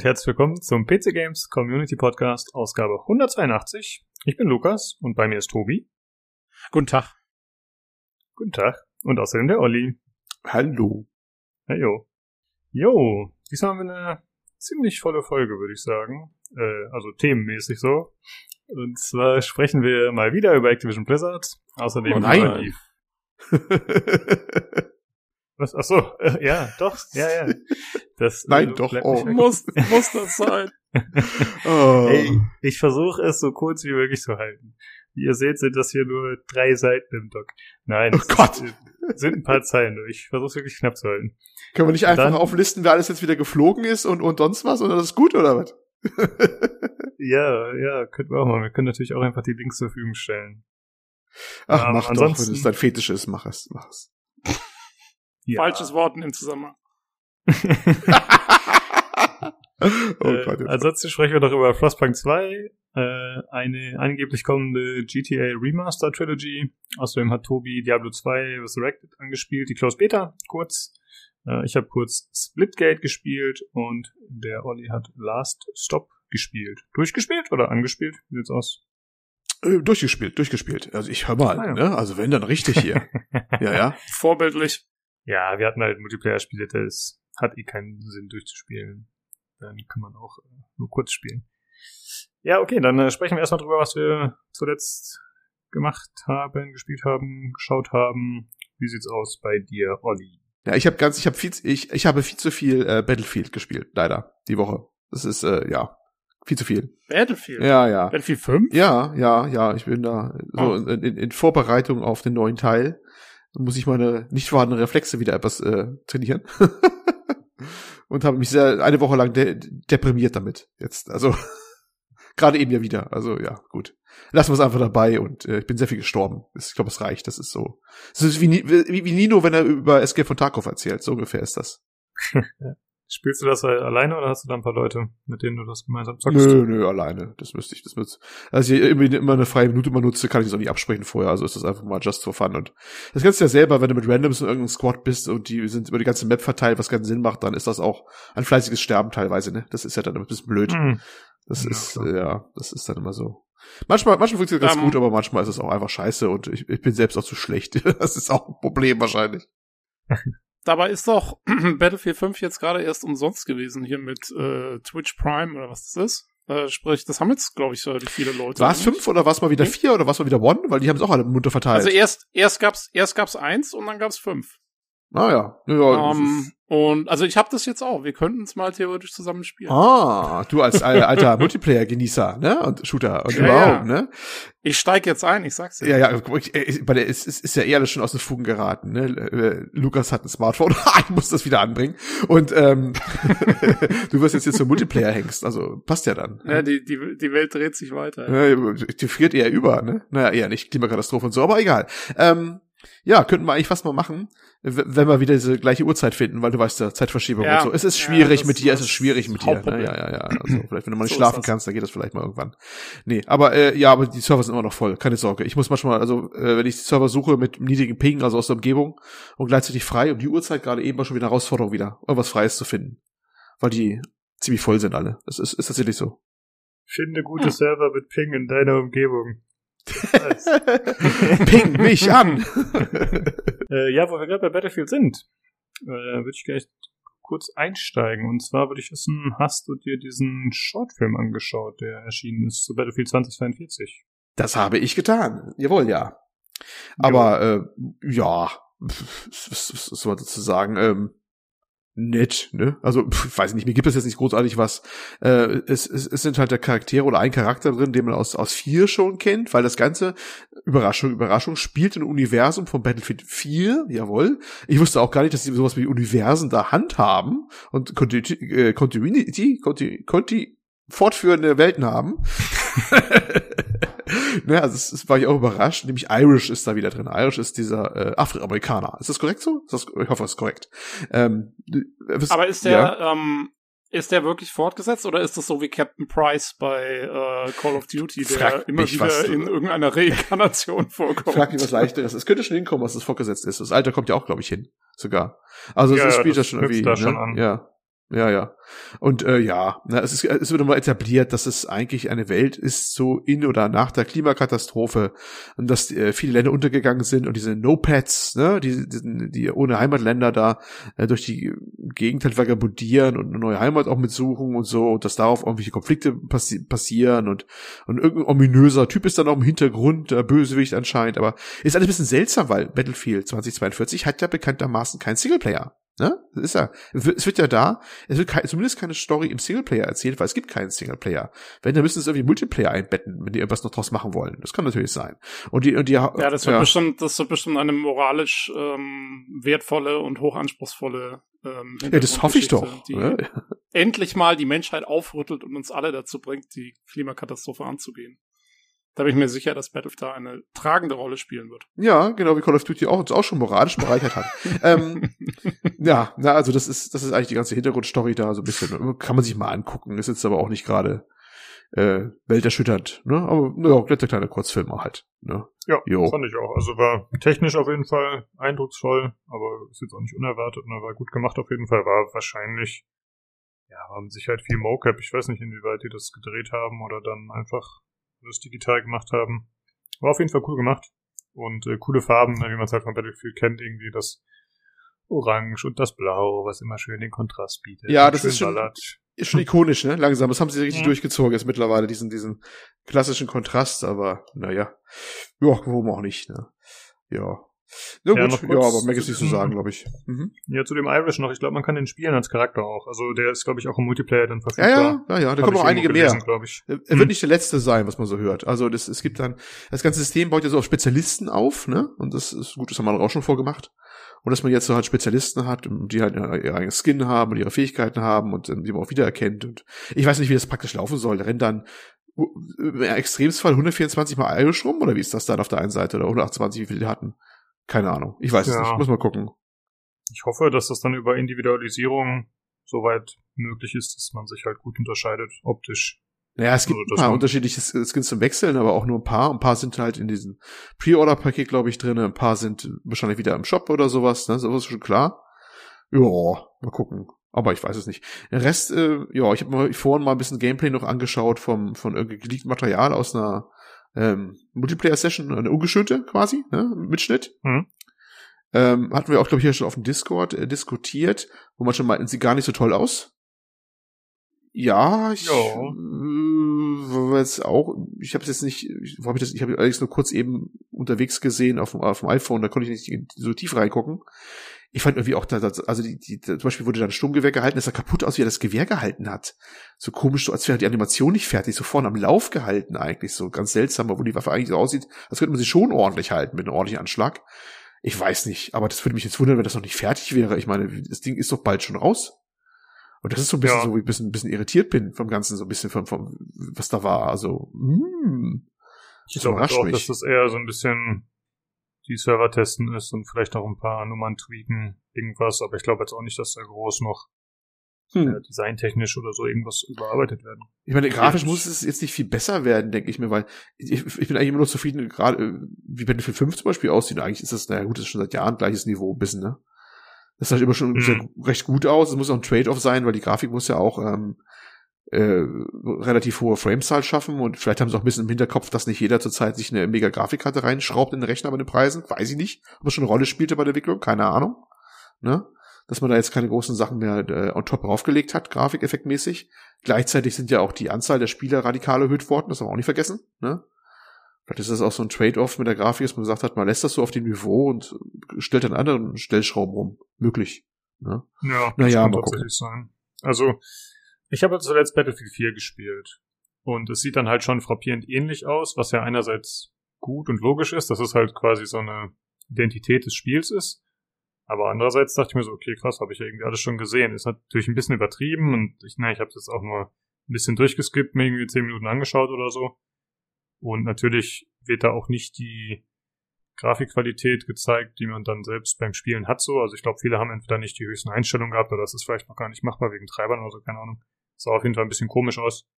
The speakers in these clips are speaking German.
Und herzlich willkommen zum PC Games Community Podcast, Ausgabe 182. Ich bin Lukas und bei mir ist Tobi. Guten Tag. Guten Tag. Und außerdem der Olli. Hallo. Hey, jo. Jo, diesmal haben wir eine ziemlich volle Folge, würde ich sagen. Äh, also themenmäßig so. Und zwar sprechen wir mal wieder über Activision Blizzard. Außerdem Oh über nein. die Was? Ach so, äh, ja, doch, ja, ja. Das, Nein, äh, doch, oh. Muss, muss das sein? oh. Ey, ich versuche es so kurz wie möglich zu halten. Wie ihr seht, sind das hier nur drei Seiten im Doc. Nein, Oh Gott. Sind, sind ein paar Zeilen. Ich versuche es wirklich knapp zu halten. Können wir nicht einfach Dann- auflisten, wer alles jetzt wieder geflogen ist und, und sonst was? Und das ist gut, oder was? Ja, ja, könnten wir auch mal. Wir können natürlich auch einfach die Links zur Verfügung stellen. Ach, Ähm, mach doch, wenn es dein Fetisch ist, mach es, mach es. Ja. Falsches Wort in dem Zusammenhang. oh äh, Gott. ansonsten sprechen wir doch über Frostpunk 2, äh, eine angeblich kommende GTA Remaster Trilogy. Außerdem hat Tobi Diablo 2 Resurrected angespielt, die Close Beta, kurz. Äh, ich habe kurz Splitgate gespielt und der Olli hat Last Stop gespielt. Durchgespielt oder angespielt? Wie sieht's aus? Äh, durchgespielt, durchgespielt. Also ich hör mal, Ah, ja. ne? Also wenn dann richtig hier. ja, ja. Vorbildlich. Ja, wir hatten halt Multiplayer-Spiele, das hat eh keinen Sinn durchzuspielen. Dann kann man auch äh, nur kurz spielen. Ja, okay, dann äh, sprechen wir erstmal drüber, was wir zuletzt gemacht haben, gespielt haben, geschaut haben. Wie sieht's aus bei dir, Olli? Ja, ich habe ganz, ich habe viel, ich, ich habe viel zu viel äh, Battlefield gespielt, leider, die Woche. Das ist, äh, ja, viel zu viel. Battlefield. Ja, ja. Battlefield 5? Ja, ja, ja, ich bin da so Oh. in, in, in Vorbereitung auf den neuen Teil. Da muss ich meine nicht vorhandenen Reflexe wieder etwas äh, trainieren. Und habe mich sehr eine Woche lang de deprimiert damit jetzt. Also gerade eben ja wieder. Also ja, gut. Lassen wir es einfach dabei und äh, ich bin sehr viel gestorben. Ich glaube, es reicht. Das ist so. Das ist wie, wie, wie Nino, wenn er über Escape von Tarkov erzählt. So ungefähr ist das. Spielst du das halt alleine oder hast du da ein paar Leute, mit denen du das gemeinsam zockst? Nö, nö, alleine. Das müsste ich, das müsste. Also ich immer, immer eine freie Minute mal nutze, kann ich das auch nicht absprechen vorher. Also ist das einfach mal just for fun. Und das kennst du ja selber, wenn du mit Randoms in irgendeinem Squad bist und die sind über die ganze Map verteilt, was keinen Sinn macht, dann ist das auch ein fleißiges Sterben teilweise, ne? Das ist ja dann ein bisschen blöd. Hm. Das Ja, ist, klar. ja, das ist dann immer so. Manchmal, manchmal funktioniert das Ähm. gut, aber manchmal ist es auch einfach scheiße und ich, ich bin selbst auch zu schlecht. Das ist auch ein Problem wahrscheinlich. Dabei ist doch Battlefield 5 jetzt gerade erst umsonst gewesen hier mit äh, Twitch Prime oder was das ist. Äh, sprich, das haben jetzt, glaube ich, relativ viele Leute. War es fünf oder war es mal wieder Hm? vier oder war es mal wieder one? Weil die haben es auch alle munter verteilt. Also erst, erst gab's, erst gab's eins und dann gab's fünf. Naja. Ja, ja, Ähm, und also ich habe das jetzt auch. Wir könnten es mal theoretisch zusammen spielen. Ah, du als alter Multiplayer-Genießer, ne? Und Shooter und Ja, überhaupt, ja. ne? Ich steig jetzt ein, ich sag's dir. Ja, ja, äh, bei der ist, ist, ist ja eher alles schon aus den Fugen geraten, ne? Äh, Lukas hat ein Smartphone, ich muss das wieder anbringen. Und ähm, du wirst jetzt hier zum Multiplayer hängst, also passt ja dann. Ja, die, die, die Welt dreht sich weiter. Ja, die friert eher über, ne? Naja, eher nicht, Klimakatastrophe und so, aber egal. Ähm, ja, könnten wir eigentlich fast mal machen, wenn wir wieder diese gleiche Uhrzeit finden, weil du weißt ja, Zeitverschiebung Ja, und so. Es ist ja, schwierig das mit dir, es ist schwierig mit dir. Ne? Hauptproblem. Ja, ja, ja. Also vielleicht, wenn du mal nicht So schlafen kannst, dann geht das vielleicht mal irgendwann. Nee, aber äh, ja, aber die Server sind immer noch voll, keine Sorge. Ich muss manchmal, also äh, wenn ich die Server suche mit niedrigem Ping, also aus der Umgebung und gleichzeitig frei, um die Uhrzeit gerade eben war schon wieder eine Herausforderung wieder, irgendwas Freies zu finden. Weil die ziemlich voll sind alle. Das ist, ist tatsächlich so. Finde gute Hm. Server mit Ping in deiner Umgebung. Ping mich an! Äh, ja, wo wir gerade bei Battlefield sind, äh, würde ich gleich kurz einsteigen. Und zwar würde ich wissen, hast du dir diesen Shortfilm angeschaut, der erschienen ist zu Battlefield 2042? Das habe ich getan. Jawohl, ja. Aber äh, ja, was, was, was soll man dazu sagen? Ähm, nett, ne? Also, pf, ich weiß nicht, mir gibt es jetzt nicht großartig was. Äh, es, es, es sind halt der Charaktere oder ein Charakter drin, den man aus, aus vier schon kennt, weil das Ganze, Überraschung, Überraschung, spielt im Universum von Battlefield 4, jawohl. Ich wusste auch gar nicht, dass sie sowas wie Universen da handhaben und Continuity, äh, Continuity, Conti, Conti, fortführende Welten haben. ne, also das, das war ich auch überrascht. Nämlich Irish ist da wieder drin. Irish ist dieser äh, Afroamerikaner. Ist das korrekt so? Ist das, ich hoffe, das ist korrekt. Ähm, äh, was- Aber ist der, ja. ähm, ist der wirklich fortgesetzt oder ist das so wie Captain Price bei äh, Call of Duty, der Frag immer mich, wieder in irgendeiner Reinkarnation vorkommt? Frag mich was leichteres. Es könnte schon hinkommen, was das vorgesetzt ist. Das Alter kommt ja auch, glaube ich, hin. Sogar. Also Ja, es ja, spielt das das schon irgendwie. da ne? schon an. Ja. Ja, ja. Und äh, ja, na, es, ist, es wird immer etabliert, dass es eigentlich eine Welt ist, so in oder nach der Klimakatastrophe und dass äh, viele Länder untergegangen sind und diese No-Pads, ne, die, die, die ohne Heimatländer da äh, durch die Gegend halt vagabundieren und eine neue Heimat auch mitsuchen und so, und dass darauf irgendwelche Konflikte passi passieren und, und irgendein ominöser Typ ist dann auch im Hintergrund, der Bösewicht anscheinend, aber ist alles ein bisschen seltsam, weil Battlefield 2042 hat ja bekanntermaßen kein Singleplayer. Ne? Das ist ja. Es wird ja da, es wird ke zumindest keine Story im Singleplayer erzählt, weil es gibt keinen Singleplayer. Wenn, dann müssen sie irgendwie Multiplayer einbetten, wenn die irgendwas noch draus machen wollen. Das kann natürlich sein. Und die, und die, ja, das wird ja. bestimmt, das wird bestimmt eine moralisch ähm, wertvolle und hochanspruchsvolle ähm, Ja, das hoffe ich doch. Die ne? endlich mal die Menschheit aufrüttelt und uns alle dazu bringt, die Klimakatastrophe anzugehen. Da bin ich mir sicher, dass Battlefield da eine tragende Rolle spielen wird. Ja, genau wie Call of Duty auch uns auch schon moralisch bereichert hat. ähm, ja, na, also das ist, das ist eigentlich die ganze Hintergrundstory da so ein bisschen. Kann man sich mal angucken. Ist jetzt aber auch nicht gerade äh, welterschütternd, ne? Aber ja, netter kleiner Kurzfilm halt. Ne? Ja, jo. fand ich auch. Also war technisch auf jeden Fall eindrucksvoll, aber ist jetzt auch nicht unerwartet und war gut gemacht auf jeden Fall. War wahrscheinlich, ja, war mit Sicherheit viel Mocap. Ich weiß nicht, inwieweit die das gedreht haben oder dann einfach das digital gemacht haben. War auf jeden Fall cool gemacht. Und äh, coole Farben, ne, wie man es halt von Battlefield kennt, irgendwie das Orange und das Blau, was immer schön den Kontrast bietet. Ja, das ist schon, ist schon ikonisch, ne? Langsam. Das haben sie richtig ja. durchgezogen jetzt mittlerweile, diesen, diesen klassischen Kontrast, aber naja. Ja, warum auch nicht, ne? Ja. Ja, ja gut, ja, aber mehr ist nicht zu sagen, glaube ich. Mhm. Ja, zu dem Irish noch. Ich glaube, man kann den spielen als Charakter auch. Also der ist, glaube ich, auch im Multiplayer dann verfügbar. Ja, ja, ja, ja. da kommen noch einige gelesen, mehr. Ich. Er wird hm. nicht der letzte sein, was man so hört. Also das, es gibt dann, das ganze System baut ja so auf Spezialisten auf, ne? Und das ist gut, das haben wir auch schon vorgemacht. Und dass man jetzt so halt Spezialisten hat, die halt ihre eigenen Skin haben und ihre Fähigkeiten haben und die man auch wiedererkennt. Und ich weiß nicht, wie das praktisch laufen soll. Da rennt dann im Extremsfall 124 mal Irish rum oder wie ist das dann auf der einen Seite oder 128, wie viele die hatten? Keine Ahnung. Ich weiß ja. es nicht. Muss mal gucken. Ich hoffe, dass das dann über Individualisierung soweit möglich ist, dass man sich halt gut unterscheidet, optisch. Naja, es gibt also, ein paar unterschiedliche Skins zum Wechseln, aber auch nur ein paar. Ein paar sind halt in diesem Pre-Order-Paket, glaube ich, drin. Ein paar sind wahrscheinlich wieder im Shop oder sowas. Ne? Sowas ist schon klar. Ja, mal gucken. Aber ich weiß es nicht. Der Rest, äh, ja, ich habe mir vorhin mal ein bisschen Gameplay noch angeschaut vom von irgendwie geleakten Material aus einer ähm, Multiplayer-Session, eine ungeschönte quasi, ne, Mitschnitt. Mhm. Ähm, hatten wir auch, glaube ich, hier schon auf dem Discord äh, diskutiert, wo man schon meinten, sieht gar nicht so toll aus. Ja, ich äh, jetzt auch, ich habe es jetzt nicht, ich habe das, ich habe allerdings nur kurz eben unterwegs gesehen auf dem, auf dem iPhone, da konnte ich nicht so tief reingucken ich fand irgendwie auch, da, also die, die, zum Beispiel wurde da ein Sturmgewehr gehalten, das sah kaputt aus, wie er das Gewehr gehalten hat. So komisch, so als wäre die Animation nicht fertig, so vorne am Lauf gehalten eigentlich, so ganz seltsam, wo die Waffe eigentlich so aussieht, als könnte man sie schon ordentlich halten mit einem ordentlichen Anschlag. Ich weiß nicht, aber das würde mich jetzt wundern, wenn das noch nicht fertig wäre. Ich meine, das Ding ist doch bald schon raus. Und das ist so ein bisschen ja. so, wie ich ein bisschen, ein bisschen irritiert bin vom Ganzen, so ein bisschen vom, vom was da war. Also, hm, ich glaube auch, mich. dass das eher so ein bisschen die Server testen ist und vielleicht noch ein paar Nummern tweaken, irgendwas, aber ich glaube jetzt auch nicht, dass da groß noch hm. äh, designtechnisch oder so irgendwas überarbeitet werden. Ich meine, grafisch muss es jetzt nicht viel besser werden, denke ich mir, weil ich, ich bin eigentlich immer noch zufrieden, gerade äh, wie Battlefield 5 zum Beispiel aussieht. Eigentlich ist das, naja gut, das ist schon seit Jahren gleiches Niveau ein bisschen, ne? Das sah immer schon hm. recht gut aus. Es muss auch ein Trade-off sein, weil die Grafik muss ja auch ähm, äh, relativ hohe Framezahl schaffen und vielleicht haben sie auch ein bisschen im Hinterkopf, dass nicht jeder zurzeit sich eine mega Grafikkarte reinschraubt in den Rechner bei den Preisen. Weiß ich nicht, ob es schon eine Rolle spielte bei der Entwicklung, keine Ahnung. Ne? Dass man da jetzt keine großen Sachen mehr äh, on top draufgelegt hat, grafikeffektmäßig. Gleichzeitig sind ja auch die Anzahl der Spieler radikal erhöht worden, das haben wir auch nicht vergessen. Ne? Vielleicht ist das auch so ein Trade-off mit der Grafik, dass man gesagt hat, man lässt das so auf dem Niveau und stellt dann anderen Stellschrauben rum. Möglich. Ne? Ja, das naja, kann tatsächlich sein. Also ich habe zuletzt Battlefield 4 gespielt. Und es sieht dann halt schon frappierend ähnlich aus, was ja einerseits gut und logisch ist, dass es halt quasi so eine Identität des Spiels ist. Aber andererseits dachte ich mir so, okay, krass, habe ich ja irgendwie alles schon gesehen. Ist natürlich ein bisschen übertrieben und ich, na, ich habe jetzt auch nur ein bisschen durchgeskippt, mir irgendwie zehn Minuten angeschaut oder so. Und natürlich wird da auch nicht die Grafikqualität gezeigt, die man dann selbst beim Spielen hat so. Also ich glaube, viele haben entweder nicht die höchsten Einstellungen gehabt oder das ist vielleicht noch gar nicht machbar wegen Treibern oder so, keine Ahnung. Sah auf jeden Fall ein bisschen komisch aus.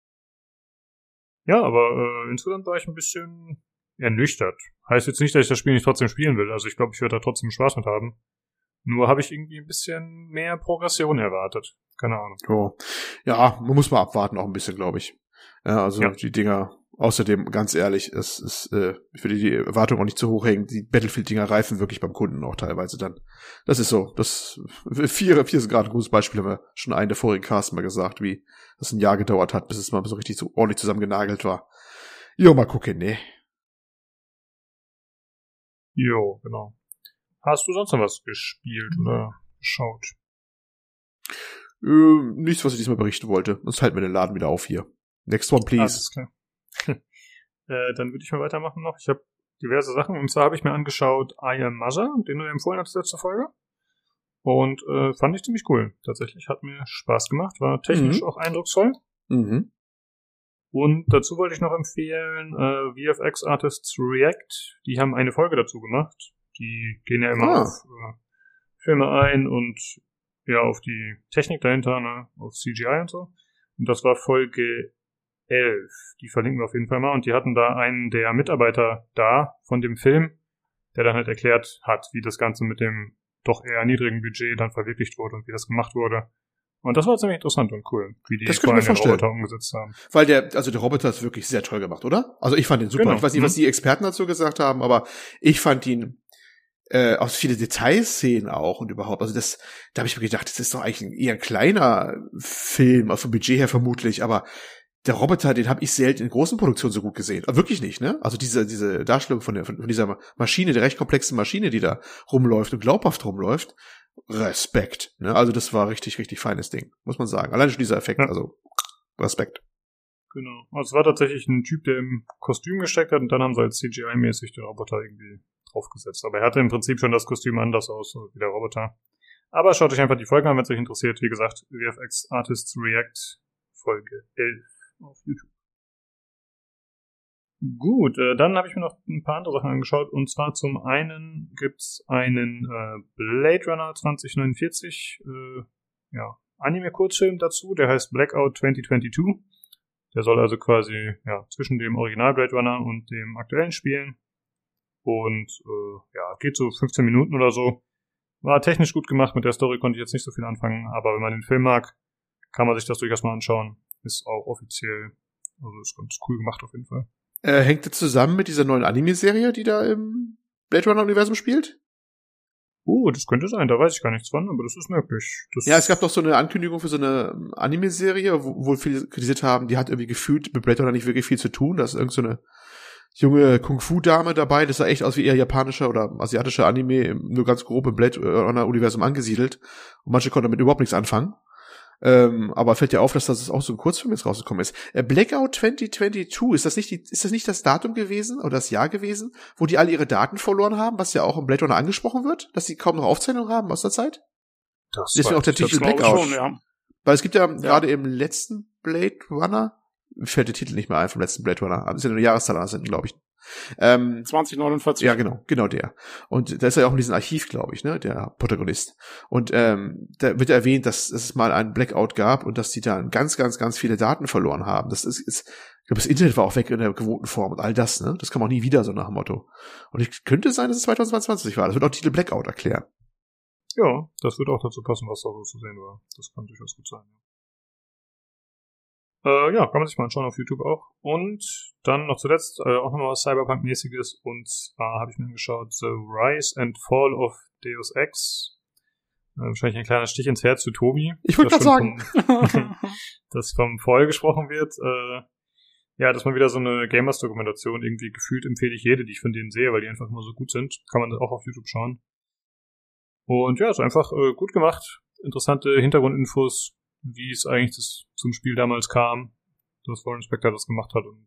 Ja, aber äh, insgesamt war ich ein bisschen ernüchtert. Heißt jetzt nicht, dass ich das Spiel nicht trotzdem spielen will. Also ich glaube, ich werde da trotzdem Spaß mit haben. Nur habe ich irgendwie ein bisschen mehr Progression erwartet. keine Ahnung. Oh. Ja, man muss mal abwarten auch ein bisschen, glaube ich. Ja, also Ja. die Dinger, außerdem, ganz ehrlich, es ist, äh, ich würde die Erwartung auch nicht zu hoch hängen. Die Battlefield-Dinger reifen wirklich beim Kunden auch teilweise dann. Das ist so. Das vier, vier ist gerade ein gutes Beispiel, haben wir schon einen der vorigen Casts mal gesagt, wie das ein Jahr gedauert hat, bis es mal so richtig so ordentlich zusammengenagelt war. Jo, mal gucken, ne? Jo, genau. Hast du sonst noch was gespielt oder geschaut? Äh, nichts, was ich diesmal berichten wollte. Sonst halten wir den Laden wieder auf hier. Next one, please. Alles klar. äh, dann würde ich mal weitermachen noch. Ich habe diverse Sachen. Und zwar habe ich mir angeschaut I Am Mother, den du empfohlen hast letzte Folge. Und äh, fand ich ziemlich cool. Tatsächlich hat mir Spaß gemacht. War technisch Mhm. auch eindrucksvoll. Mhm. Und dazu wollte ich noch empfehlen, äh, VFX Artists React. Die haben eine Folge dazu gemacht. Die gehen ja immer Ah. auf äh, Filme ein und ja, auf die Technik dahinter, ne, auf CGI und so. Und das war Folge 11. Die verlinken wir auf jeden Fall mal. Und die hatten da einen der Mitarbeiter da von dem Film, der dann halt erklärt hat, wie das Ganze mit dem doch eher niedrigen Budget dann verwirklicht wurde und wie das gemacht wurde. Und das war ziemlich interessant und cool, wie die Das vor allem den. Roboter umgesetzt haben. Weil der, also der Roboter ist wirklich sehr toll gemacht, oder? Also ich fand ihn super. Genau. Ich weiß nicht, was Mhm. die Experten dazu gesagt haben, aber ich fand ihn äh, aus viele Detailszenen auch und überhaupt. Also das, da habe ich mir gedacht, das ist doch eigentlich ein eher ein kleiner Film, also vom Budget her vermutlich, aber der Roboter, den habe ich selten in großen Produktionen so gut gesehen. Aber wirklich nicht, ne? Also diese, diese Darstellung von, der, von, von dieser Maschine, der recht komplexen Maschine, die da rumläuft und glaubhaft rumläuft, Respekt. Ne? Also das war richtig, richtig feines Ding, muss man sagen. Allein schon dieser Effekt, Ja. also Respekt. Genau. Also es war tatsächlich ein Typ, der im Kostüm gesteckt hat und dann haben sie halt CGI-mäßig den Roboter irgendwie draufgesetzt. Aber er hatte im Prinzip schon das Kostüm anders aus wie der Roboter. Aber schaut euch einfach die Folge an, wenn es euch interessiert. Wie gesagt, VFX Artists React Folge 11 auf YouTube. Gut, äh, dann habe ich mir noch ein paar andere Sachen angeschaut. Und zwar zum einen gibt's einen äh, Blade Runner 2049 äh, ja, Anime-Kurzfilm dazu, der heißt Blackout 2022. Der soll also quasi ja, zwischen dem Original Blade Runner und dem aktuellen spielen. Und äh, ja, geht so 15 Minuten oder so. War technisch gut gemacht, mit der Story konnte ich jetzt nicht so viel anfangen, aber wenn man den Film mag, kann man sich das durchaus mal anschauen. Ist auch offiziell, also ist ganz cool gemacht auf jeden Fall. Äh, hängt das zusammen mit dieser neuen Anime-Serie, die da im Blade Runner-Universum spielt? Oh, das könnte sein, da weiß ich gar nichts von, aber das ist möglich. Das Ja, es gab doch so eine Ankündigung für so eine ähm, Anime-Serie, wo, wo viele kritisiert haben, die hat irgendwie gefühlt mit Blade Runner nicht wirklich viel zu tun. Da ist irgend so eine junge Kung-Fu-Dame dabei, das sah echt aus wie eher japanischer oder asiatischer Anime, im- nur ganz grob im Blade Runner-Universum angesiedelt. Und manche konnten damit überhaupt nichts anfangen. Ähm, aber fällt dir auf, dass das auch so ein Kurzfilm jetzt rausgekommen ist. Äh, Blackout 2022, ist das nicht die, ist das nicht das Datum gewesen oder das Jahr gewesen, wo die alle ihre Daten verloren haben, was ja auch im Blade Runner angesprochen wird, dass sie kaum noch Aufzeichnungen haben aus der Zeit? das Deswegen auch der Titel Blackout. schon, ja. Weil es gibt ja, gerade im letzten Blade Runner, fällt der Titel nicht mehr ein vom letzten Blade Runner, aber es ist ja nur Jahreszahl hinten, glaube ich. Ähm, 2049. ja, genau, genau der. Und da ist er ja auch in diesem Archiv, glaube ich, ne, der Protagonist. Und ähm, da wird erwähnt, dass es mal einen Blackout gab und dass die da ganz, ganz, ganz viele Daten verloren haben. Das ist, ist ich glaube, das Internet war auch weg in der gewohnten Form und all das, ne? Das kam auch nie wieder, so nach dem Motto. Und ich könnte sein, dass es 2022 war. Das wird auch Titel Blackout erklären. Ja, das wird auch dazu passen, was da so zu sehen war. Das kann durchaus gut sein. Ja, äh, ja kann man sich mal anschauen auf YouTube auch. Und dann noch zuletzt äh, auch nochmal was Cyberpunk-mäßiges. Und zwar habe ich mir angeschaut The Rise and Fall of Deus Ex. Äh, wahrscheinlich ein kleiner Stich ins Herz zu Tobi. Ich wollte gerade schon Vom, dass vom Fall gesprochen wird. Äh, ja, das ist mal wieder so eine Gamers-Dokumentation. Irgendwie gefühlt empfehle ich jede, die ich von denen sehe, weil die einfach immer so gut sind. Kann man auch auf YouTube schauen. Und ja, ist einfach äh, gut gemacht. Interessante Hintergrundinfos, wie es eigentlich das zum Spiel damals kam, dass Warren Spector das gemacht hat und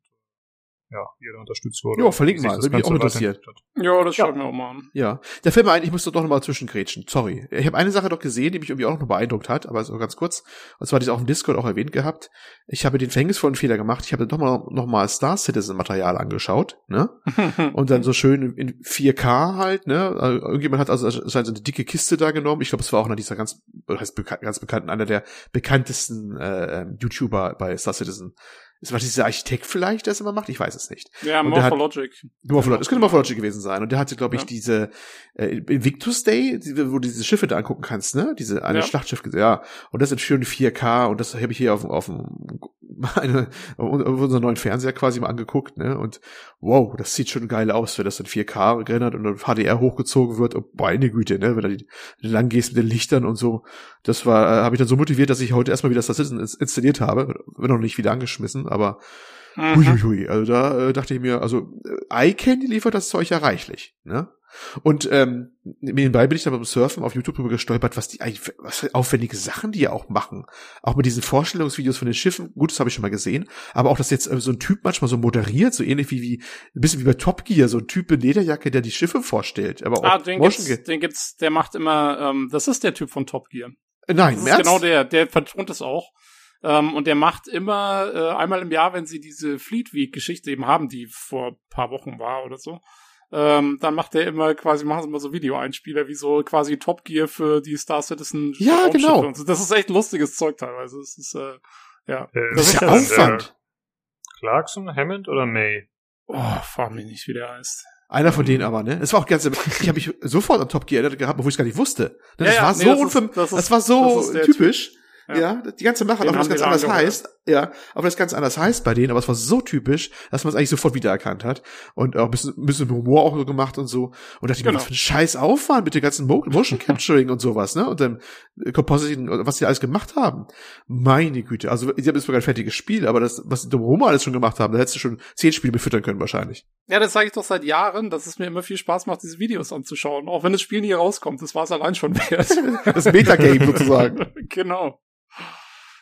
ja, er da unterstützt wurde. Ja, sich mal, würde mich auch hat. ja, das Ja. schauen wir auch mal an. Ja, da fällt mir ein, ich muss doch noch mal zwischengrätschen. Sorry. Ich habe eine Sache doch gesehen, die mich irgendwie auch noch beeindruckt hat, aber so ganz kurz. Und zwar hatte ich auch im Discord auch erwähnt gehabt. Ich habe den verhängnisvollen Fehler gemacht. Ich habe doch mal noch mal Star Citizen Material angeschaut, ne? Und dann so schön in 4K halt, ne? Also Irgendjemand hat also anscheinend so eine dicke Kiste da genommen. Ich glaube, es war auch einer dieser ganz, heißt ganz bekannten, einer der bekanntesten äh, ähm, YouTuber bei Star Citizen. Es war dieser Architekt vielleicht, der es immer macht, ich weiß es nicht. Ja, Und der hat- Morphologic. Es könnte Morphology gewesen sein. Und der hatte, glaube ich, Ja. diese äh, Invictus Day, wo du diese Schiffe da angucken kannst, ne? Diese eine Ja. Schlachtschiff, ja. Und das in schön 4K und das habe ich hier auf, auf, dem- eine, auf unserem neuen Fernseher quasi mal angeguckt, ne? Und wow, das sieht schon geil aus, wenn das in 4K gerendert und HDR hochgezogen wird. Und meine Güte, ne? Wenn du lang gehst mit den Lichtern und so. Das war, äh, habe ich dann so motiviert, dass ich heute erstmal wieder das installiert habe. Bin noch nicht wieder angeschmissen, aber Mhm. Also da äh, dachte ich mir, also äh, iCandy liefert das Zeug ja reichlich, ne? Und ähm, nebenbei bin ich dann beim Surfen auf YouTube drüber gestolpert, was die eigentlich, was für aufwendige Sachen die ja auch machen. Auch mit diesen Vorstellungsvideos von den Schiffen, gut, das habe ich schon mal gesehen, aber auch, dass jetzt äh, so ein Typ manchmal so moderiert, so ähnlich wie, wie ein bisschen wie bei Top Gear, so ein Typ in Lederjacke, der die Schiffe vorstellt. Aber auch Ah, den Motion gibt's, den gibt's, der macht immer, ähm, das ist der Typ von Top Gear. Ge- Nein, Das ist genau der, der vertont es auch. Ähm, und der macht immer äh, einmal im Jahr, wenn sie diese Fleet Week Geschichte eben haben, die vor ein paar Wochen war oder so, ähm, dann macht er immer quasi, machen sie immer so Videoeinspieler, wie so quasi Top Gear für die Star Citizen Ja, genau. Und so. Das ist echt lustiges Zeug teilweise. Das ist, äh, ja. Äh, Das ist ja? Aufwand. Der Clarkson, Hammond oder May? Oh, frag mich nicht, wie der heißt. Einer von denen aber, ne? Es war auch ganz, ich habe mich sofort an Top Gear erinnert gehabt, obwohl ich es gar nicht wusste. Ne, Ja, Das ja, war nee, so das ist- unverm das ist- das war so das typisch. Ja. Ja. die ganze Mache, Den auch wenn das haben ganz die anders angehört. heißt, ja, auch wenn das ganz anders heißt bei denen, aber es war so typisch, dass man es eigentlich sofort wiedererkannt hat und auch ein bisschen, ein bisschen Humor auch so gemacht und so und dachte ich mir, Genau. was für ein scheiß Aufwand mit dem ganzen Mo Motion Capturing und sowas, ne, und dem äh, Compositing, was die alles gemacht haben. Meine Güte, also ich habe jetzt sogar ein fertiges Spiel, aber das, was die drumherum alles schon gemacht haben, da hättest du schon zehn Spiele befüttern können wahrscheinlich. Ja, das sage ich doch seit Jahren, dass es mir immer viel Spaß macht, diese Videos anzuschauen. Auch wenn das Spiel nie rauskommt. Das war es allein schon wert. Das Metagame sozusagen. genau.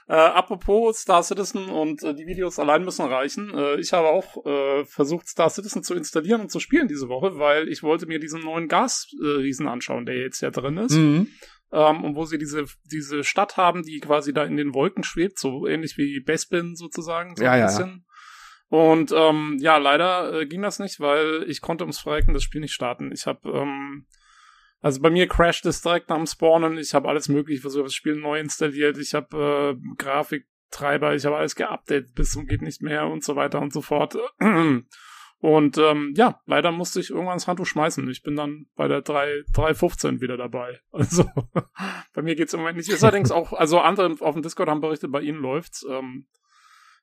Äh, apropos Star Citizen und äh, die Videos allein müssen reichen. Äh, ich habe auch äh, versucht, Star Citizen zu installieren und zu spielen diese Woche, weil ich wollte mir diesen neuen Gasriesen anschauen, der jetzt ja drin ist. Mhm. Ähm, und wo sie diese, diese Stadt haben, die quasi da in den Wolken schwebt, so ähnlich wie Bespin sozusagen. So Ja, ein ja, bisschen. Und ähm, ja, leider äh, ging das nicht, weil ich konnte ums Verrecken das Spiel nicht starten. Ich habe ähm, also bei mir crasht es direkt nach dem Spawnen. Ich habe alles mögliche versucht, das Spiel neu installiert. Ich habe äh, Grafiktreiber, ich habe alles geupdatet bis zum geht nicht mehr und so weiter und so fort. Und ähm, ja, leider musste ich irgendwann das Handtuch schmeißen. Ich bin dann bei der 3, 3.15 wieder dabei. Also bei mir geht's im Moment nicht. Ist allerdings auch, also andere auf dem Discord haben berichtet, bei ihnen läuft's. Ähm,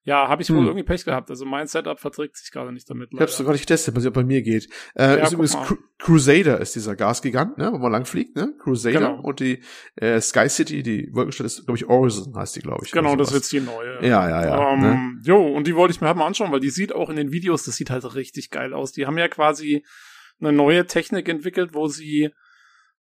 ja, habe ich wohl Hm. irgendwie Pech gehabt. Also mein Setup verträgt sich gerade nicht damit. Ich hab's sogar nicht getestet, was ja bei mir geht. Äh, Ja, ist übrigens. Cru Crusader ist dieser Gasgigant, ne, wo man lang fliegt, ne? Crusader Genau. und die äh, Sky City, die Wolkenstadt ist, glaube ich, Horizon heißt die, glaube ich. Genau, das wird die neue. Ja, ja, ja. Ähm, ne? Jo, und die wollte ich mir halt mal anschauen, weil die sieht auch in den Videos, das sieht halt richtig geil aus. Die haben ja quasi eine neue Technik entwickelt, wo sie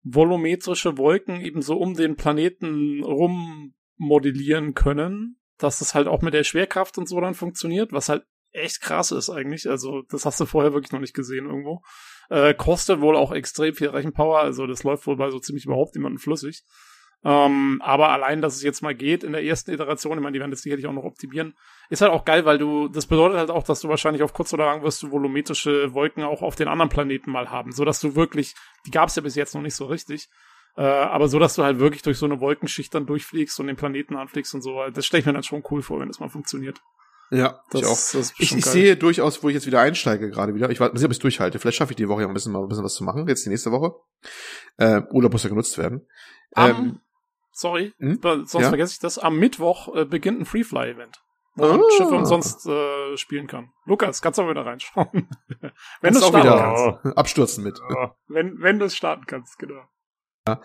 volumetrische Wolken eben so um den Planeten rum modellieren können, dass das halt auch mit der Schwerkraft und so dann funktioniert, was halt echt krass ist eigentlich. Also das hast du vorher wirklich noch nicht gesehen irgendwo. Äh, kostet wohl auch extrem viel Rechenpower, also das läuft wohl bei so ziemlich überhaupt niemandem flüssig. Ähm, aber allein, dass es jetzt mal geht in der ersten Iteration, ich meine, die werden das sicherlich auch noch optimieren, ist halt auch geil, weil du, das bedeutet halt auch, dass du wahrscheinlich auf kurz oder lang wirst du volumetrische Wolken auch auf den anderen Planeten mal haben, so dass du wirklich, die gab es ja bis jetzt noch nicht so richtig, äh, aber so, dass du halt wirklich durch so eine Wolkenschicht dann durchfliegst und den Planeten anfliegst und so, das stelle ich mir dann schon cool vor, wenn das mal funktioniert. Ja, Das, ich auch. Ich, ich sehe durchaus, wo ich jetzt wieder einsteige gerade wieder. Ich weiß nicht, ob ich es durchhalte. Vielleicht schaffe ich die Woche ja ein bisschen mal ein bisschen was zu machen. Jetzt die nächste Woche. Äh, Urlaub muss ja genutzt werden. Ähm, sorry, hm? sonst Ja? vergesse ich das, am Mittwoch äh, beginnt ein Freefly-Event. Wo man Ah. Schiffe umsonst äh, spielen kann. Lukas, kannst du mal wieder reinschauen. wenn du auch starten wieder kannst. Abstürzen mit. Ja. Wenn, wenn du es starten kannst, genau.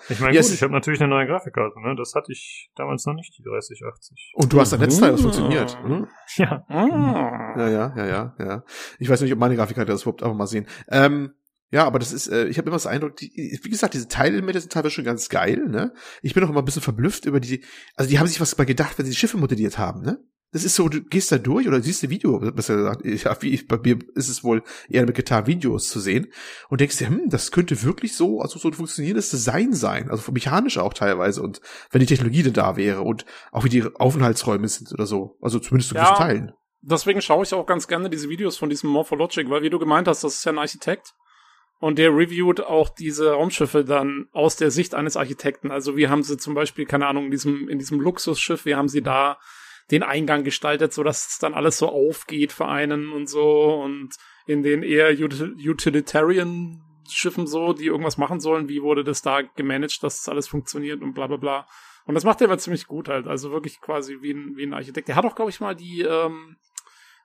Ich meine, gut, ich habe natürlich eine neue Grafikkarte, ne? Das hatte ich damals noch nicht, die 3080. Und du hast ein Netzteil, das Ah. funktioniert. Mhm. Ja. Ah. Ja, ja, ja, ja, ja. Ich weiß nicht, ob meine Grafikkarte das überhaupt einfach mal sehen. Ähm, ja, aber das ist, äh, ich habe immer das Eindruck, die, wie gesagt, diese Teilelemente sind teilweise schon ganz geil, ne? Ich bin auch immer ein bisschen verblüfft über die, also die haben sich was bei gedacht, wenn sie die Schiffe modelliert haben, ne? Das ist so, du gehst da durch oder siehst ein Video, besser gesagt, ja, wie bei mir ist es wohl eher mit getan Videos zu sehen und denkst dir, hm, das könnte wirklich so, also so ein funktionierendes Design sein, also mechanisch auch teilweise und wenn die Technologie denn da wäre und auch wie die Aufenthaltsräume sind oder so, also zumindest zu Ja. gewissen Teilen. Deswegen schaue ich auch ganz gerne diese Videos von diesem Morphologic, weil wie du gemeint hast, das ist ja ein Architekt. Und der reviewt auch diese Raumschiffe dann aus der Sicht eines Architekten. Also wie haben sie zum Beispiel, keine Ahnung, in diesem, in diesem Luxusschiff, wie haben sie da den Eingang gestaltet, so dass es dann alles so aufgeht für einen und so und in den eher utilitarian Schiffen so, die irgendwas machen sollen, wie wurde das da gemanagt, dass das alles funktioniert und bla bla bla. Und das macht er aber ziemlich gut halt, also wirklich quasi wie ein, wie ein Architekt. Der hat auch, glaube ich, mal die, ähm,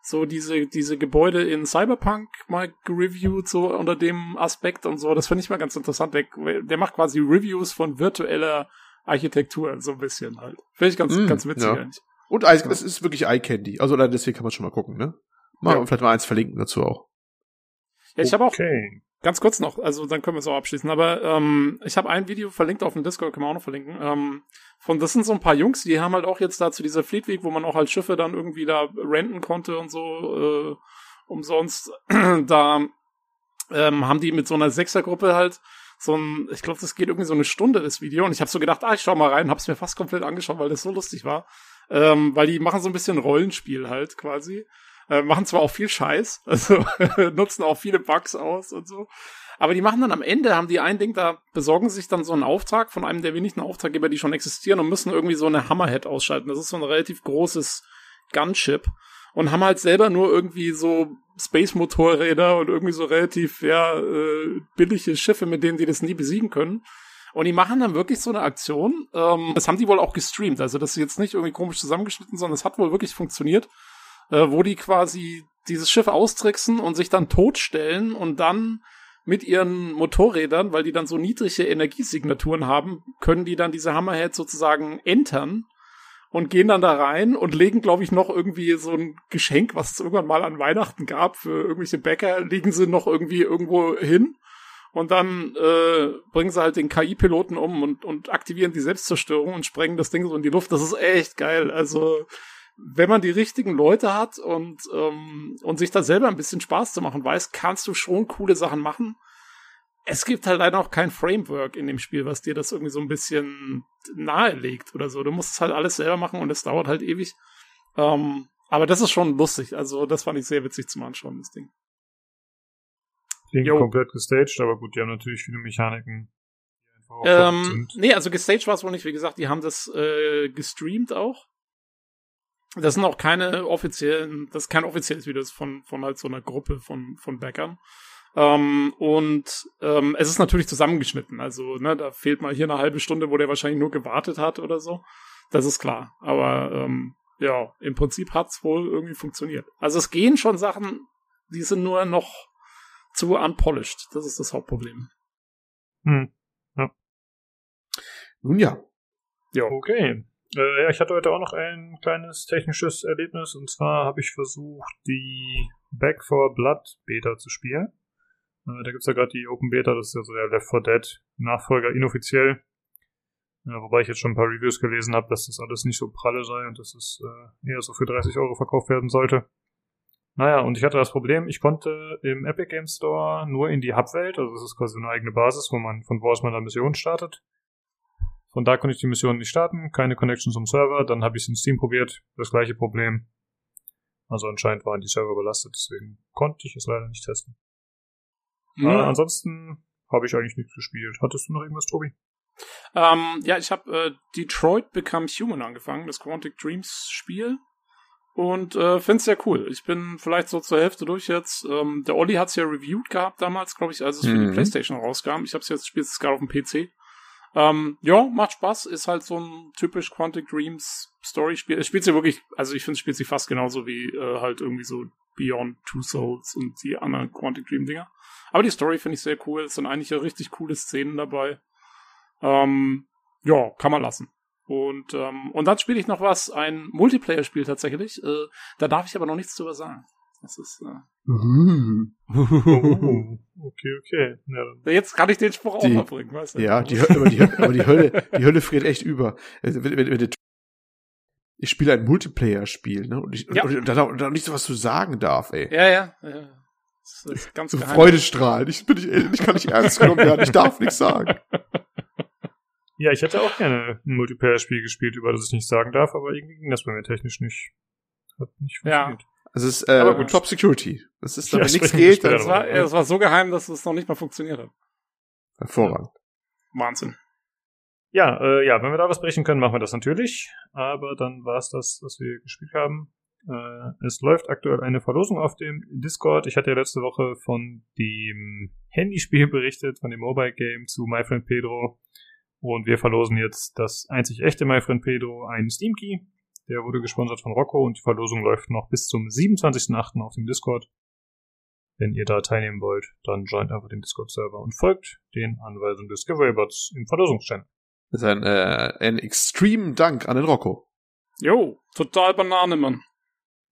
so diese, diese Gebäude in Cyberpunk mal gereviewt, so unter dem Aspekt und so. Das finde ich mal ganz interessant. Der, der macht quasi Reviews von virtueller Architektur, so ein bisschen halt. Finde ich ganz, mm, ganz witzig ja. eigentlich. Und Eye, es ist wirklich Eye Candy. Also deswegen kann man schon mal gucken, ne? Mal ja. vielleicht mal eins verlinken dazu auch. Ja, ich okay. habe auch Ganz kurz noch, also dann können wir es auch abschließen. Aber ähm, ich habe ein Video verlinkt auf dem Discord, können wir auch noch verlinken. Ähm, von das sind so ein paar Jungs, die haben halt auch jetzt da zu dieser Fleet Week, wo man auch halt Schiffe dann irgendwie da renten konnte und so äh, umsonst. da ähm, haben die mit so einer Sechsergruppe halt so ein, ich glaube, das geht irgendwie so eine Stunde das Video und ich habe so gedacht, ah, ich schau mal rein, hab's mir fast komplett angeschaut, weil das so lustig war. Ähm, weil die machen so ein bisschen Rollenspiel halt quasi. Äh, machen zwar auch viel Scheiß, also nutzen auch viele Bugs aus und so. Aber die machen dann am Ende, haben die ein Ding, da besorgen sich dann so einen Auftrag von einem der wenigen Auftraggeber, die schon existieren und müssen irgendwie so eine Hammerhead ausschalten. Das ist so ein relativ großes Gunship und haben halt selber nur irgendwie so Space-Motorräder und irgendwie so relativ, ja, äh, billige Schiffe, mit denen die das nie besiegen können. Und die machen dann wirklich so eine Aktion. Ähm, das haben die wohl auch gestreamt. Also das ist jetzt nicht irgendwie komisch zusammengeschnitten, sondern es hat wohl wirklich funktioniert äh, wo die quasi dieses Schiff austricksen und sich dann totstellen und dann mit ihren Motorrädern, weil die dann so niedrige Energiesignaturen haben, können die dann diese Hammerhead sozusagen entern und gehen dann da rein und legen, glaube ich, noch irgendwie so ein Geschenk, was es irgendwann mal an Weihnachten gab für irgendwelche Bäcker, legen sie noch irgendwie irgendwo hin und dann äh, bringen sie halt den KI-Piloten um und, und aktivieren die Selbstzerstörung und sprengen das Ding so in die Luft. Das ist echt geil. Also wenn man die richtigen Leute hat und, ähm, und sich da selber ein bisschen Spaß zu machen weiß, kannst du schon coole Sachen machen. Es gibt halt leider auch kein Framework in dem Spiel, was dir das irgendwie so ein bisschen nahelegt oder so. Du musst es halt alles selber machen und es dauert halt ewig. Ähm, aber das ist schon lustig. Also, das fand ich sehr witzig zum Anschauen, das Ding. Klingt jo. komplett gestaged, aber gut, die haben natürlich viele Mechaniken. Ähm, nee, also gestaged war es wohl nicht. Wie gesagt, die haben das äh, gestreamt auch. Das sind auch keine offiziellen, das ist kein offizielles Video, das ist von, von halt so einer Gruppe von, von Bäckern. Ähm, und ähm, es ist natürlich zusammengeschnitten. Also, ne, da fehlt mal hier eine halbe Stunde, wo der wahrscheinlich nur gewartet hat oder so. Das ist klar. Aber ähm, ja, im Prinzip hat's wohl irgendwie funktioniert. Also es gehen schon Sachen, die sind nur noch zu unpolished. Das ist das Hauptproblem. Hm. Ja. Nun ja. Ja. Okay. Äh, ja, ich hatte heute auch noch ein kleines technisches Erlebnis und zwar habe ich versucht, die Back for Blood Beta zu spielen. Äh, da gibt's ja gerade die Open Beta, das ist ja so der Left 4 Dead Nachfolger inoffiziell. Äh, wobei ich jetzt schon ein paar Reviews gelesen habe, dass das alles nicht so pralle sei und dass es äh, eher so für 30 Euro verkauft werden sollte. Naja, und ich hatte das Problem, ich konnte im Epic Game Store nur in die Hub-Welt, also das ist quasi eine eigene Basis, wo man, von wo aus man da Missionen startet. Von da konnte ich die Mission nicht starten, keine Connection zum Server, dann habe ich es in Steam probiert, das gleiche Problem. Also anscheinend waren die Server überlastet, deswegen konnte ich es leider nicht testen. Ja. Äh, ansonsten habe ich eigentlich nichts gespielt. Hattest du noch irgendwas, Tobi? Ähm, ja, ich habe äh, Detroit Become Human angefangen, das Quantic Dreams Spiel. Und äh, finde es sehr cool. Ich bin vielleicht so zur Hälfte durch jetzt. Ähm, der Olli hat es ja reviewed gehabt damals, glaube ich, als es mhm. für die mhm. Playstation rauskam. Ich habe es jetzt, spielt es gerade auf dem PC. Ähm, ja, macht Spaß, ist halt so ein typisch Quantic Dreams Story-Spiel. Es spielt sich wirklich, also ich finde, es spielt sich fast genauso wie äh, halt irgendwie so Beyond Two Souls und die anderen Quantic Dream-Dinger. Aber die Story finde ich sehr cool. Es sind eigentlich richtig coole Szenen dabei. Ähm, ja, kann man lassen. Und, ähm, und dann spiele ich noch was, ein Multiplayer-Spiel tatsächlich. Äh, da darf ich aber noch nichts drüber sagen. Das ist. Äh uh. oh, okay, okay. Ja, Jetzt kann ich den Spruch die, auch mal bringen, weißt du? Ja, die, aber, die, aber die Hölle, die Hölle friert echt über. Wenn, wenn, wenn ich spiele ein Multiplayer-Spiel, ne? Und ich ja. und, und, und, da nicht so was zu sagen darf, ey. Ja, ja. ja. Das ist ganz so Freudestrahlen. Ich, bin nicht, ich kann nicht ernst genommen werden. Ich darf nichts sagen. Ja, ich hätte auch gerne ein Multiplayer-Spiel gespielt, über das ich nicht sagen darf, aber irgendwie ging das bei mir technisch nicht. Hat nicht funktioniert. Ja. Es ist äh, Top Security. Das ist, wenn ja, nichts geht. Das war, das war so geheim, dass es noch nicht mal funktioniert hat. Hervorragend. Wahnsinn. Ja, äh, ja, wenn wir da was brechen können, machen wir das natürlich. Aber dann war es das, was wir gespielt haben. Äh, es läuft aktuell eine Verlosung auf dem Discord. Ich hatte ja letzte Woche von dem Handyspiel berichtet, von dem Mobile Game zu My Friend Pedro. Und wir verlosen jetzt das einzig echte My Friend Pedro, einen Steam Key. Der wurde gesponsert von Rocco und die Verlosung läuft noch bis zum 27.08. auf dem Discord. Wenn ihr da teilnehmen wollt, dann joint einfach den Discord-Server und folgt den Anweisungen des Giveaway-Bots im Verlosungschannel. Das ist ein, äh, ein extrem Dank an den Rocco. Jo, total Banane, Mann.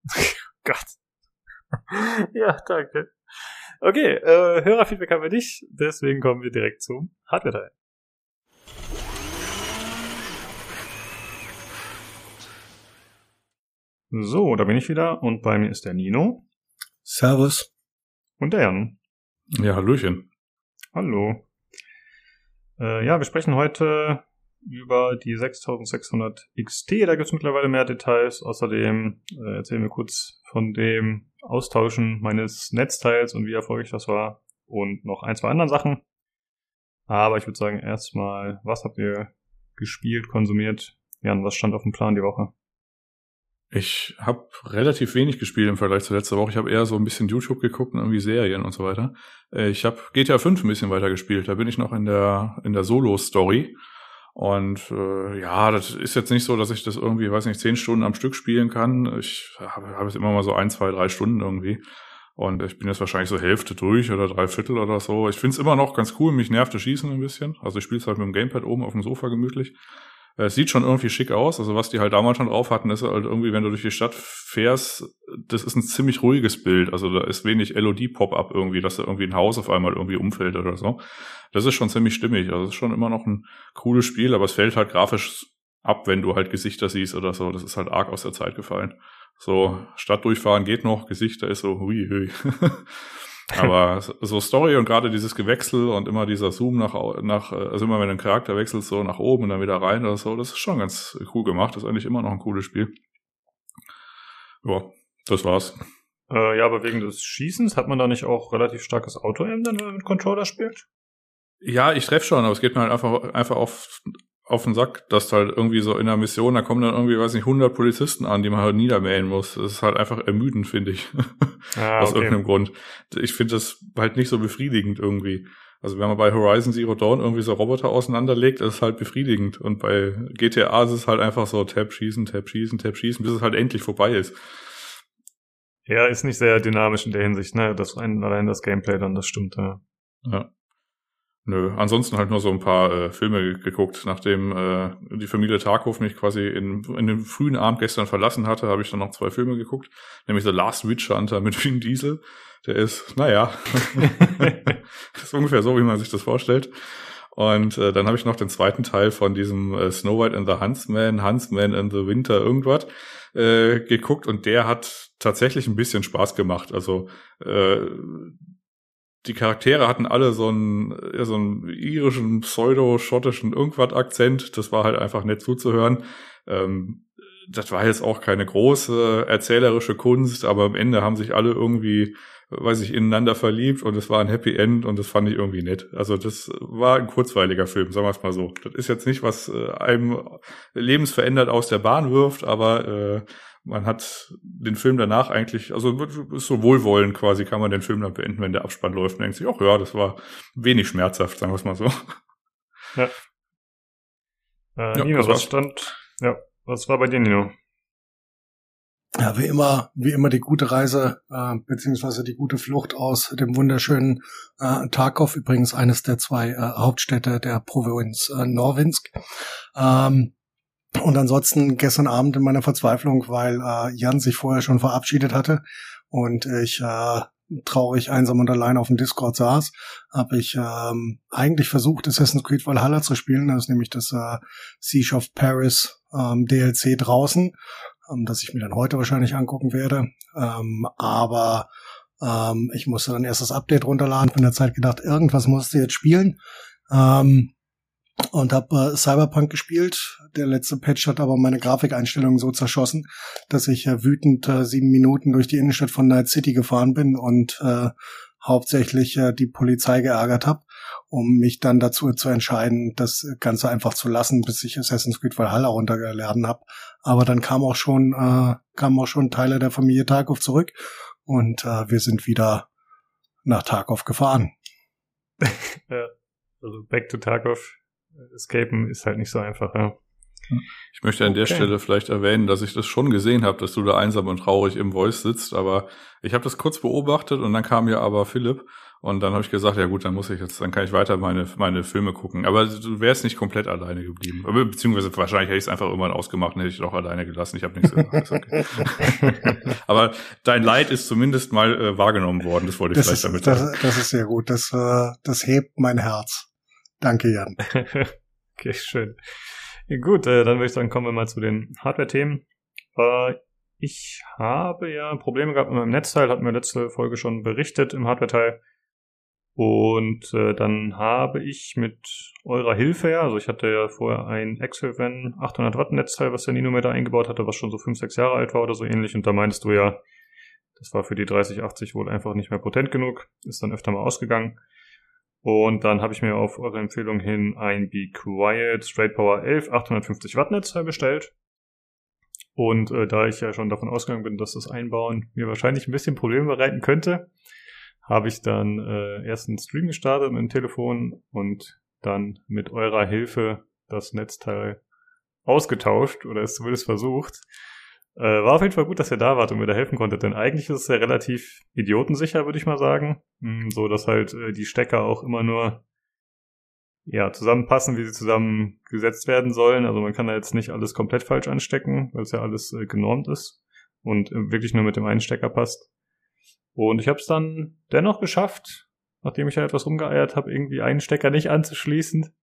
Gott. ja, danke. Okay, äh, Hörerfeedback haben wir nicht, deswegen kommen wir direkt zum Hardware-Teil. So, da bin ich wieder und bei mir ist der Nino. Servus. Und der Jan. Ja, Hallöchen. Hallo. Äh, ja, wir sprechen heute über die 6600 XT. Da gibt es mittlerweile mehr Details. Außerdem äh, erzählen wir kurz von dem Austauschen meines Netzteils und wie erfolgreich das war. Und noch ein, zwei anderen Sachen. Aber ich würde sagen, erstmal, was habt ihr gespielt, konsumiert? Jan, was stand auf dem Plan die Woche? Ich habe relativ wenig gespielt im Vergleich zu letzter Woche. Ich habe eher so ein bisschen YouTube geguckt und irgendwie Serien und so weiter. Äh, ich habe GTA 5 ein bisschen weiter gespielt. Da bin ich noch in der in der Solo-Story. Und äh, ja, das ist jetzt nicht so, dass ich das irgendwie, weiß nicht, zehn Stunden am Stück spielen kann. Ich habe hab es immer mal so ein, zwei, drei Stunden irgendwie. Und ich bin jetzt wahrscheinlich so Hälfte durch oder drei Viertel oder so. Ich finde es immer noch ganz cool. Mich nervt das Schießen ein bisschen. Also ich spiele es halt mit dem Gamepad oben auf dem Sofa gemütlich. Es sieht schon irgendwie schick aus. Also was die halt damals schon drauf hatten, ist halt irgendwie, wenn du durch die Stadt fährst, das ist ein ziemlich ruhiges Bild. Also da ist wenig LOD-Pop-up irgendwie, dass da irgendwie ein Haus auf einmal irgendwie umfällt oder so. Das ist schon ziemlich stimmig. Also es ist schon immer noch ein cooles Spiel, aber es fällt halt grafisch ab, wenn du halt Gesichter siehst oder so. Das ist halt arg aus der Zeit gefallen. So, Stadt durchfahren geht noch, Gesichter ist so, hui, hui. Aber so Story und gerade dieses Gewechsel und immer dieser Zoom nach, nach, also immer wenn ein Charakter wechselt, so nach oben und dann wieder rein oder so, das ist schon ganz cool gemacht. Das ist eigentlich immer noch ein cooles Spiel. Ja, das war's. Äh, ja, aber wegen des Schießens hat man da nicht auch relativ starkes dann, wenn man mit Controller spielt? Ja, ich treffe schon, aber es geht mir halt einfach, einfach auf, auf den Sack, dass halt irgendwie so in der Mission, da kommen dann irgendwie, weiß nicht, 100 Polizisten an, die man halt niedermähen muss. Das ist halt einfach ermüdend, finde ich. Ah, Aus okay. irgendeinem Grund. Ich finde das halt nicht so befriedigend irgendwie. Also wenn man bei Horizon Zero Dawn irgendwie so Roboter auseinanderlegt, ist es halt befriedigend. Und bei GTA ist es halt einfach so Tab schießen, Tab schießen, Tab schießen, bis es halt endlich vorbei ist. Ja, ist nicht sehr dynamisch in der Hinsicht, ne? Das allein das Gameplay dann, das stimmt, ja. Ja. Nö, ansonsten halt nur so ein paar äh, Filme geguckt. Nachdem äh, die Familie Tarkov mich quasi in, in den frühen Abend gestern verlassen hatte, habe ich dann noch zwei Filme geguckt. Nämlich The Last Witch Hunter mit Vin Diesel. Der ist, naja, ist ungefähr so, wie man sich das vorstellt. Und äh, dann habe ich noch den zweiten Teil von diesem äh, Snow White and the Huntsman, Huntsman in the Winter, irgendwas, äh, geguckt und der hat tatsächlich ein bisschen Spaß gemacht. Also äh, die Charaktere hatten alle so einen, ja, so einen irischen, pseudo-schottischen Irgendwas-Akzent. Das war halt einfach nett zuzuhören. Ähm, das war jetzt auch keine große erzählerische Kunst, aber am Ende haben sich alle irgendwie, weiß ich, ineinander verliebt und es war ein Happy End und das fand ich irgendwie nett. Also das war ein kurzweiliger Film, sagen wir es mal so. Das ist jetzt nicht, was äh, einem lebensverändert aus der Bahn wirft, aber äh, man hat den Film danach eigentlich, also ist so wohlwollend quasi, kann man den Film dann beenden, wenn der Abspann läuft und denkt sich, ach ja, das war wenig schmerzhaft, sagen wir es mal so. Ja. Äh, ja, Nino, was stand, ja, was war bei dir, Nino? Ja, wie immer, wie immer die gute Reise, äh, beziehungsweise die gute Flucht aus dem wunderschönen äh, Tarkov, übrigens eines der zwei äh, Hauptstädte der Provinz äh, Norwinsk. Ähm, und ansonsten gestern Abend in meiner Verzweiflung, weil äh, Jan sich vorher schon verabschiedet hatte und ich äh, traurig einsam und allein auf dem Discord saß, habe ich ähm, eigentlich versucht, Assassin's Creed Valhalla zu spielen. Das ist nämlich das äh, Siege of Paris ähm, DLC draußen, ähm, das ich mir dann heute wahrscheinlich angucken werde. Ähm, aber ähm, ich musste dann erst das Update runterladen, in der Zeit gedacht, irgendwas musst du jetzt spielen. Ähm, und habe äh, Cyberpunk gespielt. Der letzte Patch hat aber meine Grafikeinstellungen so zerschossen, dass ich äh, wütend äh, sieben Minuten durch die Innenstadt von Night City gefahren bin und äh, hauptsächlich äh, die Polizei geärgert habe um mich dann dazu zu entscheiden, das Ganze einfach zu lassen, bis ich Assassin's Creed Valhalla runtergeladen habe. Aber dann kam auch schon, äh, kamen auch schon Teile der Familie Tarkov zurück und äh, wir sind wieder nach Tarkov gefahren. ja, also back to Tarkov escapen ist halt nicht so einfach, ja. Ich möchte an okay. der Stelle vielleicht erwähnen, dass ich das schon gesehen habe, dass du da einsam und traurig im Voice sitzt, aber ich habe das kurz beobachtet und dann kam ja aber Philipp und dann habe ich gesagt, ja gut, dann muss ich jetzt, dann kann ich weiter meine meine Filme gucken. Aber du wärst nicht komplett alleine geblieben, beziehungsweise wahrscheinlich hätte ich es einfach irgendwann ausgemacht und hätte ich doch alleine gelassen. Ich habe nichts gesagt. Okay. aber dein Leid ist zumindest mal äh, wahrgenommen worden. Das wollte ich das vielleicht ist, damit. Das, das ist sehr gut. Das äh, das hebt mein Herz. Danke, Jan. okay, schön. Gut, äh, dann würde ich sagen, kommen wir mal zu den Hardware-Themen. Äh, ich habe ja Probleme gehabt mit meinem Netzteil, hatten wir letzte Folge schon berichtet im Hardware-Teil. Und äh, dann habe ich mit eurer Hilfe ja, also ich hatte ja vorher ein Exelven 800 Watt Netzteil, was der Ninometer eingebaut hatte, was schon so 5, 6 Jahre alt war oder so ähnlich. Und da meinst du ja, das war für die 3080 wohl einfach nicht mehr potent genug, ist dann öfter mal ausgegangen. Und dann habe ich mir auf eure Empfehlung hin ein Be Quiet Straight Power 11 850 Watt Netzteil bestellt. Und äh, da ich ja schon davon ausgegangen bin, dass das Einbauen mir wahrscheinlich ein bisschen Probleme bereiten könnte, habe ich dann äh, erst einen Stream gestartet mit dem Telefon und dann mit eurer Hilfe das Netzteil ausgetauscht oder es zumindest versucht. Äh, war auf jeden Fall gut, dass ihr da wart und mir da helfen konntet, denn eigentlich ist es ja relativ idiotensicher, würde ich mal sagen. Hm, so, dass halt äh, die Stecker auch immer nur ja, zusammenpassen, wie sie zusammengesetzt werden sollen. Also man kann da jetzt nicht alles komplett falsch anstecken, weil es ja alles äh, genormt ist und äh, wirklich nur mit dem einen Stecker passt. Und ich habe es dann dennoch geschafft, nachdem ich ja etwas rumgeeiert habe, irgendwie einen Stecker nicht anzuschließen.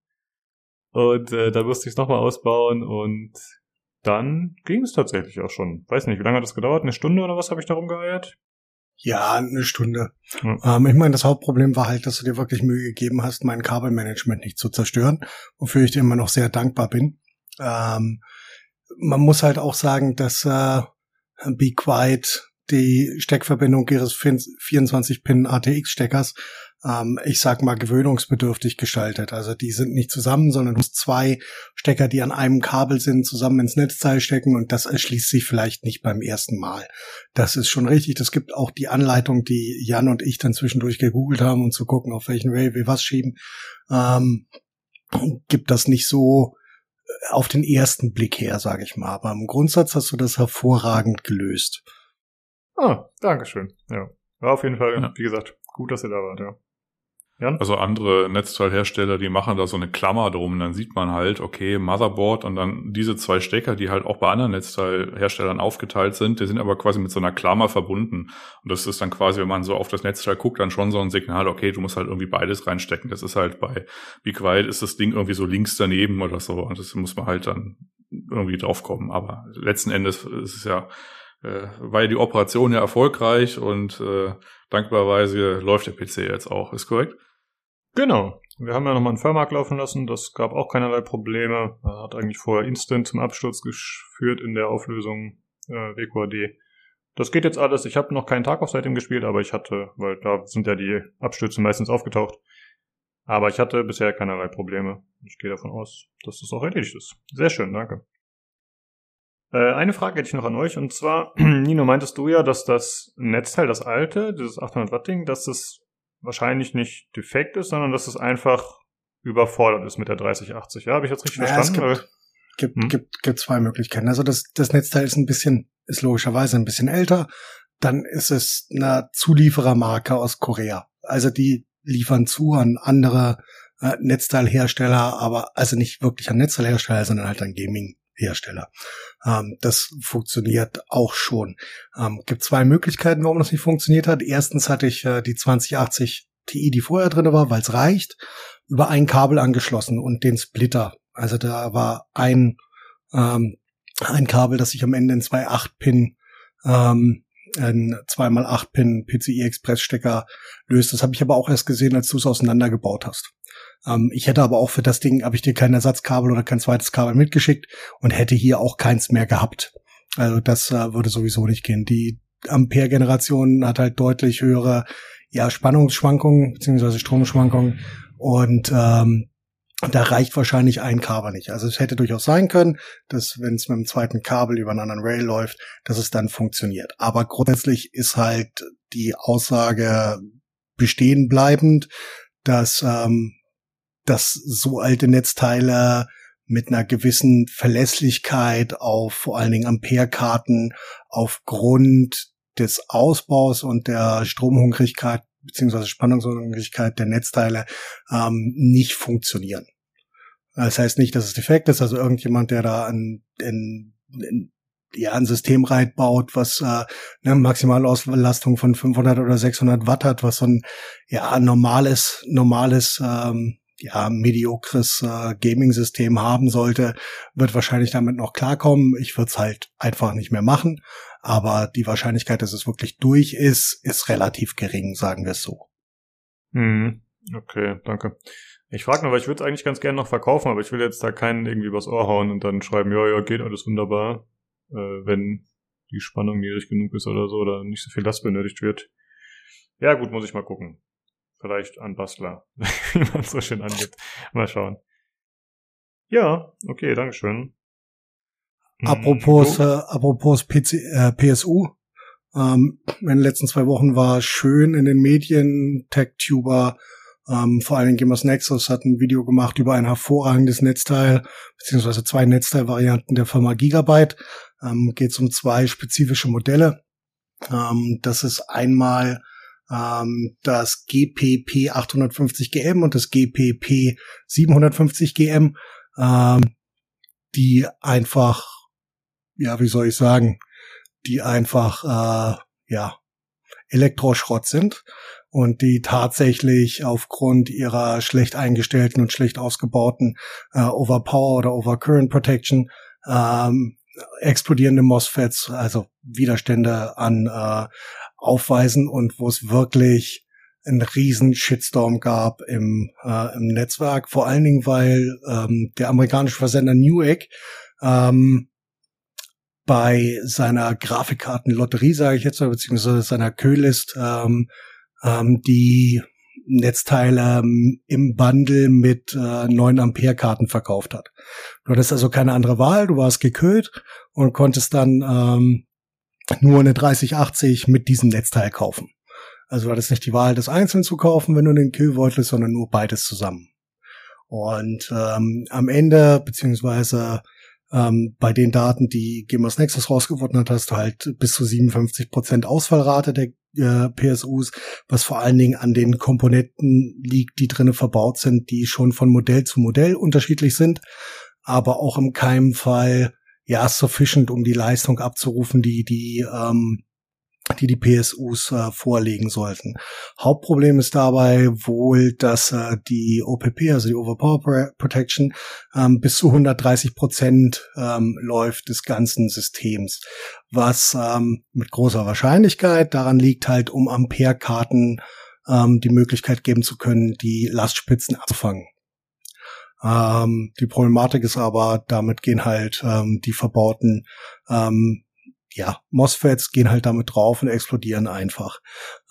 Und äh, da musste ich es nochmal ausbauen und dann ging es tatsächlich auch schon. Weiß nicht, wie lange hat das gedauert? Eine Stunde oder was habe ich da rumgeeiert? Ja, eine Stunde. Hm. Ähm, ich meine, das Hauptproblem war halt, dass du dir wirklich Mühe gegeben hast, mein Kabelmanagement nicht zu zerstören, wofür ich dir immer noch sehr dankbar bin. Ähm, man muss halt auch sagen, dass äh, Be Quiet die Steckverbindung ihres 24-Pin ATX-Steckers ähm, ich sag mal, gewöhnungsbedürftig gestaltet. Also die sind nicht zusammen, sondern du musst zwei Stecker, die an einem Kabel sind, zusammen ins Netzteil stecken und das erschließt sich vielleicht nicht beim ersten Mal. Das ist schon richtig. Das gibt auch die Anleitung, die Jan und ich dann zwischendurch gegoogelt haben, um zu gucken, auf welchen Way wir was schieben. Ähm, gibt das nicht so äh, auf den ersten Blick her, sage ich mal. Aber im Grundsatz hast du das hervorragend gelöst. Ah, Dankeschön. Ja. War auf jeden Fall, ja. wie gesagt, gut, dass ihr da wart, ja. Jan? Also andere Netzteilhersteller, die machen da so eine Klammer drum, dann sieht man halt, okay, Motherboard und dann diese zwei Stecker, die halt auch bei anderen Netzteilherstellern aufgeteilt sind, die sind aber quasi mit so einer Klammer verbunden. Und das ist dann quasi, wenn man so auf das Netzteil guckt, dann schon so ein Signal, okay, du musst halt irgendwie beides reinstecken. Das ist halt bei Be Quiet ist das Ding irgendwie so links daneben oder so. Und das muss man halt dann irgendwie draufkommen. Aber letzten Endes ist es ja, äh, war ja die Operation ja erfolgreich und äh, dankbarerweise läuft der PC jetzt auch. Ist korrekt? Genau. Wir haben ja nochmal einen Firmark laufen lassen. Das gab auch keinerlei Probleme. Hat eigentlich vorher Instant zum Absturz geführt in der Auflösung äh, WQAD. Das geht jetzt alles. Ich habe noch keinen Tag auf seitdem gespielt, aber ich hatte, weil da sind ja die Abstürze meistens aufgetaucht. Aber ich hatte bisher keinerlei Probleme. Ich gehe davon aus, dass das auch erledigt ist. Sehr schön, danke. Äh, eine Frage hätte ich noch an euch und zwar, Nino, meintest du ja, dass das Netzteil, das alte, dieses 800 Watt Ding, dass das wahrscheinlich nicht defekt ist, sondern dass es einfach überfordert ist mit der 3080. Ja, habe ich jetzt richtig naja, verstanden? Es gibt, gibt, hm? gibt, gibt zwei Möglichkeiten. Also das, das Netzteil ist ein bisschen, ist logischerweise ein bisschen älter. Dann ist es eine Zulieferermarke aus Korea. Also die liefern zu an andere äh, Netzteilhersteller, aber also nicht wirklich an Netzteilhersteller, sondern halt an Gaming Hersteller. Ähm, das funktioniert auch schon. Ähm, gibt zwei Möglichkeiten, warum das nicht funktioniert hat. Erstens hatte ich äh, die 2080 Ti, die vorher drin war, weil es reicht, über ein Kabel angeschlossen und den Splitter. Also da war ein ähm, ein Kabel, das sich am Ende in zwei 8-Pin ähm, ein 2x8-Pin PCI Express Stecker löst. Das habe ich aber auch erst gesehen, als du es auseinandergebaut hast. Ähm, ich hätte aber auch für das Ding, habe ich dir kein Ersatzkabel oder kein zweites Kabel mitgeschickt und hätte hier auch keins mehr gehabt. Also das äh, würde sowieso nicht gehen. Die Ampere-Generation hat halt deutlich höhere ja, Spannungsschwankungen beziehungsweise Stromschwankungen Und ähm, da reicht wahrscheinlich ein Kabel nicht. Also es hätte durchaus sein können, dass wenn es mit dem zweiten Kabel über einen anderen Rail läuft, dass es dann funktioniert. Aber grundsätzlich ist halt die Aussage bestehen bleibend, dass, ähm, dass so alte Netzteile mit einer gewissen Verlässlichkeit auf vor allen Dingen Amperekarten aufgrund des Ausbaus und der Stromhungrigkeit beziehungsweise Spannungshungrigkeit der Netzteile ähm, nicht funktionieren. Das heißt nicht, dass es defekt ist, also irgendjemand, der da ein, ein, ein ja, ein System baut, was äh, eine Maximalauslastung von 500 oder 600 Watt hat, was so ein ja normales normales ähm, ja mediokres äh, Gaming-System haben sollte, wird wahrscheinlich damit noch klarkommen. Ich würde es halt einfach nicht mehr machen, aber die Wahrscheinlichkeit, dass es wirklich durch ist, ist relativ gering, sagen wir es so. Hm, okay, danke. Ich frage nur, weil ich würde es eigentlich ganz gerne noch verkaufen, aber ich will jetzt da keinen irgendwie was Ohr hauen und dann schreiben, ja, ja, geht alles wunderbar, äh, wenn die Spannung niedrig genug ist oder so oder nicht so viel Last benötigt wird. Ja, gut, muss ich mal gucken. Vielleicht an Bastler, wie man so schön angibt. Mal schauen. Ja, okay, Dankeschön. Hm, apropos, äh, apropos PC, äh, PSU. Ähm, in den letzten zwei Wochen war schön in den Medien, TechTuber, ähm, vor allen Dingen Gamers Nexus hat ein Video gemacht über ein hervorragendes Netzteil, beziehungsweise zwei Netzteilvarianten der Firma Gigabyte. Ähm, Geht es um zwei spezifische Modelle. Ähm, das ist einmal ähm, das GPP 850GM und das GPP 750GM, ähm, die einfach, ja, wie soll ich sagen, die einfach, äh, ja, Elektroschrott sind und die tatsächlich aufgrund ihrer schlecht eingestellten und schlecht ausgebauten äh, Overpower oder Overcurrent Protection ähm, explodierende MOSFETs, also Widerstände an äh, aufweisen und wo es wirklich einen riesen Shitstorm gab im, äh, im Netzwerk, vor allen Dingen, weil ähm, der amerikanische Versender Newegg ähm, bei seiner Grafikkartenlotterie, sage ich jetzt mal, beziehungsweise seiner Köhlist ähm, ähm, die Netzteile ähm, im Bundle mit äh, 9 Ampere Karten verkauft hat. Du hattest also keine andere Wahl, du warst gekühlt und konntest dann ähm, nur eine 3080 mit diesem Netzteil kaufen. Also du hattest nicht die Wahl, das einzeln zu kaufen, wenn du den Kühl wolltest, sondern nur beides zusammen. Und ähm, am Ende, beziehungsweise ähm, bei den Daten, die Gamers Nexus rausgefunden hat, hast du halt bis zu 57 Prozent Ausfallrate der äh, PSUs, was vor allen Dingen an den Komponenten liegt, die drinnen verbaut sind, die schon von Modell zu Modell unterschiedlich sind, aber auch im keinem Fall ja sufficient, um die Leistung abzurufen, die die ähm, die die PSUs äh, vorlegen sollten. Hauptproblem ist dabei wohl, dass äh, die OPP, also die Overpower Protection, ähm, bis zu 130 Prozent ähm, läuft des ganzen Systems, was ähm, mit großer Wahrscheinlichkeit daran liegt, halt um Amperekarten ähm, die Möglichkeit geben zu können, die Lastspitzen abzufangen. Ähm, die Problematik ist aber, damit gehen halt ähm, die verbauten ähm, ja, MOSFETs gehen halt damit drauf und explodieren einfach.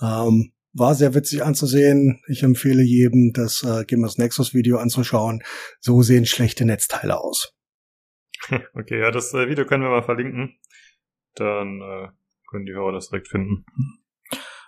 Ähm, war sehr witzig anzusehen. Ich empfehle jedem, das äh, Gamers Nexus Video anzuschauen. So sehen schlechte Netzteile aus. Okay, ja, das äh, Video können wir mal verlinken. Dann äh, können die Hörer das direkt finden.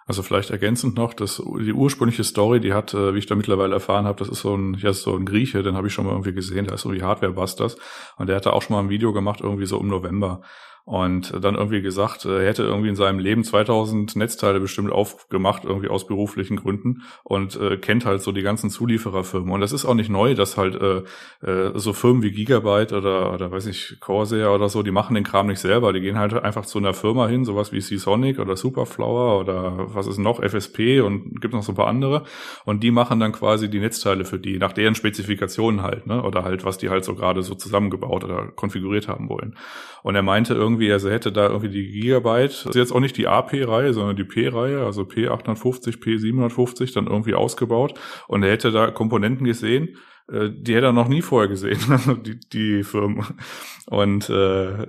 Also vielleicht ergänzend noch, dass die ursprüngliche Story, die hat, äh, wie ich da mittlerweile erfahren habe, das ist so ein, ja, so ein Grieche, den habe ich schon mal irgendwie gesehen, der ist so wie Hardware Busters. Und der hatte auch schon mal ein Video gemacht, irgendwie so im November und dann irgendwie gesagt, er hätte irgendwie in seinem Leben 2000 Netzteile bestimmt aufgemacht, irgendwie aus beruflichen Gründen und äh, kennt halt so die ganzen Zuliefererfirmen. Und das ist auch nicht neu, dass halt äh, äh, so Firmen wie Gigabyte oder, oder weiß ich, Corsair oder so, die machen den Kram nicht selber. Die gehen halt einfach zu einer Firma hin, sowas wie Seasonic oder Superflower oder was ist noch, FSP und gibt noch so ein paar andere. Und die machen dann quasi die Netzteile für die, nach deren Spezifikationen halt, ne? Oder halt, was die halt so gerade so zusammengebaut oder konfiguriert haben wollen. Und er meinte irgendwie, irgendwie, also hätte da irgendwie die Gigabyte, das ist jetzt auch nicht die AP-Reihe, sondern die P-Reihe, also P850, P750 dann irgendwie ausgebaut und er hätte da Komponenten gesehen, äh, die hätte er noch nie vorher gesehen, also die, die Firmen. Und äh,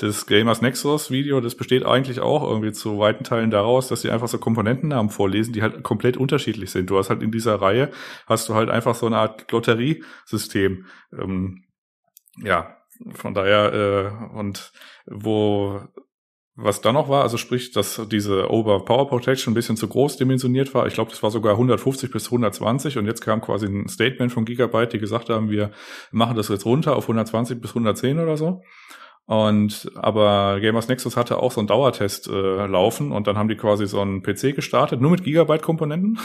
das Gamers Nexus Video, das besteht eigentlich auch irgendwie zu weiten Teilen daraus, dass sie einfach so Komponentennamen vorlesen, die halt komplett unterschiedlich sind. Du hast halt in dieser Reihe, hast du halt einfach so eine Art Lotteriesystem. Ähm, ja, von daher, äh, und wo was dann noch war, also sprich, dass diese Over Power Protection ein bisschen zu groß dimensioniert war. Ich glaube, das war sogar 150 bis 120 und jetzt kam quasi ein Statement von Gigabyte, die gesagt haben, wir machen das jetzt runter auf 120 bis 110 oder so. Und aber Gamers Nexus hatte auch so einen Dauertest äh, laufen und dann haben die quasi so einen PC gestartet, nur mit Gigabyte-Komponenten.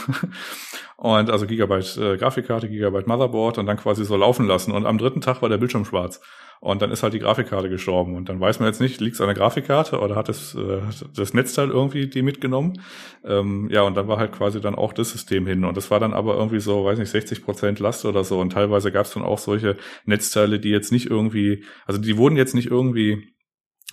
und also Gigabyte äh, Grafikkarte, Gigabyte Motherboard und dann quasi so laufen lassen. Und am dritten Tag war der Bildschirm schwarz. Und dann ist halt die Grafikkarte gestorben. Und dann weiß man jetzt nicht, liegt es an der Grafikkarte oder hat es äh, das Netzteil irgendwie die mitgenommen? Ähm, ja, und dann war halt quasi dann auch das System hin. Und das war dann aber irgendwie so, weiß nicht, 60 Prozent Last oder so. Und teilweise gab es dann auch solche Netzteile, die jetzt nicht irgendwie, also die wurden jetzt nicht irgendwie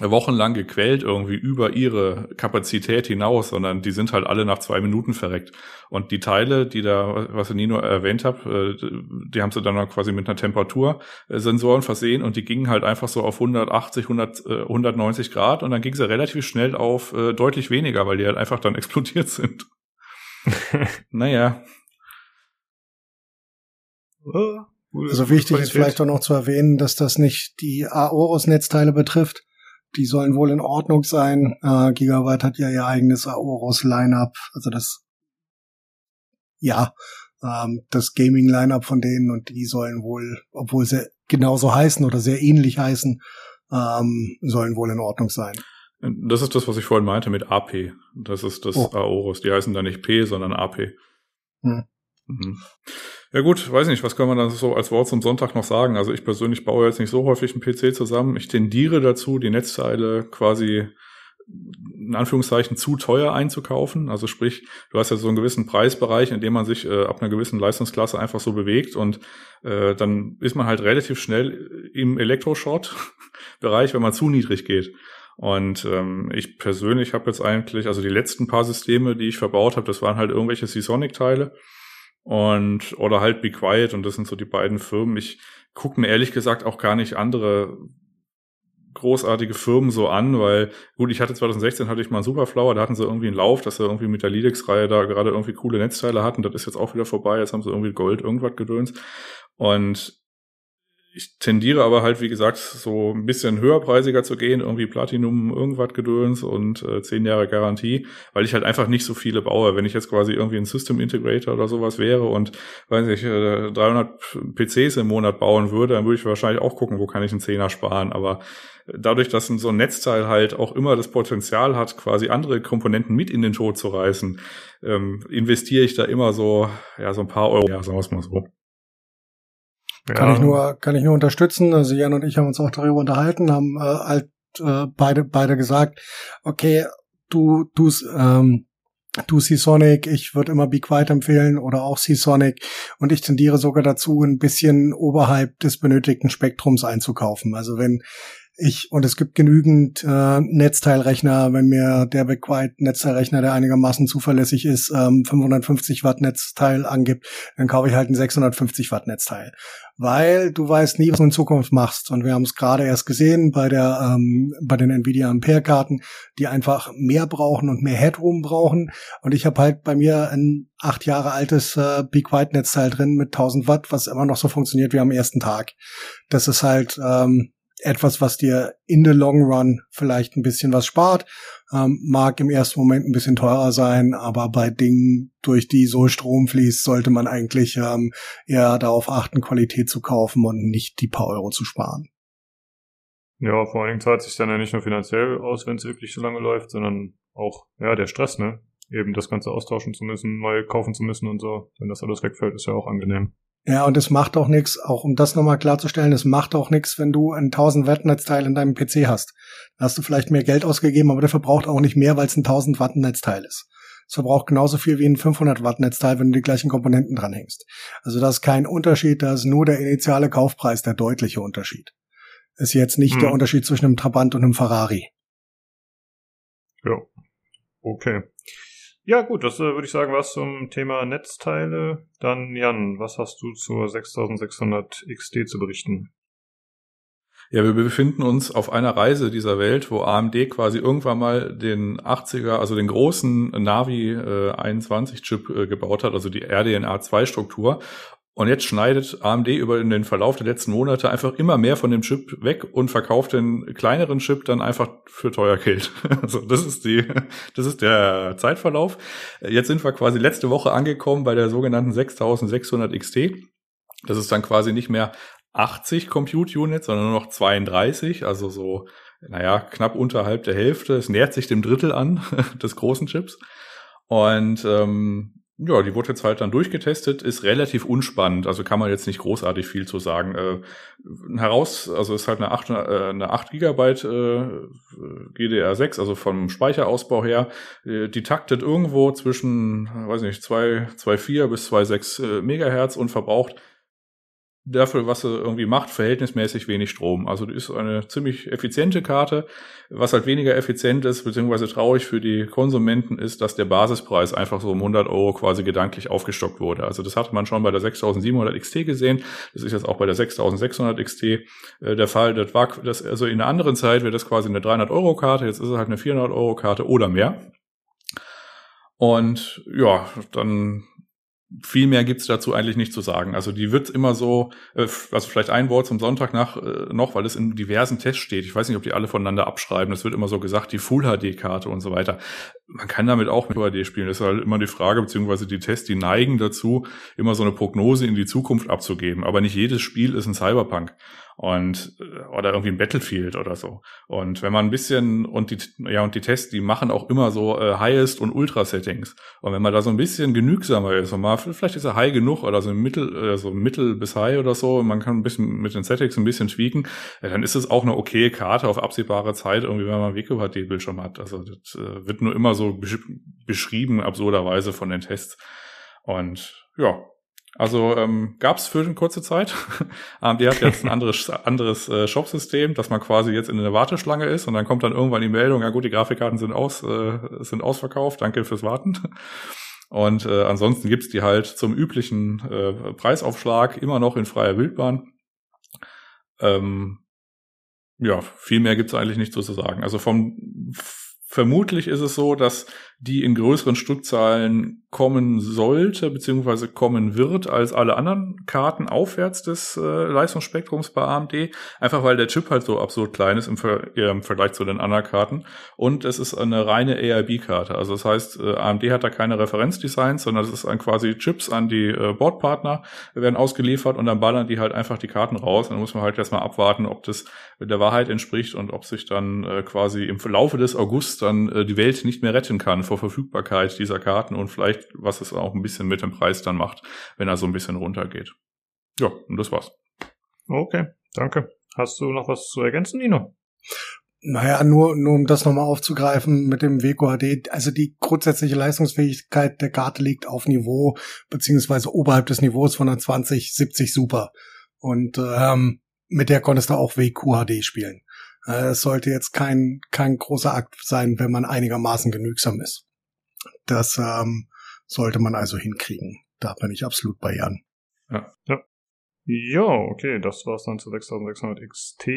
wochenlang gequält irgendwie über ihre Kapazität hinaus, sondern die sind halt alle nach zwei Minuten verreckt. Und die Teile, die da, was ich nie nur erwähnt habe, äh, die haben sie dann quasi mit einer Temperatursensoren versehen und die gingen halt einfach so auf 180, 100, 190 Grad und dann ging sie relativ schnell auf äh, deutlich weniger, weil die halt einfach dann explodiert sind. naja. Also wichtig ist vielleicht auch noch zu erwähnen, dass das nicht die Aorus-Netzteile betrifft, die sollen wohl in Ordnung sein. Äh, Gigabyte hat ja ihr eigenes Aorus-Line-Up, also das, ja, ähm, das Gaming-Line-Up von denen und die sollen wohl, obwohl sie genauso heißen oder sehr ähnlich heißen, ähm, sollen wohl in Ordnung sein. Das ist das, was ich vorhin meinte mit AP. Das ist das oh. Aorus. Die heißen da nicht P, sondern AP. Hm. Mhm. Ja gut, weiß nicht, was kann man da so als Wort zum Sonntag noch sagen? Also ich persönlich baue jetzt nicht so häufig einen PC zusammen. Ich tendiere dazu, die Netzteile quasi in Anführungszeichen zu teuer einzukaufen. Also sprich, du hast ja so einen gewissen Preisbereich, in dem man sich äh, ab einer gewissen Leistungsklasse einfach so bewegt und äh, dann ist man halt relativ schnell im Elektroshort-Bereich, wenn man zu niedrig geht. Und ähm, ich persönlich habe jetzt eigentlich, also die letzten paar Systeme, die ich verbaut habe, das waren halt irgendwelche Seasonic-Teile und oder halt Be Quiet und das sind so die beiden Firmen. Ich gucke mir ehrlich gesagt auch gar nicht andere großartige Firmen so an, weil gut, ich hatte 2016 hatte ich mal einen Superflower, da hatten sie irgendwie einen Lauf, dass sie irgendwie mit der Lidix-Reihe da gerade irgendwie coole Netzteile hatten. Das ist jetzt auch wieder vorbei. Jetzt haben sie irgendwie Gold irgendwas gedöns. Und ich tendiere aber halt, wie gesagt, so ein bisschen höherpreisiger zu gehen, irgendwie Platinum, irgendwas Gedöns und äh, zehn Jahre Garantie, weil ich halt einfach nicht so viele baue. Wenn ich jetzt quasi irgendwie ein System Integrator oder sowas wäre und, weiß nicht, äh, 300 PCs im Monat bauen würde, dann würde ich wahrscheinlich auch gucken, wo kann ich einen Zehner sparen. Aber dadurch, dass so ein Netzteil halt auch immer das Potenzial hat, quasi andere Komponenten mit in den Tod zu reißen, ähm, investiere ich da immer so, ja, so ein paar Euro, ja, sagen wir mal so. Kann ich nur, kann ich nur unterstützen. Also Jan und ich haben uns auch darüber unterhalten, haben äh, halt äh, beide, beide gesagt, okay, du, du, ähm, du Seasonic, ich würde immer Be Quiet empfehlen oder auch Seasonic und ich tendiere sogar dazu, ein bisschen oberhalb des benötigten Spektrums einzukaufen. Also wenn ich, und es gibt genügend äh, Netzteilrechner, wenn mir der Backquiet Netzteilrechner, der einigermaßen zuverlässig ist, ähm, 550 Watt Netzteil angibt, dann kaufe ich halt ein 650 Watt Netzteil. Weil du weißt nie, was du in Zukunft machst. Und wir haben es gerade erst gesehen bei der, ähm, bei den Nvidia Ampere-Karten, die einfach mehr brauchen und mehr Headroom brauchen. Und ich habe halt bei mir ein acht Jahre altes äh, Be Quiet Netzteil drin mit 1000 Watt, was immer noch so funktioniert wie am ersten Tag. Das ist halt, ähm, etwas, was dir in the long run vielleicht ein bisschen was spart. Ähm, mag im ersten Moment ein bisschen teurer sein, aber bei Dingen, durch die so Strom fließt, sollte man eigentlich ähm, eher darauf achten, Qualität zu kaufen und nicht die paar Euro zu sparen. Ja, vor allen Dingen zahlt sich dann ja nicht nur finanziell aus, wenn es wirklich so lange läuft, sondern auch, ja, der Stress, ne? Eben das Ganze austauschen zu müssen, neu kaufen zu müssen und so. Wenn das alles wegfällt, ist ja auch angenehm. Ja, und es macht auch nichts, auch um das nochmal klarzustellen, es macht auch nichts, wenn du ein 1000 Watt Netzteil in deinem PC hast. Da hast du vielleicht mehr Geld ausgegeben, aber der verbraucht auch nicht mehr, weil es ein 1000 Watt Netzteil ist. Es verbraucht genauso viel wie ein 500 Watt Netzteil, wenn du die gleichen Komponenten dranhängst. Also das ist kein Unterschied, das ist nur der initiale Kaufpreis der deutliche Unterschied. ist jetzt nicht hm. der Unterschied zwischen einem Trabant und einem Ferrari. Ja. Okay. Ja, gut, das äh, würde ich sagen, was zum Thema Netzteile. Dann, Jan, was hast du zur 6600 XT zu berichten? Ja, wir befinden uns auf einer Reise dieser Welt, wo AMD quasi irgendwann mal den 80er, also den großen Navi äh, 21 Chip äh, gebaut hat, also die RDNA 2 Struktur und jetzt schneidet AMD über den Verlauf der letzten Monate einfach immer mehr von dem Chip weg und verkauft den kleineren Chip dann einfach für teuer Geld. Also das ist die, das ist der Zeitverlauf. Jetzt sind wir quasi letzte Woche angekommen bei der sogenannten 6600 XT. Das ist dann quasi nicht mehr 80 Compute Units, sondern nur noch 32, also so, naja, knapp unterhalb der Hälfte. Es nähert sich dem Drittel an des großen Chips. Und ähm, ja, die wurde jetzt halt dann durchgetestet, ist relativ unspannend, also kann man jetzt nicht großartig viel zu sagen. Äh, heraus, also ist halt eine 8, äh, eine 8 Gigabyte äh, GDR6, also vom Speicherausbau her. Äh, die taktet irgendwo zwischen, weiß nicht, 2,4 bis 2,6 äh, Megahertz und verbraucht dafür, was sie irgendwie macht, verhältnismäßig wenig Strom. Also ist eine ziemlich effiziente Karte. Was halt weniger effizient ist, beziehungsweise traurig für die Konsumenten ist, dass der Basispreis einfach so um 100 Euro quasi gedanklich aufgestockt wurde. Also das hatte man schon bei der 6700 XT gesehen. Das ist jetzt auch bei der 6600 XT äh, der Fall. Das war, das, also in einer anderen Zeit wäre das quasi eine 300 Euro Karte. Jetzt ist es halt eine 400 Euro Karte oder mehr. Und ja, dann viel mehr gibt's dazu eigentlich nicht zu sagen. Also die wird immer so, äh, also vielleicht ein Wort zum Sonntag nach äh, noch, weil es in diversen Tests steht. Ich weiß nicht, ob die alle voneinander abschreiben. Es wird immer so gesagt, die Full HD-Karte und so weiter. Man kann damit auch mit HD spielen. Das ist halt immer die Frage, beziehungsweise die Tests, die neigen dazu, immer so eine Prognose in die Zukunft abzugeben. Aber nicht jedes Spiel ist ein Cyberpunk und oder irgendwie ein Battlefield oder so. Und wenn man ein bisschen und die ja und die Tests, die machen auch immer so äh, Highest und Ultra Settings. Und wenn man da so ein bisschen genügsamer ist und mal vielleicht ist er high genug oder so Mittel äh, so Mittel bis High oder so, man kann ein bisschen mit den Settings ein bisschen tweaken, ja, dann ist es auch eine okay Karte auf absehbare Zeit irgendwie, wenn man einen WQHD Bildschirm hat. Also das äh, wird nur immer so besch beschrieben absurderweise von den Tests. Und ja, also ähm, gab es für eine kurze Zeit. AMD hat jetzt ein anderes, anderes äh, Shop-System, dass man quasi jetzt in einer Warteschlange ist und dann kommt dann irgendwann die Meldung, ja gut, die Grafikkarten sind aus, äh, sind ausverkauft, danke fürs Warten. Und äh, ansonsten gibt's die halt zum üblichen äh, Preisaufschlag immer noch in freier Wildbahn. Ähm, ja, viel mehr gibt's eigentlich nicht so zu sagen. Also vom vermutlich ist es so, dass die in größeren Stückzahlen kommen sollte, beziehungsweise kommen wird, als alle anderen Karten aufwärts des äh, Leistungsspektrums bei AMD. Einfach weil der Chip halt so absurd klein ist im, Ver äh, im Vergleich zu den anderen Karten. Und es ist eine reine AIB-Karte. Also das heißt, äh, AMD hat da keine Referenzdesigns, sondern es ist ein quasi Chips an die äh, Bordpartner werden ausgeliefert und dann ballern die halt einfach die Karten raus. Und dann muss man halt erstmal abwarten, ob das der Wahrheit entspricht und ob sich dann äh, quasi im Verlaufe des August dann äh, die Welt nicht mehr retten kann vor Verfügbarkeit dieser Karten und vielleicht, was es auch ein bisschen mit dem Preis dann macht, wenn er so ein bisschen runtergeht. Ja, und das war's. Okay, danke. Hast du noch was zu ergänzen, Nino? Naja, nur, nur um das nochmal aufzugreifen mit dem WQHD, also die grundsätzliche Leistungsfähigkeit der Karte liegt auf Niveau, beziehungsweise oberhalb des Niveaus von einer 2070 Super. Und ähm, mit der konntest du auch WQHD spielen. Äh, es sollte jetzt kein, kein großer Akt sein, wenn man einigermaßen genügsam ist. Das ähm, sollte man also hinkriegen. Da bin ich absolut bei Jan. Ja. ja. Ja, okay, das war's dann zu 6600 XT.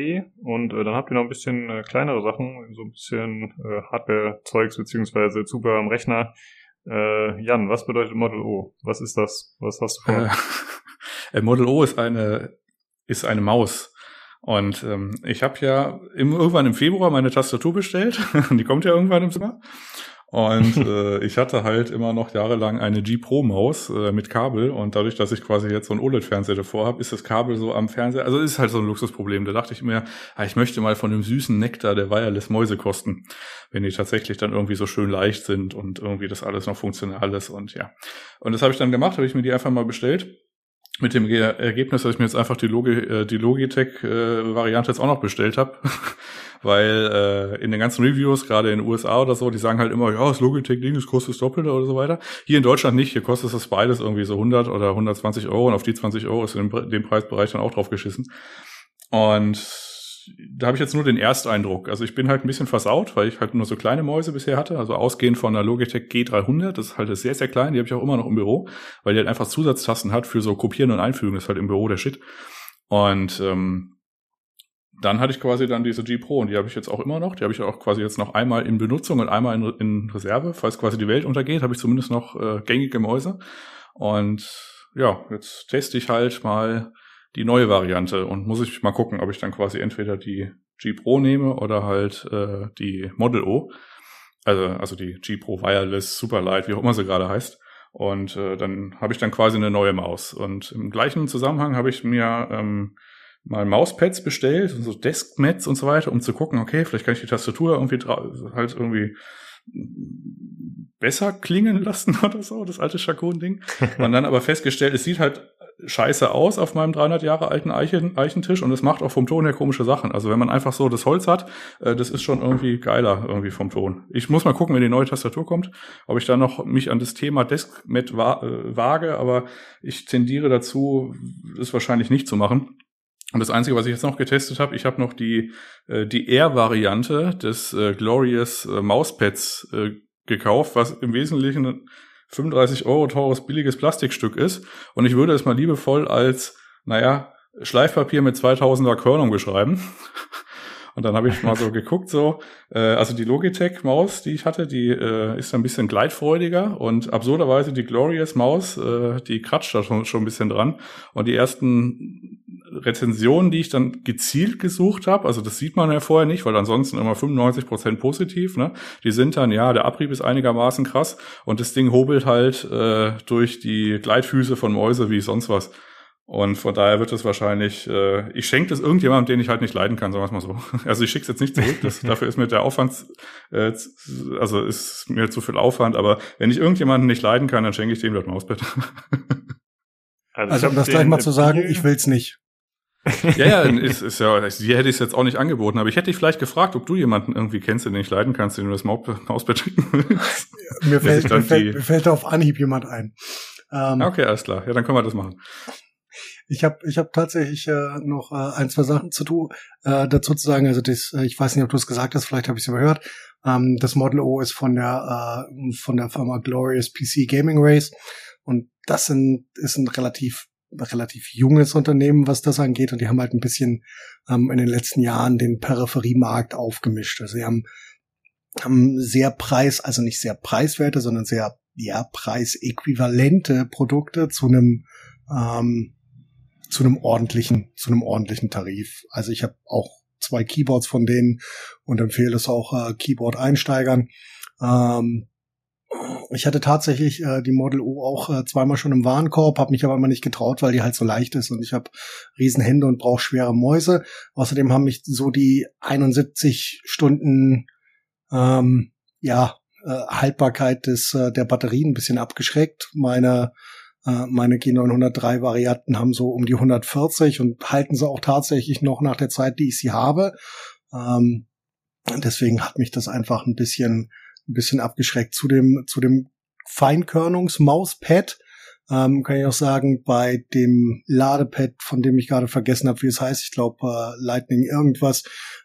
Und äh, dann habt ihr noch ein bisschen äh, kleinere Sachen, so ein bisschen äh, Hardware-Zeugs beziehungsweise Zubehör am Rechner. Äh, Jan, was bedeutet Model O? Was ist das? Was hast du vor? Äh, Model O ist eine ist eine Maus. Und ähm, ich habe ja im, irgendwann im Februar meine Tastatur bestellt. Die kommt ja irgendwann im Sommer. Und äh, ich hatte halt immer noch jahrelang eine G Pro Maus äh, mit Kabel und dadurch, dass ich quasi jetzt so ein OLED-Fernseher davor habe, ist das Kabel so am Fernseher. Also ist halt so ein Luxusproblem. Da dachte ich mir, ah, ich möchte mal von dem süßen Nektar der Wireless Mäuse kosten, wenn die tatsächlich dann irgendwie so schön leicht sind und irgendwie das alles noch funktional ist und ja. Und das habe ich dann gemacht, habe ich mir die einfach mal bestellt mit dem Ergebnis, dass ich mir jetzt einfach die, Logi äh, die Logitech-Variante jetzt auch noch bestellt habe. Weil äh, in den ganzen Reviews, gerade in den USA oder so, die sagen halt immer, ja, das Logitech-Ding, das kostet das Doppelte oder so weiter. Hier in Deutschland nicht, hier kostet das beides irgendwie so 100 oder 120 Euro und auf die 20 Euro ist in dem Preisbereich dann auch drauf geschissen. Und da habe ich jetzt nur den Ersteindruck. Also ich bin halt ein bisschen versaut, weil ich halt nur so kleine Mäuse bisher hatte. Also ausgehend von der Logitech G300, das ist halt sehr, sehr klein. Die habe ich auch immer noch im Büro, weil die halt einfach Zusatztasten hat für so Kopieren und Einfügen. Das ist halt im Büro der Shit. Und ähm, dann hatte ich quasi dann diese G Pro und die habe ich jetzt auch immer noch. Die habe ich auch quasi jetzt noch einmal in Benutzung und einmal in, in Reserve. Falls quasi die Welt untergeht, habe ich zumindest noch äh, gängige Mäuse. Und ja, jetzt teste ich halt mal die neue Variante und muss ich mal gucken, ob ich dann quasi entweder die G Pro nehme oder halt äh, die Model O. Also, also die G Pro Wireless Superlight, wie auch immer sie gerade heißt. Und äh, dann habe ich dann quasi eine neue Maus. Und im gleichen Zusammenhang habe ich mir ähm, mal Mauspads bestellt, so Deskmats und so weiter, um zu gucken, okay, vielleicht kann ich die Tastatur irgendwie halt irgendwie besser klingen lassen oder so, das alte Chacon-Ding. Und dann aber festgestellt, es sieht halt scheiße aus auf meinem 300 Jahre alten Eichen, Eichentisch und es macht auch vom Ton her komische Sachen. Also wenn man einfach so das Holz hat, äh, das ist schon irgendwie geiler irgendwie vom Ton. Ich muss mal gucken, wenn die neue Tastatur kommt, ob ich da noch mich an das Thema Deskmat wa äh, wage, aber ich tendiere dazu, das wahrscheinlich nicht zu machen. Und das Einzige, was ich jetzt noch getestet habe, ich habe noch die, äh, die Air-Variante des äh, Glorious äh, Mauspads äh, gekauft, was im Wesentlichen 35 Euro teures billiges Plastikstück ist. Und ich würde es mal liebevoll als, naja, Schleifpapier mit 2000er Körnung beschreiben. Und dann habe ich mal so geguckt, so, äh, also die Logitech-Maus, die ich hatte, die äh, ist ein bisschen gleitfreudiger und absurderweise die Glorious-Maus, äh, die kratscht da schon, schon ein bisschen dran. Und die ersten Rezensionen, die ich dann gezielt gesucht habe, also das sieht man ja vorher nicht, weil ansonsten immer 95% positiv, ne? Die sind dann, ja, der Abrieb ist einigermaßen krass und das Ding hobelt halt äh, durch die Gleitfüße von Mäuse wie sonst was. Und von daher wird es wahrscheinlich, äh, ich schenke das irgendjemandem, den ich halt nicht leiden kann, sagen wir es mal so. Also ich schicke es jetzt nicht zurück, das, dafür ist mir der Aufwand, äh, also ist mir zu viel Aufwand, aber wenn ich irgendjemanden nicht leiden kann, dann schenke ich dem das Mausbett. Also, also um das gleich mal zu sagen, ich will's nicht. ja, ja, ist, ist ja, hier hätte ich es jetzt auch nicht angeboten, aber ich hätte dich vielleicht gefragt, ob du jemanden irgendwie kennst, den ich leiden kannst, den du das Mausbett schicken willst. mir, fällt, mir, fällt, mir fällt auf Anhieb jemand ein. Ähm, okay, alles klar. Ja, dann können wir das machen. Ich habe ich hab tatsächlich äh, noch äh, ein, zwei Sachen zu tun, äh, dazu zu sagen. Also das, äh, ich weiß nicht, ob du es gesagt hast, vielleicht habe ich es überhört. Ähm, das Model O ist von der äh, von der Firma Glorious PC Gaming Race und das sind, ist ein relativ relativ junges Unternehmen, was das angeht, und die haben halt ein bisschen ähm, in den letzten Jahren den Peripheriemarkt aufgemischt. Also sie haben, haben sehr preis, also nicht sehr preiswerte, sondern sehr ja preisäquivalente Produkte zu einem ähm, zu einem ordentlichen, zu einem ordentlichen Tarif. Also ich habe auch zwei Keyboards von denen und empfehle es auch äh, Keyboard-Einsteigern. Ähm, ich hatte tatsächlich äh, die Model O auch äh, zweimal schon im Warenkorb, habe mich aber immer nicht getraut, weil die halt so leicht ist und ich habe Riesenhände und brauche schwere Mäuse. Außerdem haben mich so die 71 Stunden ähm, ja äh, Haltbarkeit des äh, der Batterien ein bisschen abgeschreckt. Meine äh, meine G903 Varianten haben so um die 140 und halten sie auch tatsächlich noch nach der Zeit, die ich sie habe. Ähm, deswegen hat mich das einfach ein bisschen, ein bisschen abgeschreckt. Zu dem, zu dem Feinkörnungsmauspad ähm, kann ich auch sagen, bei dem Ladepad, von dem ich gerade vergessen habe, wie es heißt, ich glaube äh, Lightning irgendwas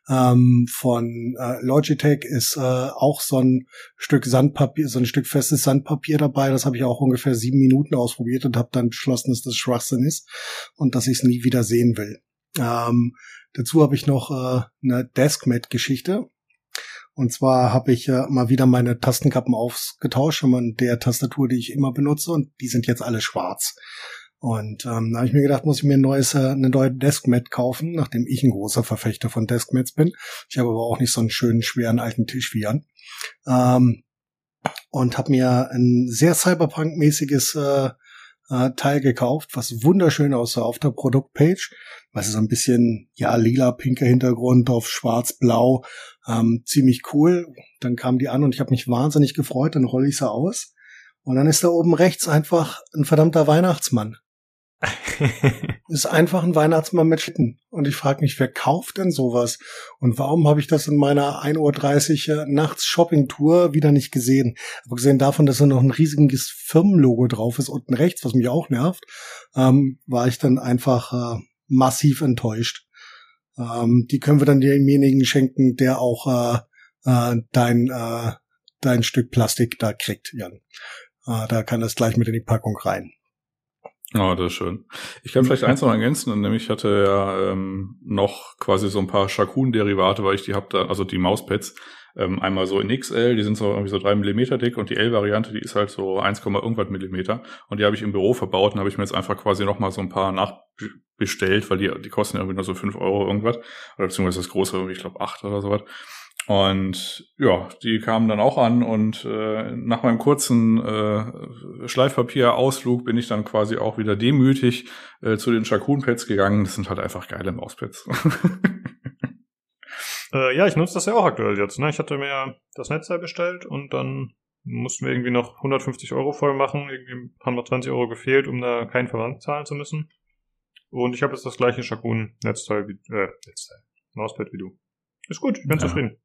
ähm, von äh, Logitech ist äh, auch so ein Stück Sandpapier, so ein Stück festes Sandpapier dabei. Das habe ich auch ungefähr sieben Minuten ausprobiert und habe dann beschlossen, dass das Schwachsinn ist und dass ich es nie wieder sehen will. Ähm, dazu habe ich noch äh, eine Deskmat-Geschichte. Und zwar habe ich äh, mal wieder meine Tastenkappen ausgetauscht von der Tastatur, die ich immer benutze, und die sind jetzt alle schwarz. Und ähm, da habe ich mir gedacht, muss ich mir ein neues, äh, eine neue Deskmat kaufen, nachdem ich ein großer Verfechter von Deskmats bin. Ich habe aber auch nicht so einen schönen, schweren alten Tisch wie Jan. Ähm, und habe mir ein sehr Cyberpunk-mäßiges äh, äh, Teil gekauft, was wunderschön aussah auf der Produktpage. Was ist so ein bisschen, ja, lila, pinker Hintergrund auf schwarz-blau. Ähm, ziemlich cool. Dann kam die an und ich habe mich wahnsinnig gefreut. Dann rolle ich sie aus. Und dann ist da oben rechts einfach ein verdammter Weihnachtsmann. ist einfach ein Weihnachtsmann mit Schlitten. Und ich frage mich, wer kauft denn sowas? Und warum habe ich das in meiner 1.30 Uhr nachts Shopping-Tour wieder nicht gesehen? Abgesehen davon, dass da noch ein riesiges Firmenlogo drauf ist, unten rechts, was mich auch nervt, ähm, war ich dann einfach äh, massiv enttäuscht. Ähm, die können wir dann demjenigen schenken, der auch äh, äh, dein, äh, dein Stück Plastik da kriegt, Jan. Äh, da kann das gleich mit in die Packung rein. Oh, das ist schön. Ich kann vielleicht eins noch ergänzen, nämlich hatte ja ähm, noch quasi so ein paar Shakun-Derivate, weil ich die hab da, also die Mauspads, ähm, einmal so in XL, die sind so irgendwie so drei Millimeter dick und die L-Variante, die ist halt so 1, irgendwas Millimeter und die habe ich im Büro verbaut und habe ich mir jetzt einfach quasi noch mal so ein paar nachbestellt, weil die, die kosten irgendwie nur so fünf Euro irgendwas oder beziehungsweise das große ich glaube acht oder sowas. Und ja, die kamen dann auch an und äh, nach meinem kurzen äh, Schleifpapier-Ausflug bin ich dann quasi auch wieder demütig äh, zu den Shakun-Pads gegangen. Das sind halt einfach geile Mauspads. äh, ja, ich nutze das ja auch aktuell jetzt. Ne? Ich hatte mir das Netzteil bestellt und dann mussten wir irgendwie noch 150 Euro voll machen. Irgendwie haben noch 20 Euro gefehlt, um da keinen Versand zahlen zu müssen. Und ich habe jetzt das gleiche Shakun-Netzteil wie, äh, Netzteil, Mauspad wie du. Ist gut, ich bin ja. zufrieden.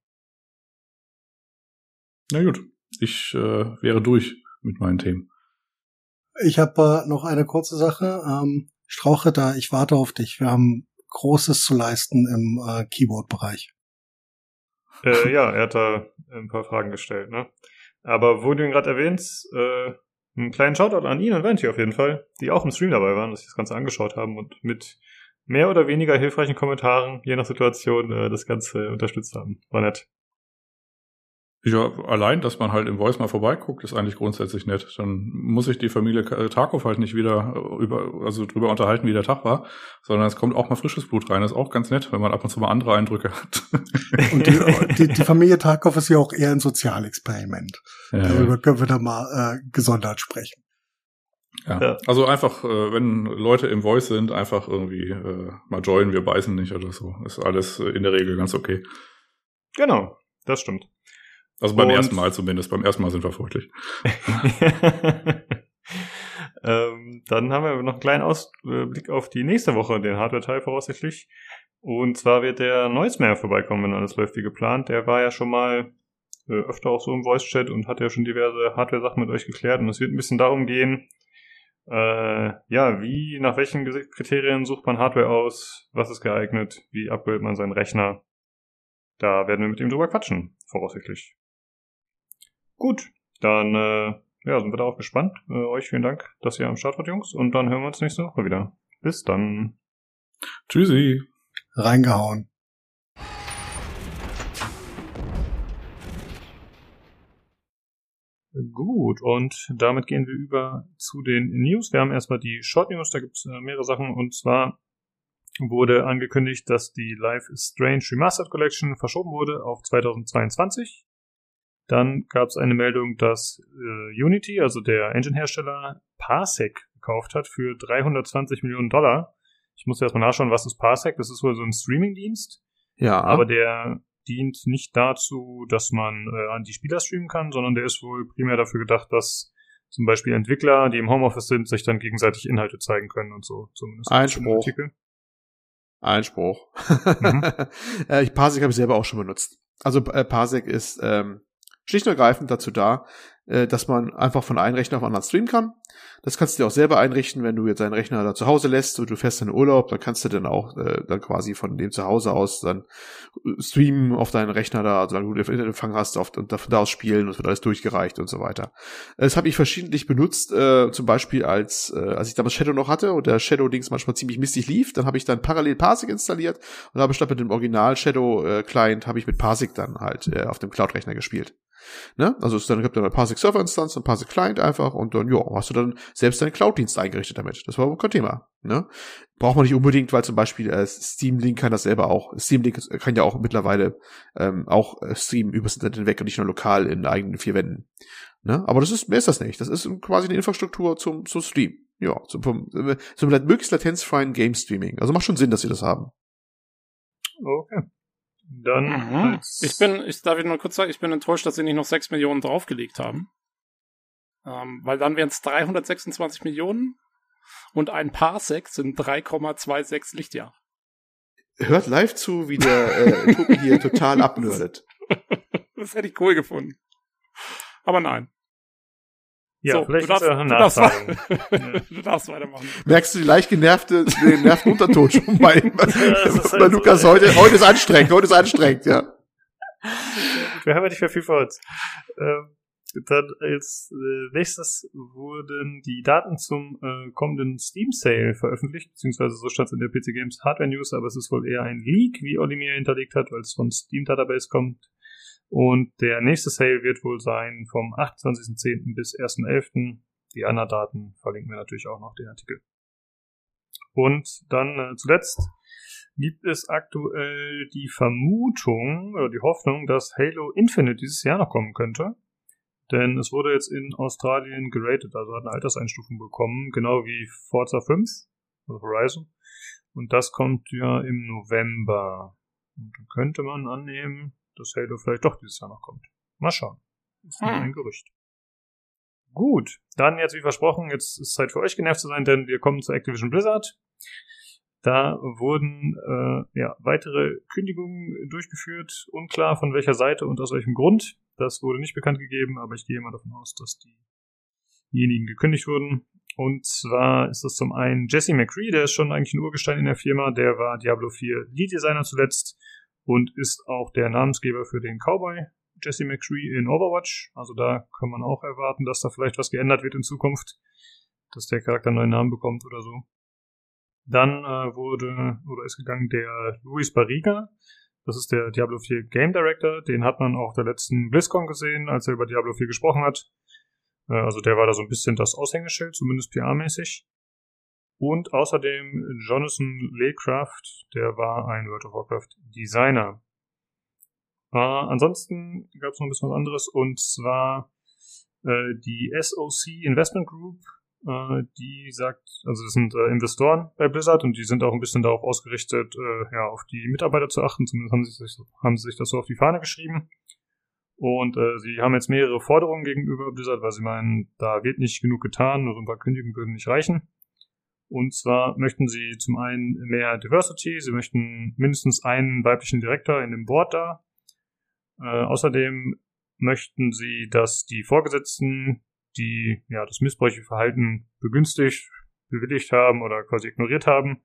Na gut, ich äh, wäre durch mit meinen Themen. Ich habe äh, noch eine kurze Sache. Ähm, Strauche da, ich warte auf dich. Wir haben Großes zu leisten im äh, Keyboard-Bereich. Äh, ja, er hat da ein paar Fragen gestellt, ne? Aber wo du ihn gerade erwähnst, äh, einen kleinen Shoutout an ihn und Venti auf jeden Fall, die auch im Stream dabei waren, dass sie das Ganze angeschaut haben und mit mehr oder weniger hilfreichen Kommentaren, je nach Situation, äh, das Ganze unterstützt haben. War nett. Ja, allein, dass man halt im Voice mal vorbeiguckt, ist eigentlich grundsätzlich nett. Dann muss sich die Familie Tarkov halt nicht wieder äh, über, also drüber unterhalten, wie der Tag war, sondern es kommt auch mal frisches Blut rein. Das ist auch ganz nett, wenn man ab und zu mal andere Eindrücke hat. Und die, die, die Familie Tarkov ist ja auch eher ein Sozialexperiment. Ja. Darüber können wir da mal äh, gesondert sprechen. Ja. ja. Also einfach, äh, wenn Leute im Voice sind, einfach irgendwie äh, mal joinen, wir beißen nicht oder so. Ist alles äh, in der Regel ganz okay. Genau, das stimmt. Also beim und ersten Mal zumindest. Beim ersten Mal sind wir freundlich. ähm, dann haben wir noch einen kleinen Ausblick auf die nächste Woche, den Hardware-Teil voraussichtlich. Und zwar wird der Noisemayer vorbeikommen, wenn alles läuft wie geplant. Der war ja schon mal äh, öfter auch so im Voice-Chat und hat ja schon diverse Hardware-Sachen mit euch geklärt. Und es wird ein bisschen darum gehen, äh, ja, wie, nach welchen Kriterien sucht man Hardware aus? Was ist geeignet? Wie upgradet man seinen Rechner? Da werden wir mit ihm drüber quatschen, voraussichtlich. Gut, dann äh, ja, sind wir darauf gespannt. Äh, euch vielen Dank, dass ihr am Start wart, Jungs. Und dann hören wir uns nächste Woche wieder. Bis dann. Tschüssi. Reingehauen. Gut, und damit gehen wir über zu den News. Wir haben erstmal die Short News, da gibt es äh, mehrere Sachen. Und zwar wurde angekündigt, dass die Life is Strange Remastered Collection verschoben wurde auf 2022. Dann gab es eine Meldung, dass äh, Unity, also der Engine-Hersteller, Parsec gekauft hat für 320 Millionen Dollar. Ich musste erstmal nachschauen, was ist Parsec? Das ist wohl so ein Streaming-Dienst. Ja. Aber der dient nicht dazu, dass man äh, an die Spieler streamen kann, sondern der ist wohl primär dafür gedacht, dass zum Beispiel Entwickler, die im Homeoffice sind, sich dann gegenseitig Inhalte zeigen können und so. Zumindest Einspruch. Einspruch. Mhm. äh, Parsec habe ich selber auch schon benutzt. Also äh, Parsec ist ähm, schlicht und ergreifend dazu da, äh, dass man einfach von einem Rechner auf einen anderen streamen kann. Das kannst du dir auch selber einrichten, wenn du jetzt deinen Rechner da zu Hause lässt und du fährst in Urlaub, dann kannst du dann auch äh, dann quasi von dem zu Hause aus dann äh, streamen auf deinen Rechner da, also wenn du den Internetempfang hast auf, und von da aus spielen, das wird alles durchgereicht und so weiter. Das habe ich verschiedentlich benutzt, äh, zum Beispiel als, äh, als ich damals Shadow noch hatte und der Shadow-Dings manchmal ziemlich mistig lief, dann habe ich dann parallel Parsec installiert und habe statt mit dem Original Shadow-Client äh, habe ich mit Parsec dann halt äh, auf dem Cloud-Rechner gespielt. Ne? Also es dann gibt dann eine Parsec Server Instanz, ein Parsec Client einfach und dann ja, hast du dann selbst deinen Cloud-Dienst eingerichtet damit. Das war kein Thema. Ne? Braucht man nicht unbedingt, weil zum Beispiel äh, Steam Link kann das selber auch. Steam Link kann ja auch mittlerweile ähm, auch äh, streamen übers Internet hinweg und nicht nur lokal in eigenen vier Wänden. Ne? Aber das ist, mehr ist das nicht. Das ist quasi eine Infrastruktur zum, zum Stream. Ja, zum, zum, zum möglichst latenzfreien Game Streaming. Also macht schon Sinn, dass sie das haben. Okay. Dann. Mhm. Ich bin, ich darf ich nur kurz sagen, ich bin enttäuscht, dass sie nicht noch 6 Millionen draufgelegt haben. Ähm, weil dann wären es 326 Millionen und ein Parsec sind 3,26 Lichtjahr. Hört live zu, wie der äh, Tobi hier total abnördet. das hätte ich cool gefunden. Aber nein. Ja, so, vielleicht du darfst, du, darfst, du darfst weitermachen. Merkst du die leicht genervte, den nervten Unterton schon bei, das ist bei halt so. Lukas heute, heute ist anstrengend, heute ist anstrengend, ja. Wir haben ja nicht mehr viel vor uns. Ähm, dann als äh, nächstes wurden die Daten zum äh, kommenden Steam Sale veröffentlicht, beziehungsweise so stand es in der PC Games Hardware News, aber es ist wohl eher ein Leak, wie Olli mir hinterlegt hat, weil es von Steam Database kommt. Und der nächste Sale wird wohl sein vom 28.10. bis 1.11. Die anderen Daten verlinken wir natürlich auch noch den Artikel. Und dann äh, zuletzt gibt es aktuell die Vermutung oder die Hoffnung, dass Halo Infinite dieses Jahr noch kommen könnte. Denn es wurde jetzt in Australien geratet, also hat eine Alterseinstufung bekommen, genau wie Forza 5, also Horizon. Und das kommt ja im November. Und könnte man annehmen, dass Halo vielleicht doch dieses Jahr noch kommt. Mal schauen. Ist nur Hm. ein Gerücht. Gut, dann jetzt wie versprochen, jetzt ist Zeit für euch genervt zu sein, denn wir kommen zu Activision Blizzard. Da wurden äh, ja, weitere Kündigungen durchgeführt, unklar von welcher Seite und aus welchem Grund. Das wurde nicht bekannt gegeben, aber ich gehe mal davon aus, dass diejenigen gekündigt wurden. Und zwar ist das zum einen Jesse McCree, der ist schon eigentlich ein Urgestein in der Firma, der war Diablo 4 Lead Designer zuletzt und ist auch der Namensgeber für den Cowboy Jesse McCree in Overwatch. Also da kann man auch erwarten, dass da vielleicht was geändert wird in Zukunft, dass der Charakter einen neuen Namen bekommt oder so. Dann äh, wurde oder ist gegangen der Luis Barriga. Das ist der Diablo 4 Game Director. Den hat man auch der letzten BlizzCon gesehen, als er über Diablo 4 gesprochen hat. Äh, also der war da so ein bisschen das Aushängeschild, zumindest PR-mäßig. Und außerdem Jonathan Laycraft, der war ein World of Warcraft Designer. Äh, ansonsten gab es noch ein bisschen was anderes und zwar äh, die SOC Investment Group, äh, die sagt, also das sind äh, Investoren bei Blizzard und die sind auch ein bisschen darauf ausgerichtet, äh, ja, auf die Mitarbeiter zu achten. Zumindest haben sie sich, haben sie sich das so auf die Fahne geschrieben. Und äh, sie haben jetzt mehrere Forderungen gegenüber Blizzard, weil sie meinen, da wird nicht genug getan, nur so ein paar Kündigungen würden nicht reichen. Und zwar möchten sie zum einen mehr Diversity, sie möchten mindestens einen weiblichen Direktor in dem Board da. Äh, außerdem möchten sie, dass die Vorgesetzten, die ja das missbräuchliche Verhalten begünstigt, bewilligt haben oder quasi ignoriert haben,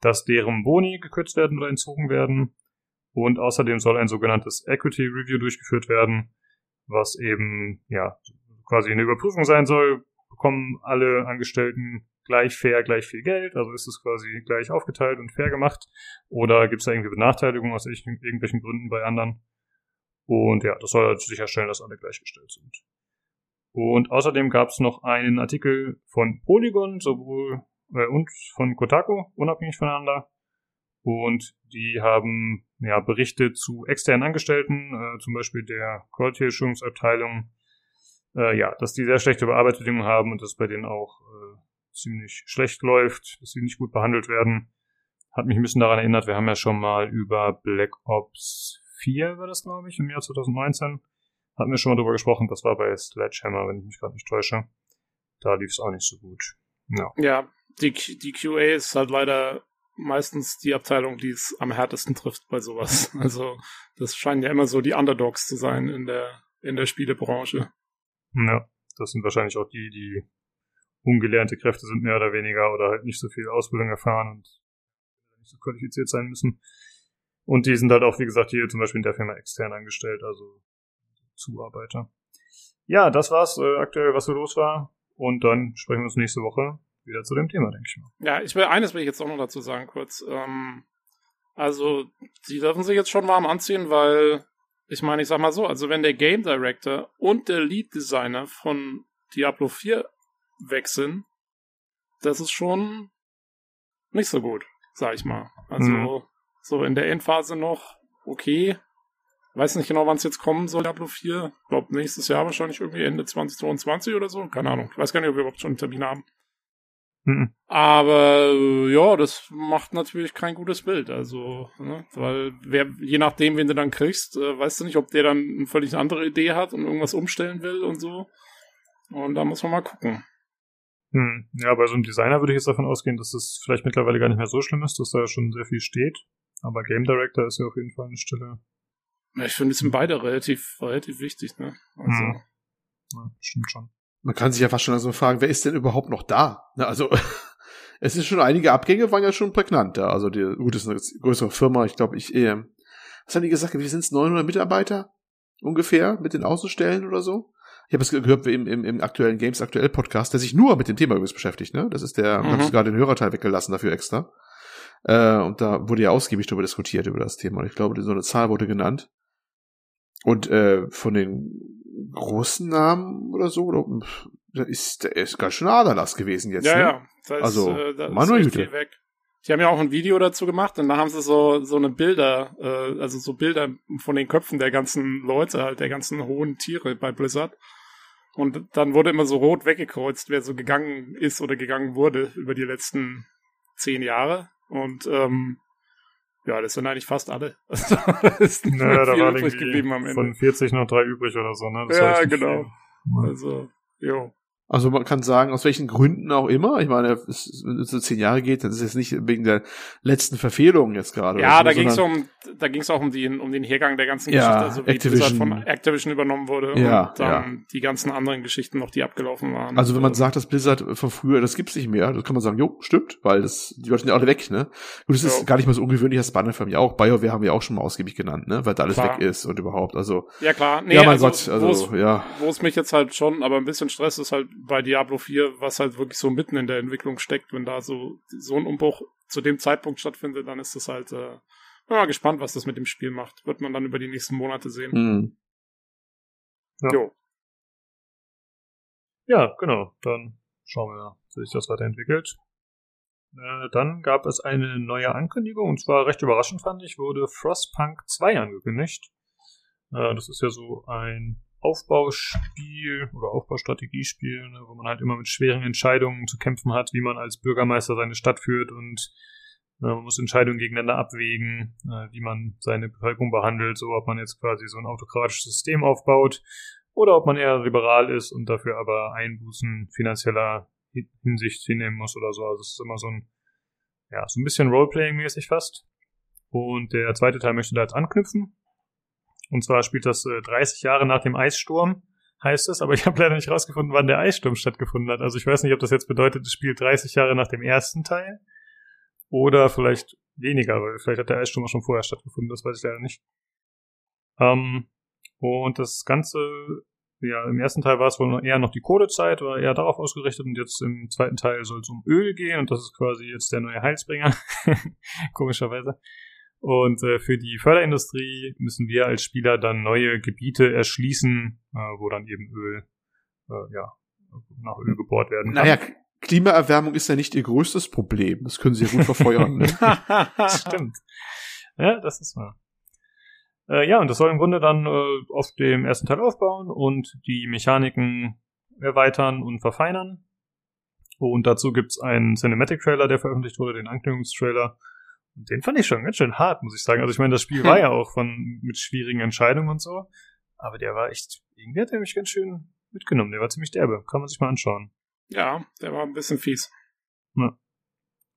dass deren Boni gekürzt werden oder entzogen werden. Und außerdem soll ein sogenanntes Equity Review durchgeführt werden, was eben ja quasi eine Überprüfung sein soll. Bekommen alle Angestellten gleich fair, gleich viel Geld? Also ist es quasi gleich aufgeteilt und fair gemacht? Oder gibt es da irgendwie Benachteiligungen aus irgendwelchen Gründen bei anderen? Und ja, das soll halt sicherstellen, dass alle gleichgestellt sind. Und außerdem gab es noch einen Artikel von Polygon sowohl äh, und von Kotaku, unabhängig voneinander. Und die haben ja Berichte zu externen Angestellten, äh, zum Beispiel der Qualitätssicherungsabteilung, äh, ja, dass die sehr schlechte Bearbeitungsbedingungen haben und dass bei denen auch äh, ziemlich schlecht läuft, dass sie nicht gut behandelt werden. Hat mich ein bisschen daran erinnert, wir haben ja schon mal über Black Ops 4 war das, glaube ich, im Jahr 2019. Hatten wir schon mal drüber gesprochen, das war bei Sledgehammer, wenn ich mich gerade nicht täusche. Da lief es auch nicht so gut. Ja. Ja, die, die QA ist halt leider meistens die Abteilung, die es am härtesten trifft bei sowas. Also, das scheinen ja immer so die Underdogs zu sein in der, in der Spielebranche. Ja, das sind wahrscheinlich auch die, die ungelernte Kräfte sind, mehr oder weniger, oder halt nicht so viel Ausbildung erfahren und nicht so qualifiziert sein müssen. Und die sind halt auch, wie gesagt, hier zum Beispiel in der Firma extern angestellt, also Zuarbeiter. Ja, das war's äh, aktuell, was so los war. Und dann sprechen wir uns nächste Woche wieder zu dem Thema, denke ich mal. Ja, ich will eines will ich jetzt auch noch dazu sagen, kurz. Ähm, also, sie dürfen sich jetzt schon warm anziehen, weil ich meine, ich sag mal so, also wenn der Game Director und der Lead Designer von Diablo 4 weg sind, das ist schon nicht so gut, sag ich mal. Also Mhm. so in der Endphase noch okay. Weiß nicht genau, wann es jetzt kommen soll, Diablo 4. Glaub nächstes Jahr wahrscheinlich irgendwie Ende 2022 oder so. Keine Ahnung. Ich weiß gar nicht, ob wir überhaupt schon einen Termin haben. Mhm. Aber ja, das macht natürlich kein gutes Bild. Also, ne? weil wer, je nachdem, wen du dann kriegst, äh, weißt du nicht, ob der dann eine völlig andere Idee hat und irgendwas umstellen will und so. Und da muss man mal gucken. Hm. Ja, bei so einem Designer würde ich jetzt davon ausgehen, dass es vielleicht mittlerweile gar nicht mehr so schlimm ist, dass da schon sehr viel steht. Aber Game Director ist ja auf jeden Fall eine Stelle. Ja, ich finde, es sind beide relativ, relativ wichtig, ne? Also, Mhm. Ja, stimmt schon. man kann sich ja fast schon also fragen, wer ist denn überhaupt noch da? Na, also es ist schon einige Abgänge waren ja schon prägnant. Ja. Also die, gut, das ist eine größere Firma. Ich glaube, ich äh, was haben die gesagt? Wie sind es 900 Mitarbeiter ungefähr mit den Außenstellen oder so? Ich habe es gehört im, im, im aktuellen Games aktuell Podcast, der sich nur mit dem Thema übrigens beschäftigt. Ne, das ist der. Mhm. Habe sogar den Hörerteil weggelassen dafür extra. Äh, und da wurde ja ausgiebig darüber diskutiert über das Thema. Und ich glaube, so eine Zahl wurde genannt. Und äh, von den großen Namen oder so, oder, da ist, da ist ganz schön Aderlass gewesen jetzt. Ja, ne? ja. Da ist, also, äh, da Manuel ist echt viel weg. Die haben ja auch ein Video dazu gemacht und da haben sie so so eine Bilder, äh, also so Bilder von den Köpfen der ganzen Leute, halt der ganzen hohen Tiere bei Blizzard. Und dann wurde immer so rot weggekreuzt, wer so gegangen ist oder gegangen wurde über die letzten zehn Jahre. Und ähm, ja, das sind eigentlich fast alle. Also, da ist nicht Naja, da waren übrig geblieben am Ende. von 40 noch drei übrig oder so, ne? Das war ja, genau. viel. Also, jo. Also man kann sagen, aus welchen Gründen auch immer. Ich meine, wenn es so zehn Jahre geht, dann ist es nicht wegen der letzten Verfehlung jetzt gerade. Ja, oder da so, ging es um, da ging es auch um den, um den Hergang der ganzen Ja, Geschichte, also wie Activision. Blizzard von Activision übernommen wurde Ja, und dann die ganzen anderen Geschichten noch, die abgelaufen waren. Also wenn man Äh, sagt, das Blizzard von früher, das gibt's nicht mehr, das kann man sagen, jo, stimmt, weil das, die Leute sind ja alle weg, ne? Gut, es ist Ja. gar nicht mal so ungewöhnlich, das Banner haben ja auch, BioWare haben wir auch schon mal ausgiebig genannt, ne? Weil da alles Klar. weg ist und überhaupt, also. ja klar, nee, ja, mein also, Gott, also, ja. wo es mich jetzt halt schon, aber ein bisschen Stress ist halt bei Diablo 4, was halt wirklich so mitten in der Entwicklung steckt, wenn da so, so ein Umbruch zu dem Zeitpunkt stattfindet, dann ist das halt, äh, bin mal gespannt, was das mit dem Spiel macht. Wird man dann über die nächsten Monate sehen. Hm. Ja. Jo. Ja, genau. Dann schauen wir, wie sich das weiterentwickelt. Äh, dann gab es eine neue Ankündigung, und zwar recht überraschend fand ich, wurde Frostpunk 2 angekündigt. Äh, das ist ja so ein Aufbauspiel oder Aufbaustrategiespiel, ne, wo man halt immer mit schweren Entscheidungen zu kämpfen hat, wie man als Bürgermeister seine Stadt führt und äh, man muss Entscheidungen gegeneinander abwägen, äh, wie man seine Bevölkerung behandelt, so ob man jetzt quasi so ein autokratisches System aufbaut oder ob man eher liberal ist und dafür aber Einbußen finanzieller Hi- Hinsicht hinnehmen muss oder so. Also es ist immer so ein, ja, so ein bisschen Roleplaying-mäßig fast. Und der zweite Teil möchte da jetzt anknüpfen. Und zwar spielt das äh, 30 Jahre nach dem Eissturm, heißt es, aber ich habe leider nicht rausgefunden, wann der Eissturm stattgefunden hat. Also ich weiß nicht, ob das jetzt bedeutet, es spielt 30 Jahre nach dem ersten Teil oder vielleicht weniger, weil vielleicht hat der Eissturm auch schon vorher stattgefunden, das weiß ich leider nicht. Ähm, und das Ganze, ja, im ersten Teil war es wohl eher noch die Kodezeit, war eher darauf ausgerichtet und jetzt im zweiten Teil soll es um Öl gehen und das ist quasi jetzt der neue Heilsbringer, komischerweise. Und äh, für die Förderindustrie müssen wir als Spieler dann neue Gebiete erschließen, äh, wo dann eben Öl, äh, ja, nach Öl gebohrt werden kann. Naja, Klimaerwärmung ist ja nicht ihr größtes Problem. Das können sie ja gut verfeuern. ne? Stimmt. Ja, das ist wahr. Äh, ja, und das soll im Grunde dann äh, auf dem ersten Teil aufbauen und die Mechaniken erweitern und verfeinern. Und dazu gibt's einen Cinematic-Trailer, der veröffentlicht wurde, den Anknüpfungstrailer. Den fand ich schon ganz schön hart, muss ich sagen. Also ich meine, das Spiel war ja auch von mit schwierigen Entscheidungen und so. Aber der war echt, irgendwie hat er mich ganz schön mitgenommen. Der war ziemlich derbe. Kann man sich mal anschauen. Ja, der war ein bisschen fies.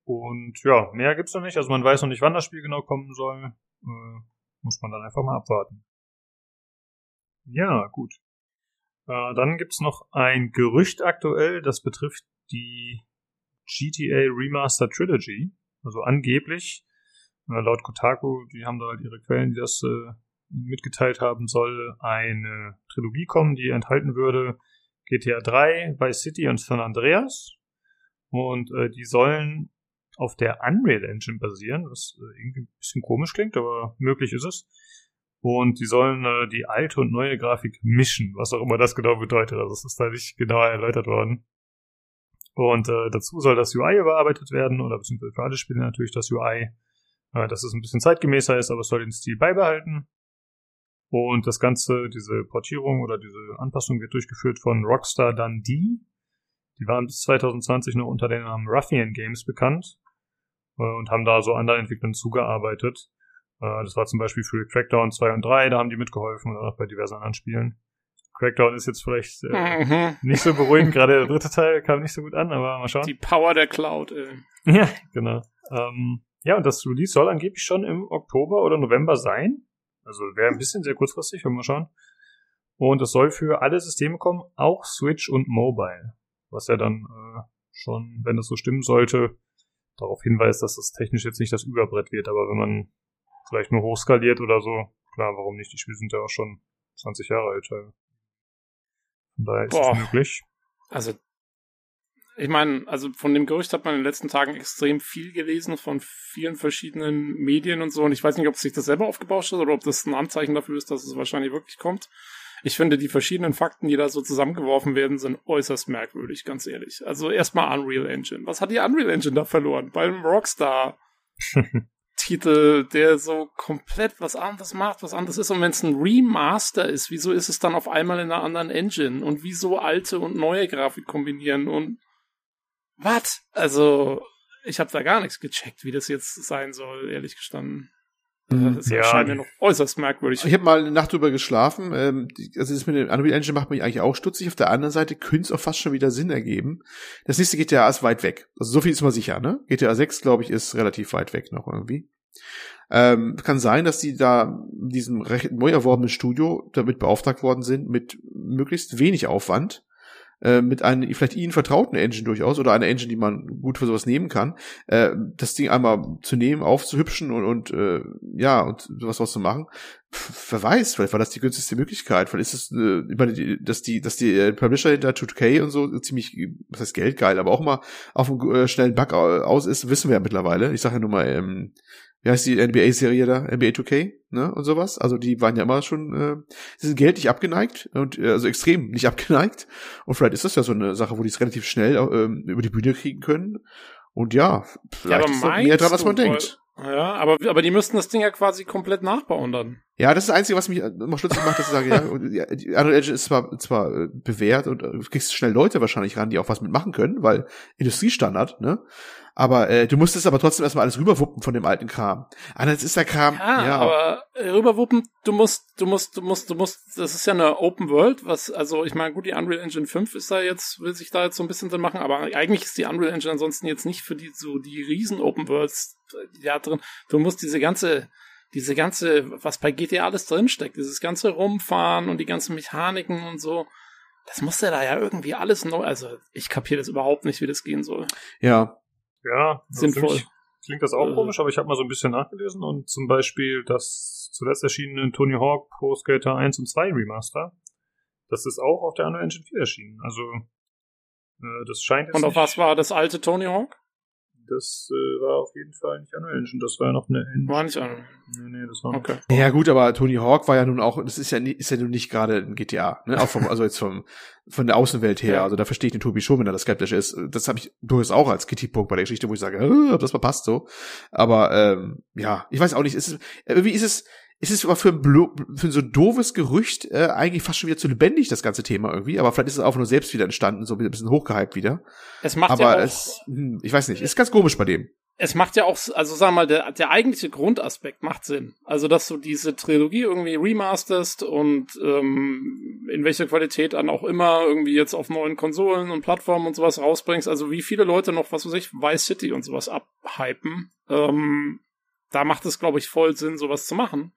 Und ja, mehr gibt's noch nicht. Also man weiß noch nicht, wann das Spiel genau kommen soll. Äh, muss man dann einfach mal abwarten. Ja, gut. Äh, dann gibt's noch ein Gerücht aktuell, das betrifft die GTA Remaster Trilogy. Also angeblich, laut Kotaku, die haben da halt ihre Quellen, die das äh, mitgeteilt haben, soll eine Trilogie kommen, die enthalten würde GTA 3, Vice City und San Andreas. Und äh, die sollen auf der Unreal Engine basieren, was äh, irgendwie ein bisschen komisch klingt, aber möglich ist es. Und die sollen äh, die alte und neue Grafik mischen, was auch immer das genau bedeutet. Also es ist da nicht genauer erläutert worden. Und äh, dazu soll das UI überarbeitet werden, oder beziehungsweise für alle Spiele natürlich das UI, dass es ein bisschen zeitgemäßer ist, aber es soll den Stil beibehalten. Und das Ganze, diese Portierung oder diese Anpassung wird durchgeführt von Rockstar Dundee. Die waren bis 2020 noch unter dem Namen Ruffian Games bekannt äh, und haben da so anderen Entwicklern zugearbeitet. Äh, das war zum Beispiel für Crackdown 2 und 3, da haben die mitgeholfen oder auch bei diversen anderen Spielen. Crackdown ist jetzt vielleicht äh, Mhm. nicht so beruhigend, gerade der dritte Teil kam nicht so gut an, aber mal schauen. Die Power der Cloud, ey. Ja, genau. Ähm, ja, und das Release soll angeblich schon im Oktober oder November sein. Also wäre ein bisschen sehr kurzfristig, wenn wir mal schauen. Und es soll für alle Systeme kommen, auch Switch und Mobile. Was ja dann äh, schon, wenn das so stimmen sollte, darauf hinweist, dass das technisch jetzt nicht das Überbrett wird. Aber wenn man vielleicht nur hochskaliert oder so, klar, warum nicht? Die Spiele sind ja auch schon 20 Jahre alt. Von daher ist es möglich. Also, ich meine, also von dem Gerücht hat man in den letzten Tagen extrem viel gelesen von vielen verschiedenen Medien und so. Und ich weiß nicht, ob sich das selber aufgebauscht hat oder ob das ein Anzeichen dafür ist, dass es wahrscheinlich wirklich kommt. Ich finde, die verschiedenen Fakten, die da so zusammengeworfen werden, sind äußerst merkwürdig, ganz ehrlich. Also erstmal Unreal Engine. Was hat die Unreal Engine da verloren? Beim Rockstar Titel, der so komplett was anderes macht, was anderes ist. Und wenn es ein Remaster ist, wieso ist es dann auf einmal in einer anderen Engine? Und wieso alte und neue Grafik kombinieren? Und was? Also, ich habe da gar nichts gecheckt, wie das jetzt sein soll, ehrlich gestanden. Mhm. Das Ja, erscheint mir noch äußerst merkwürdig. Ich habe mal eine Nacht drüber geschlafen. Ähm, also das mit dem Unreal Engine macht mich eigentlich auch stutzig. Auf der anderen Seite könnte es auch fast schon wieder Sinn ergeben. Das nächste GTA ist weit weg. Also so viel ist mal sicher, ne? GTA 6, glaube ich, ist relativ weit weg noch irgendwie. Ähm, kann sein, dass die da in diesem recht neu erworbenen Studio damit beauftragt worden sind, mit möglichst wenig Aufwand, äh, mit einer vielleicht ihnen vertrauten Engine durchaus oder einer Engine, die man gut für sowas nehmen kann, äh, das Ding einmal zu nehmen, aufzuhübschen und, und äh, ja, und sowas draus zu machen. Pff, wer weiß, vielleicht war das die günstigste Möglichkeit. Vielleicht ist es, äh, ich meine, dass die, dass die äh, Publisher hinter 2K und so ziemlich, was heißt geldgeil, aber auch mal auf einen äh, schnellen Bug au- aus ist, wissen wir ja mittlerweile. Ich sage ja nur mal, ähm, wie heißt die NBA-Serie da? NBA 2K, ne? Und sowas. Also die waren ja immer schon, äh, sie sind Geld nicht abgeneigt und äh, also extrem nicht abgeneigt. Und vielleicht ist das ja so eine Sache, wo die es relativ schnell ähm, über die Bühne kriegen können. Und ja, vielleicht aber ist da mehr dran, als du, man denkt. Ja, aber, aber die müssten das Ding ja quasi komplett nachbauen dann. Ja, das ist das Einzige, was mich immer stutzig macht, dass ich sage, ja, die Unreal Engine ist zwar, zwar äh, bewährt und äh, du kriegst schnell Leute wahrscheinlich ran, die auch was mitmachen können, weil Industriestandard, ne? Aber äh, du musst es aber trotzdem erstmal alles rüberwuppen von dem alten Kram. Andererseits ist der Kram, Ja, ja, aber äh, rüberwuppen, du musst, du musst, du musst, du musst, das ist ja eine Open World, was, also ich meine, gut, die Unreal Engine 5 ist da jetzt, will sich da jetzt so ein bisschen drin machen, aber eigentlich ist die Unreal Engine ansonsten jetzt nicht für die, so die riesen Open Worlds, äh, da drin, du musst diese ganze, diese ganze, was bei GTA alles drinsteckt, dieses ganze Rumfahren und die ganzen Mechaniken und so, das muss ja da ja irgendwie alles neu, also ich kapiere das überhaupt nicht, wie das gehen soll. ja. Ja, also Sinnvoll. Klingt das auch Äh. komisch, aber ich habe mal so ein bisschen nachgelesen und zum Beispiel das zuletzt erschienene Tony Hawk Pro Skater 1 und 2 Remaster, das ist auch auf der Unreal Engine 4 erschienen. Also äh, das scheint jetzt Und auf nicht, was war das alte Tony Hawk? Das äh, war auf jeden Fall nicht Unreal Engine, das war ja noch eine Engine. War nicht an. Nee, nee, das war noch Okay. Ja gut, aber Tony Hawk war ja nun auch, das ist ja nie, ist ja nun nicht gerade ein GTA, ne? Auch vom, also jetzt vom von der Außenwelt her. Ja. Also da verstehe ich den Tobi schon, wenn er das skeptisch ist. Das habe ich durchaus auch als Kritikpunkt bei der Geschichte, wo ich sage, ob das mal passt so. Aber ähm, ja, ich weiß auch nicht. Es ist, irgendwie ist es, ist es aber für ein, Blo für so ein doofes Gerücht äh, eigentlich fast schon wieder zu lebendig, das ganze Thema irgendwie. Aber vielleicht ist es auch nur selbst wieder entstanden, so ein bisschen hochgehypt wieder. Es macht aber ja auch, es, hm, ich weiß nicht, ist ganz komisch bei dem. es macht ja auch, also sag mal, der, der eigentliche Grundaspekt macht Sinn. Also, dass du diese Trilogie irgendwie remasterst und ähm, in welcher Qualität dann auch immer irgendwie jetzt auf neuen Konsolen und Plattformen und sowas rausbringst. Also, wie viele Leute noch, was weiß ich, Vice City und sowas abhypen. Ähm, da macht es, glaube ich, voll Sinn, sowas zu machen.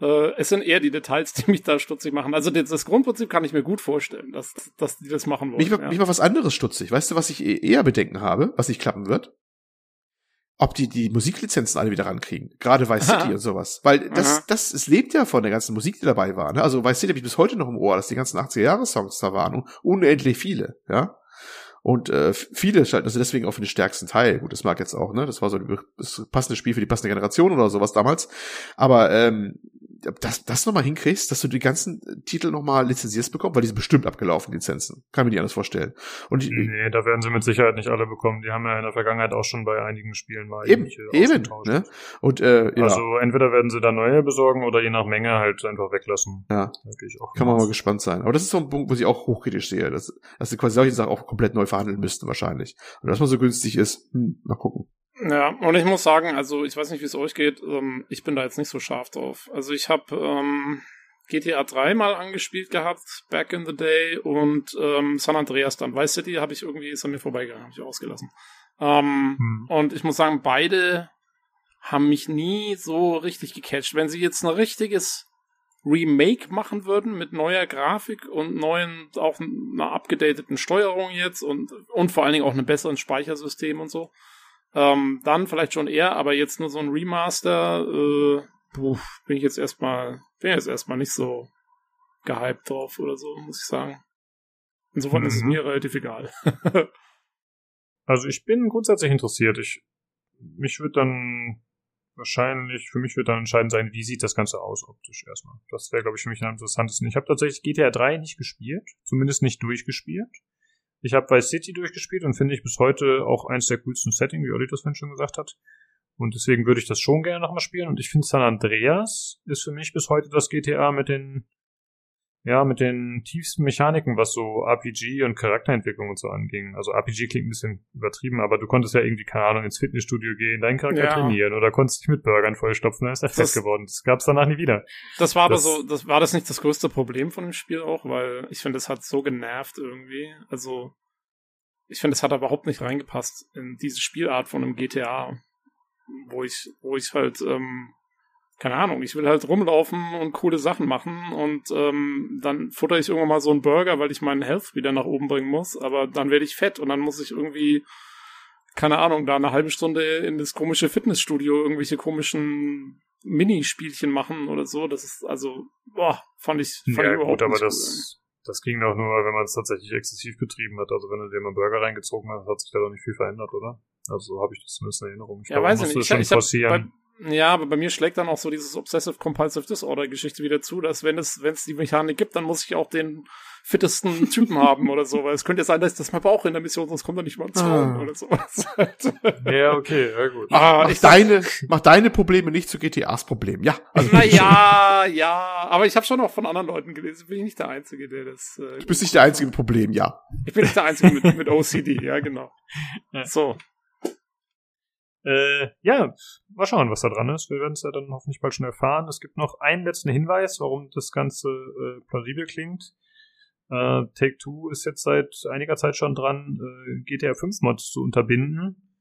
Äh, es sind eher die Details, die mich da stutzig machen. Also, das, das Grundprinzip kann ich mir gut vorstellen, dass, dass die das machen wollen. Mich, ja. mich mal was anderes stutzig. Weißt du, was ich e- eher Bedenken habe, was nicht klappen wird? Ob die die Musiklizenzen alle wieder rankriegen. Gerade Vice Aha. City und sowas. Weil das, Aha. das, es lebt ja von der ganzen Musik, die dabei war. Ne? Also Vice City habe ich bis heute noch im Ohr, dass die ganzen 80er-Jahre-Songs da waren. Und unendlich viele, ja. Und äh, viele schalten also deswegen auch für den stärksten Teil. Gut, das mag jetzt auch, ne? Das war so ein das passende Spiel für die passende Generation oder sowas damals. Aber ähm, das, das nochmal hinkriegst, dass du die ganzen Titel nochmal lizenzierst bekommst, weil die sind bestimmt abgelaufen, Lizenzen. Kann mir nicht anders vorstellen. Und ich, Nee, da werden sie mit Sicherheit nicht alle bekommen. Die haben ja in der Vergangenheit auch schon bei einigen Spielen mal Eben, eben, ne? Und äh, ja, Also entweder werden sie da neue besorgen oder je nach Menge halt einfach weglassen. ja, ich kann man mal gespannt sein. Aber das ist so ein Punkt, wo ich auch hochkritisch sehe, dass, dass sie quasi solche Sachen auch komplett neu verhandeln müssten wahrscheinlich. Und dass man so günstig ist, hm, mal gucken. Ja, und ich muss sagen, also ich weiß nicht, wie es euch geht, ähm, ich bin da jetzt nicht so scharf drauf. Also ich habe ähm, GTA 3 mal angespielt gehabt, back in the day, und ähm, San Andreas dann. Vice City habe ich irgendwie, ist an mir vorbeigegangen, habe ich ausgelassen. Ähm, Hm. Und ich muss sagen, beide haben mich nie so richtig gecatcht. Wenn sie jetzt ein richtiges Remake machen würden mit neuer Grafik und neuen, auch einer abgedateten Steuerung jetzt und, und vor allen Dingen auch einem besseren Speichersystem und so, ähm, dann vielleicht schon eher, aber jetzt nur so ein Remaster, äh, puh, bin ich jetzt erstmal, bin jetzt erstmal nicht so gehypt drauf oder so, muss ich sagen. Insofern mhm. ist es mhm. mir relativ egal. also ich bin grundsätzlich interessiert. Ich, mich wird dann wahrscheinlich, für mich wird dann entscheidend sein, wie sieht das Ganze aus optisch erstmal. Das wäre, glaube ich, für mich am interessantesten. Ich habe tatsächlich GTA 3 nicht gespielt, zumindest nicht durchgespielt. Ich habe Vice City durchgespielt und finde ich bis heute auch eins der coolsten Settings, wie Olli das vorhin schon gesagt hat. Und deswegen würde ich das schon gerne nochmal spielen. Und ich finde San Andreas ist für mich bis heute das GTA mit den ja, mit den tiefsten Mechaniken, was so RPG und Charakterentwicklung und so anging. Also RPG klingt ein bisschen übertrieben, aber du konntest ja irgendwie, keine Ahnung, ins Fitnessstudio gehen, deinen Charakter ja. trainieren oder konntest dich mit Burgern vollstopfen, dann ist er fest geworden. Das gab's danach nie wieder. Das war das, aber so, das war das nicht das größte Problem von dem Spiel auch, weil ich finde, es hat so genervt irgendwie. Also, ich finde, es hat überhaupt nicht reingepasst in diese Spielart von einem GTA, wo ich, wo ich halt, ähm, keine Ahnung, ich will halt rumlaufen und coole Sachen machen und ähm, dann futter ich irgendwann mal so einen Burger, weil ich meinen Health wieder nach oben bringen muss, aber dann werde ich fett und dann muss ich irgendwie, keine Ahnung, da eine halbe Stunde in das komische Fitnessstudio irgendwelche komischen Minispielchen machen oder so. Das ist also, boah, fand ich, fand ja, ich überhaupt gut, aber das, cool. das ging doch nur, wenn man es tatsächlich exzessiv betrieben hat. Also wenn du dir mal einen Burger reingezogen hast, hat sich da doch nicht viel verändert, oder? Also so habe ich das zumindest in Erinnerung. Ich ja, glaube, weiß ich nicht. Ich, ich hab, ja, aber bei mir schlägt dann auch so dieses Obsessive Compulsive Disorder Geschichte wieder zu, dass wenn es, wenn es die Mechanik gibt, dann muss ich auch den fittesten Typen haben oder so, weil es könnte ja sein, dass das mein Bauch in der Mission, sonst kommt er nicht mal zu ah. oder sowas. ja, okay, ja gut. Ah, mach, ich deine, mach deine Probleme nicht zu GTAs Problem, ja. Also Na ja, ja, aber ich habe schon auch von anderen Leuten gelesen, bin ich nicht der Einzige, der das... Äh, du bist nicht der Einzige mit Problem, ja. Ich bin nicht der Einzige mit, mit OCD, ja, genau. Ja. So, äh, ja, mal schauen, was da dran ist. Wir werden es ja dann hoffentlich bald schon erfahren. Es gibt noch einen letzten Hinweis, warum das Ganze äh, plausibel klingt. Äh, Take Two ist jetzt seit einiger Zeit schon dran, äh, GTA 5 Mods zu unterbinden,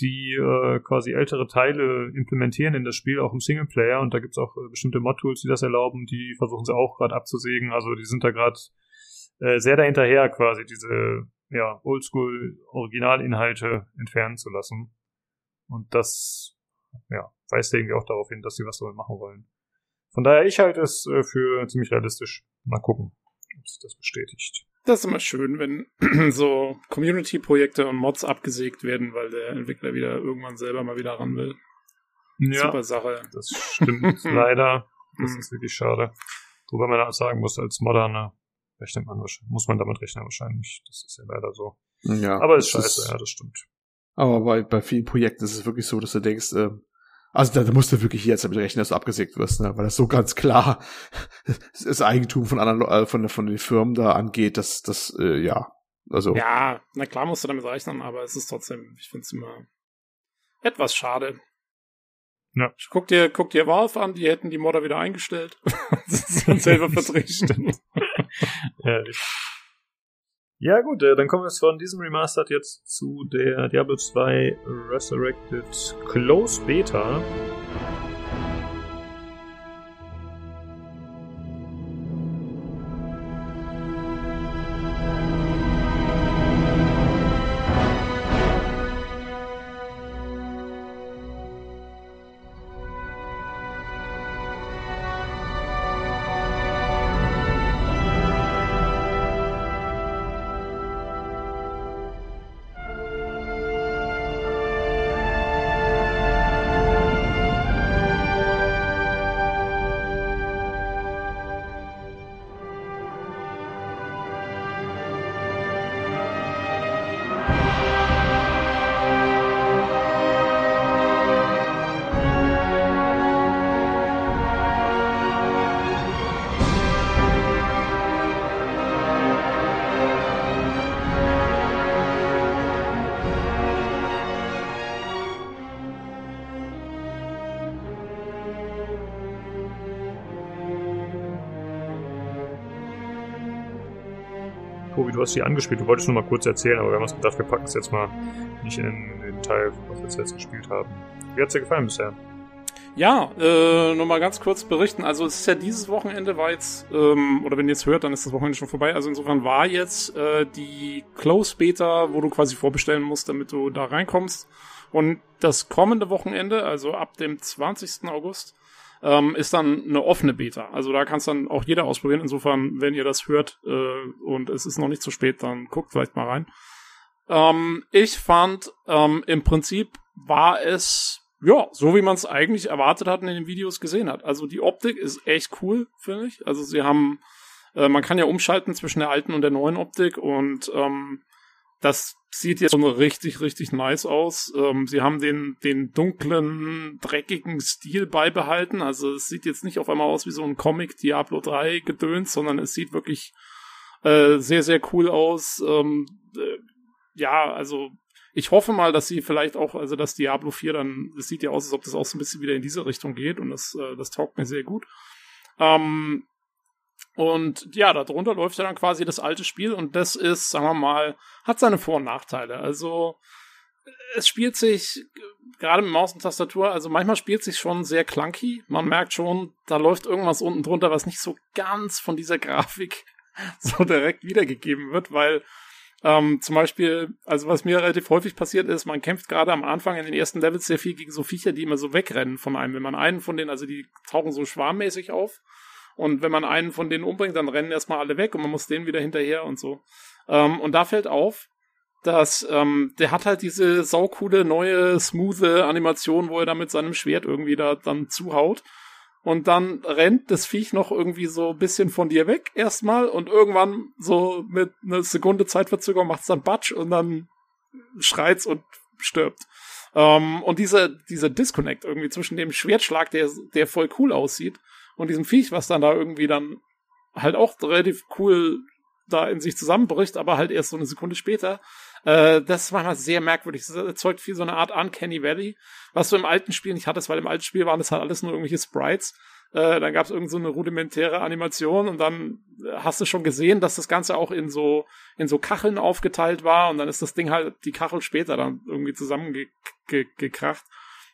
die äh, quasi ältere Teile implementieren in das Spiel, auch im Singleplayer. Und da gibt's auch äh, bestimmte Mod-Tools, die das erlauben. Die versuchen sie auch gerade abzusägen. Also die sind da gerade sehr dahinterher, quasi diese ja, Oldschool-Originalinhalte entfernen zu lassen. Und das, ja, weist irgendwie auch darauf hin, dass sie was damit machen wollen. Von daher, ich halte es äh, für ziemlich realistisch. Mal gucken, ob sich das bestätigt. Das ist immer schön, wenn so Community-Projekte und Mods abgesägt werden, weil der Entwickler wieder irgendwann selber mal wieder ran will. Ja, Super Sache. Das stimmt leider. Das hm. ist wirklich schade. Wobei man auch sagen muss, als Moderne rechnet man muss man damit rechnen wahrscheinlich. Das ist ja leider so. Ja, Aber ist scheiße, ist, ja, das stimmt. Aber bei, bei vielen Projekten ist es wirklich so, dass du denkst, äh, also da, da musst du wirklich jetzt damit rechnen, dass du abgesägt wirst, ne? weil das so ganz klar das Eigentum von anderen äh, von, von den Firmen da angeht, dass das, äh, ja, also. Ja, na klar musst du damit rechnen, aber es ist trotzdem, ich finde es immer etwas schade. Ja. Guck dir, guck dir Valve an, die hätten die Modder wieder eingestellt. und selber vertreten. Ehrlich. Ja gut, äh, dann kommen wir jetzt von diesem Remastered jetzt zu der Diablo 2 Resurrected Close Beta. Hast sie angespielt, du wolltest nur mal kurz erzählen, aber wir haben uns gedacht, wir packen es jetzt mal nicht in den Teil, was wir jetzt gespielt haben. Wie hat's dir gefallen bisher? Ja, äh, nur mal ganz kurz berichten. Also es ist ja dieses Wochenende war jetzt, ähm, oder wenn ihr jetzt hört, dann ist das Wochenende schon vorbei. Also insofern war jetzt äh, die Close Beta, wo du quasi vorbestellen musst, damit du da reinkommst. Und das kommende Wochenende, also ab dem 20. August, ähm, ist dann eine offene Beta. Also da kann es dann auch jeder ausprobieren. Insofern, wenn ihr das hört äh, und es ist noch nicht zu spät, dann guckt vielleicht mal rein. Ähm, ich fand, ähm, im Prinzip war es ja, so wie man es eigentlich erwartet hat und in den Videos gesehen hat. Also die Optik ist echt cool, finde ich. Also sie haben, äh, man kann ja umschalten zwischen der alten und der neuen Optik und ähm, das sieht jetzt schon richtig, richtig nice aus. Ähm, sie haben den, den dunklen, dreckigen Stil beibehalten. Also es sieht jetzt nicht auf einmal aus wie so ein Comic Diablo 3 gedöns, sondern es sieht wirklich äh, sehr, sehr cool aus. Ähm, äh, ja, also ich hoffe mal, dass sie vielleicht auch, also dass Diablo 4 dann, es sieht ja aus, als ob das auch so ein bisschen wieder in diese Richtung geht und das, äh, das taugt mir sehr gut. Ähm, und ja, darunter läuft ja dann quasi das alte Spiel und das ist, sagen wir mal, hat seine Vor- und Nachteile. Also es spielt sich gerade mit Maus und Tastatur, also manchmal spielt sich schon sehr clunky. Man merkt schon, da läuft irgendwas unten drunter, was nicht so ganz von dieser Grafik so direkt wiedergegeben wird, weil ähm, zum Beispiel, also was mir relativ häufig passiert ist, man kämpft gerade am Anfang in den ersten Levels sehr viel gegen so Viecher, die immer so wegrennen von einem. Wenn man einen von denen, also die tauchen so schwarmmäßig auf. Und wenn man einen von denen umbringt, dann rennen erstmal alle weg und man muss denen wieder hinterher und so. Ähm, und da fällt auf, dass ähm, der hat halt diese saukoole, neue, smooth Animation, wo er da mit seinem Schwert irgendwie da dann zuhaut und dann rennt das Viech noch irgendwie so ein bisschen von dir weg erstmal und irgendwann so mit einer Sekunde Zeitverzögerung macht's dann Batsch und dann schreit's und stirbt. Ähm, und dieser, dieser Disconnect irgendwie zwischen dem Schwertschlag, der, der voll cool aussieht, und diesem Viech, was dann da irgendwie dann halt auch relativ cool da in sich zusammenbricht, aber halt erst so eine Sekunde später, äh, das ist manchmal sehr merkwürdig. Das erzeugt viel so eine Art Uncanny Valley, was du im alten Spiel nicht hattest, weil im alten Spiel waren das halt alles nur irgendwelche Sprites. Äh, dann gab es so eine rudimentäre Animation und dann hast du schon gesehen, dass das Ganze auch in so in so Kacheln aufgeteilt war und dann ist das Ding halt die Kachel später dann irgendwie zusammengekracht.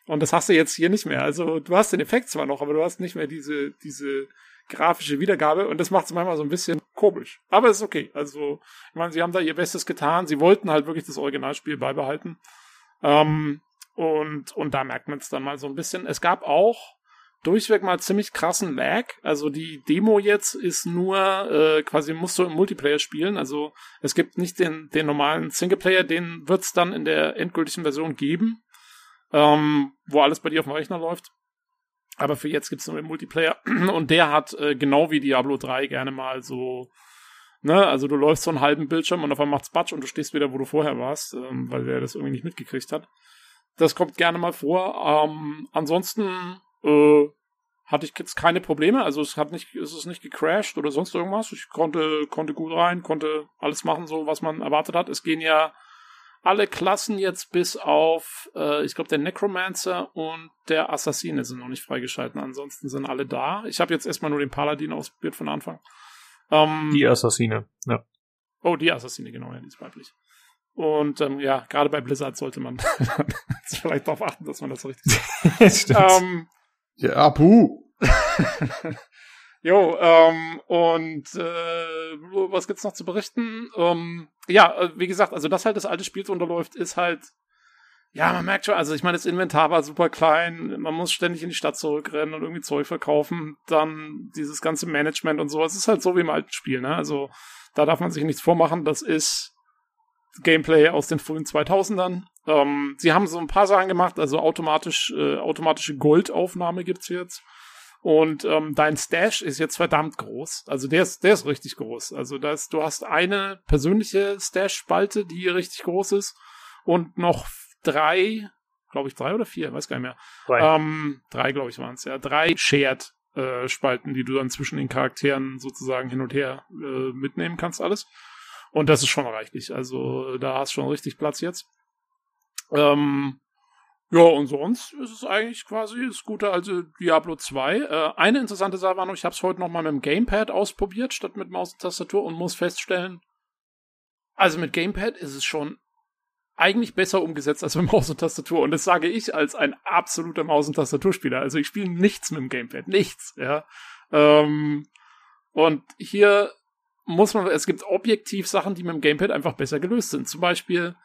Und das hast du jetzt hier nicht mehr. Also du hast den Effekt zwar noch, aber du hast nicht mehr diese diese grafische Wiedergabe und das macht es manchmal so ein bisschen komisch. Aber es ist okay. Also, ich meine, sie haben da ihr Bestes getan. Sie wollten halt wirklich das Originalspiel beibehalten. Ähm, und, und da merkt man es dann mal so ein bisschen. Es gab auch durchweg mal ziemlich krassen Lag. Also die Demo jetzt ist nur äh, quasi musst du im Multiplayer spielen. Also es gibt nicht den, den normalen Singleplayer, den wird es dann in der endgültigen Version geben, ähm, wo alles bei dir auf dem Rechner läuft. Aber für jetzt gibt es nur den Multiplayer und der hat äh, genau wie Diablo 3 gerne mal so, ne, also du läufst so einen halben Bildschirm und auf einmal macht's Batsch und du stehst wieder, wo du vorher warst, ähm, weil der das irgendwie nicht mitgekriegt hat. Das kommt gerne mal vor. Ähm, ansonsten äh, hatte ich jetzt keine Probleme, also es hat nicht, es ist nicht gecrashed oder sonst irgendwas. Ich konnte, konnte gut rein, konnte alles machen, so was man erwartet hat. Es gehen ja alle Klassen jetzt bis auf, äh, ich glaube, der Necromancer und der Assassine sind noch nicht freigeschalten. Ansonsten sind alle da. Ich habe jetzt erstmal nur den Paladin ausprobiert von Anfang. Ähm, die Assassine, ja. Oh, die Assassine, genau, ja, die ist weiblich. Und ähm, ja, gerade bei Blizzard sollte man vielleicht darauf achten, dass man das so richtig sagt. ähm, ja, puh. Jo, ähm, und äh, was gibt's noch zu berichten? Ähm, ja, äh, wie gesagt, also dass halt das alte Spiel unterläuft, ist halt, ja, man merkt schon, also ich meine, das Inventar war super klein, man muss ständig in die Stadt zurückrennen und irgendwie Zeug verkaufen, dann dieses ganze Management und sowas, ist halt so wie im alten Spiel, ne? Also da darf man sich nichts vormachen, das ist Gameplay aus den frühen 2000ern. Ähm, sie haben so ein paar Sachen gemacht, also automatisch, äh, automatische Goldaufnahme gibt's jetzt und ähm, dein Stash ist jetzt verdammt groß. Also der ist, der ist richtig groß. Also das, du hast eine persönliche Stash-Spalte, die richtig groß ist. Und noch drei, glaube ich, drei oder vier, weiß gar nicht mehr. Drei, ähm, drei glaube ich, waren es, ja. Drei Shared äh, Spalten, die du dann zwischen den Charakteren sozusagen hin und her äh, mitnehmen kannst, alles. Und das ist schon reichlich. Also da hast du schon richtig Platz jetzt. Ähm, ja, und sonst ist es eigentlich quasi das Gute also Diablo 2. Äh, eine interessante Sache war noch, ich habe es heute noch mal mit dem Gamepad ausprobiert, statt mit Maus und Tastatur und muss feststellen, also mit Gamepad ist es schon eigentlich besser umgesetzt als mit Maus und Tastatur. Und das sage ich als ein absoluter Maus- und Tastaturspieler. Also ich spiele nichts mit dem Gamepad. Nichts, ja. Ähm, und hier muss man, es gibt objektiv Sachen, die mit dem Gamepad einfach besser gelöst sind. Zum Beispiel,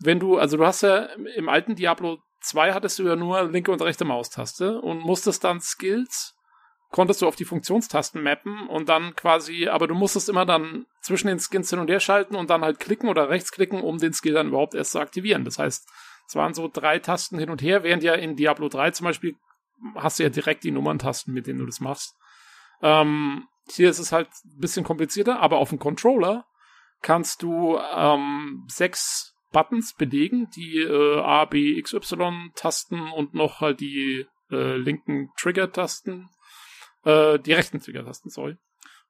wenn du, also du hast ja im alten Diablo 2 hattest du ja nur linke und rechte Maustaste und musstest dann Skills konntest du auf die Funktionstasten mappen und dann quasi, aber du musstest immer dann zwischen den Skins hin und her schalten und dann halt klicken oder rechtsklicken, um den Skill dann überhaupt erst zu aktivieren. Das heißt, es waren so drei Tasten hin und her, während ja in Diablo 3 zum Beispiel hast du ja direkt die Nummerntasten, mit denen du das machst. Ähm, hier ist es halt ein bisschen komplizierter, aber auf dem Controller kannst du ähm, sechs Buttons belegen, die äh, A, B, X, Y Tasten und noch halt die äh, linken Trigger-Tasten äh, die rechten Trigger-Tasten, sorry.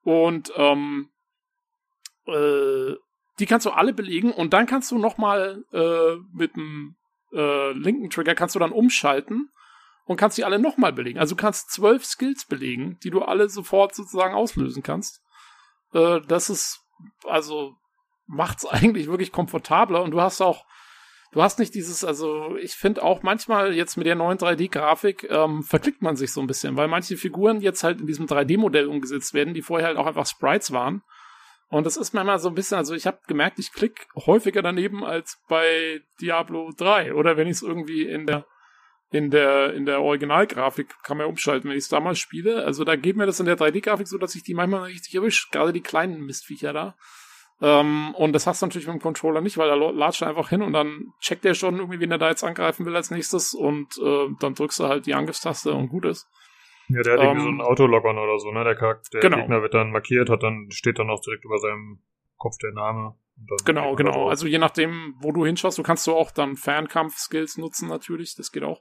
Und ähm, äh, die kannst du alle belegen und dann kannst du nochmal äh, mit dem äh, linken Trigger kannst du dann umschalten und kannst die alle nochmal belegen. Also du kannst zwölf Skills belegen, die du alle sofort sozusagen auslösen kannst. Äh, das ist, also macht's eigentlich wirklich komfortabler und du hast auch du hast nicht dieses, also ich finde auch manchmal jetzt mit der neuen 3D-Grafik ähm, verklickt man sich so ein bisschen, weil manche Figuren jetzt halt in diesem 3D-Modell umgesetzt werden, die vorher halt auch einfach Sprites waren. Und das ist manchmal so ein bisschen, also ich habe gemerkt, ich klick häufiger daneben als bei Diablo 3 oder wenn ich es irgendwie in der in der in der Originalgrafik kann man umschalten, wenn ich es damals spiele. Also da geht mir das in der 3D-Grafik so, dass ich die manchmal richtig erwische, gerade die kleinen Mistviecher da. Ähm, und das hast du natürlich mit dem Controller nicht, weil da latscht er einfach hin und dann checkt er schon irgendwie, wen er da jetzt angreifen will als nächstes und äh, dann drückst du halt die Angriffstaste und gut ist. Ja, der hat ähm, irgendwie so einen Autologgern oder so, ne? Der, Charakter, der genau. Gegner wird dann markiert, hat dann steht dann auch direkt über seinem Kopf der Name. genau, genau. Also je nachdem, wo du hinschaust, du kannst du auch dann Fernkampf-Skills nutzen natürlich, das geht auch.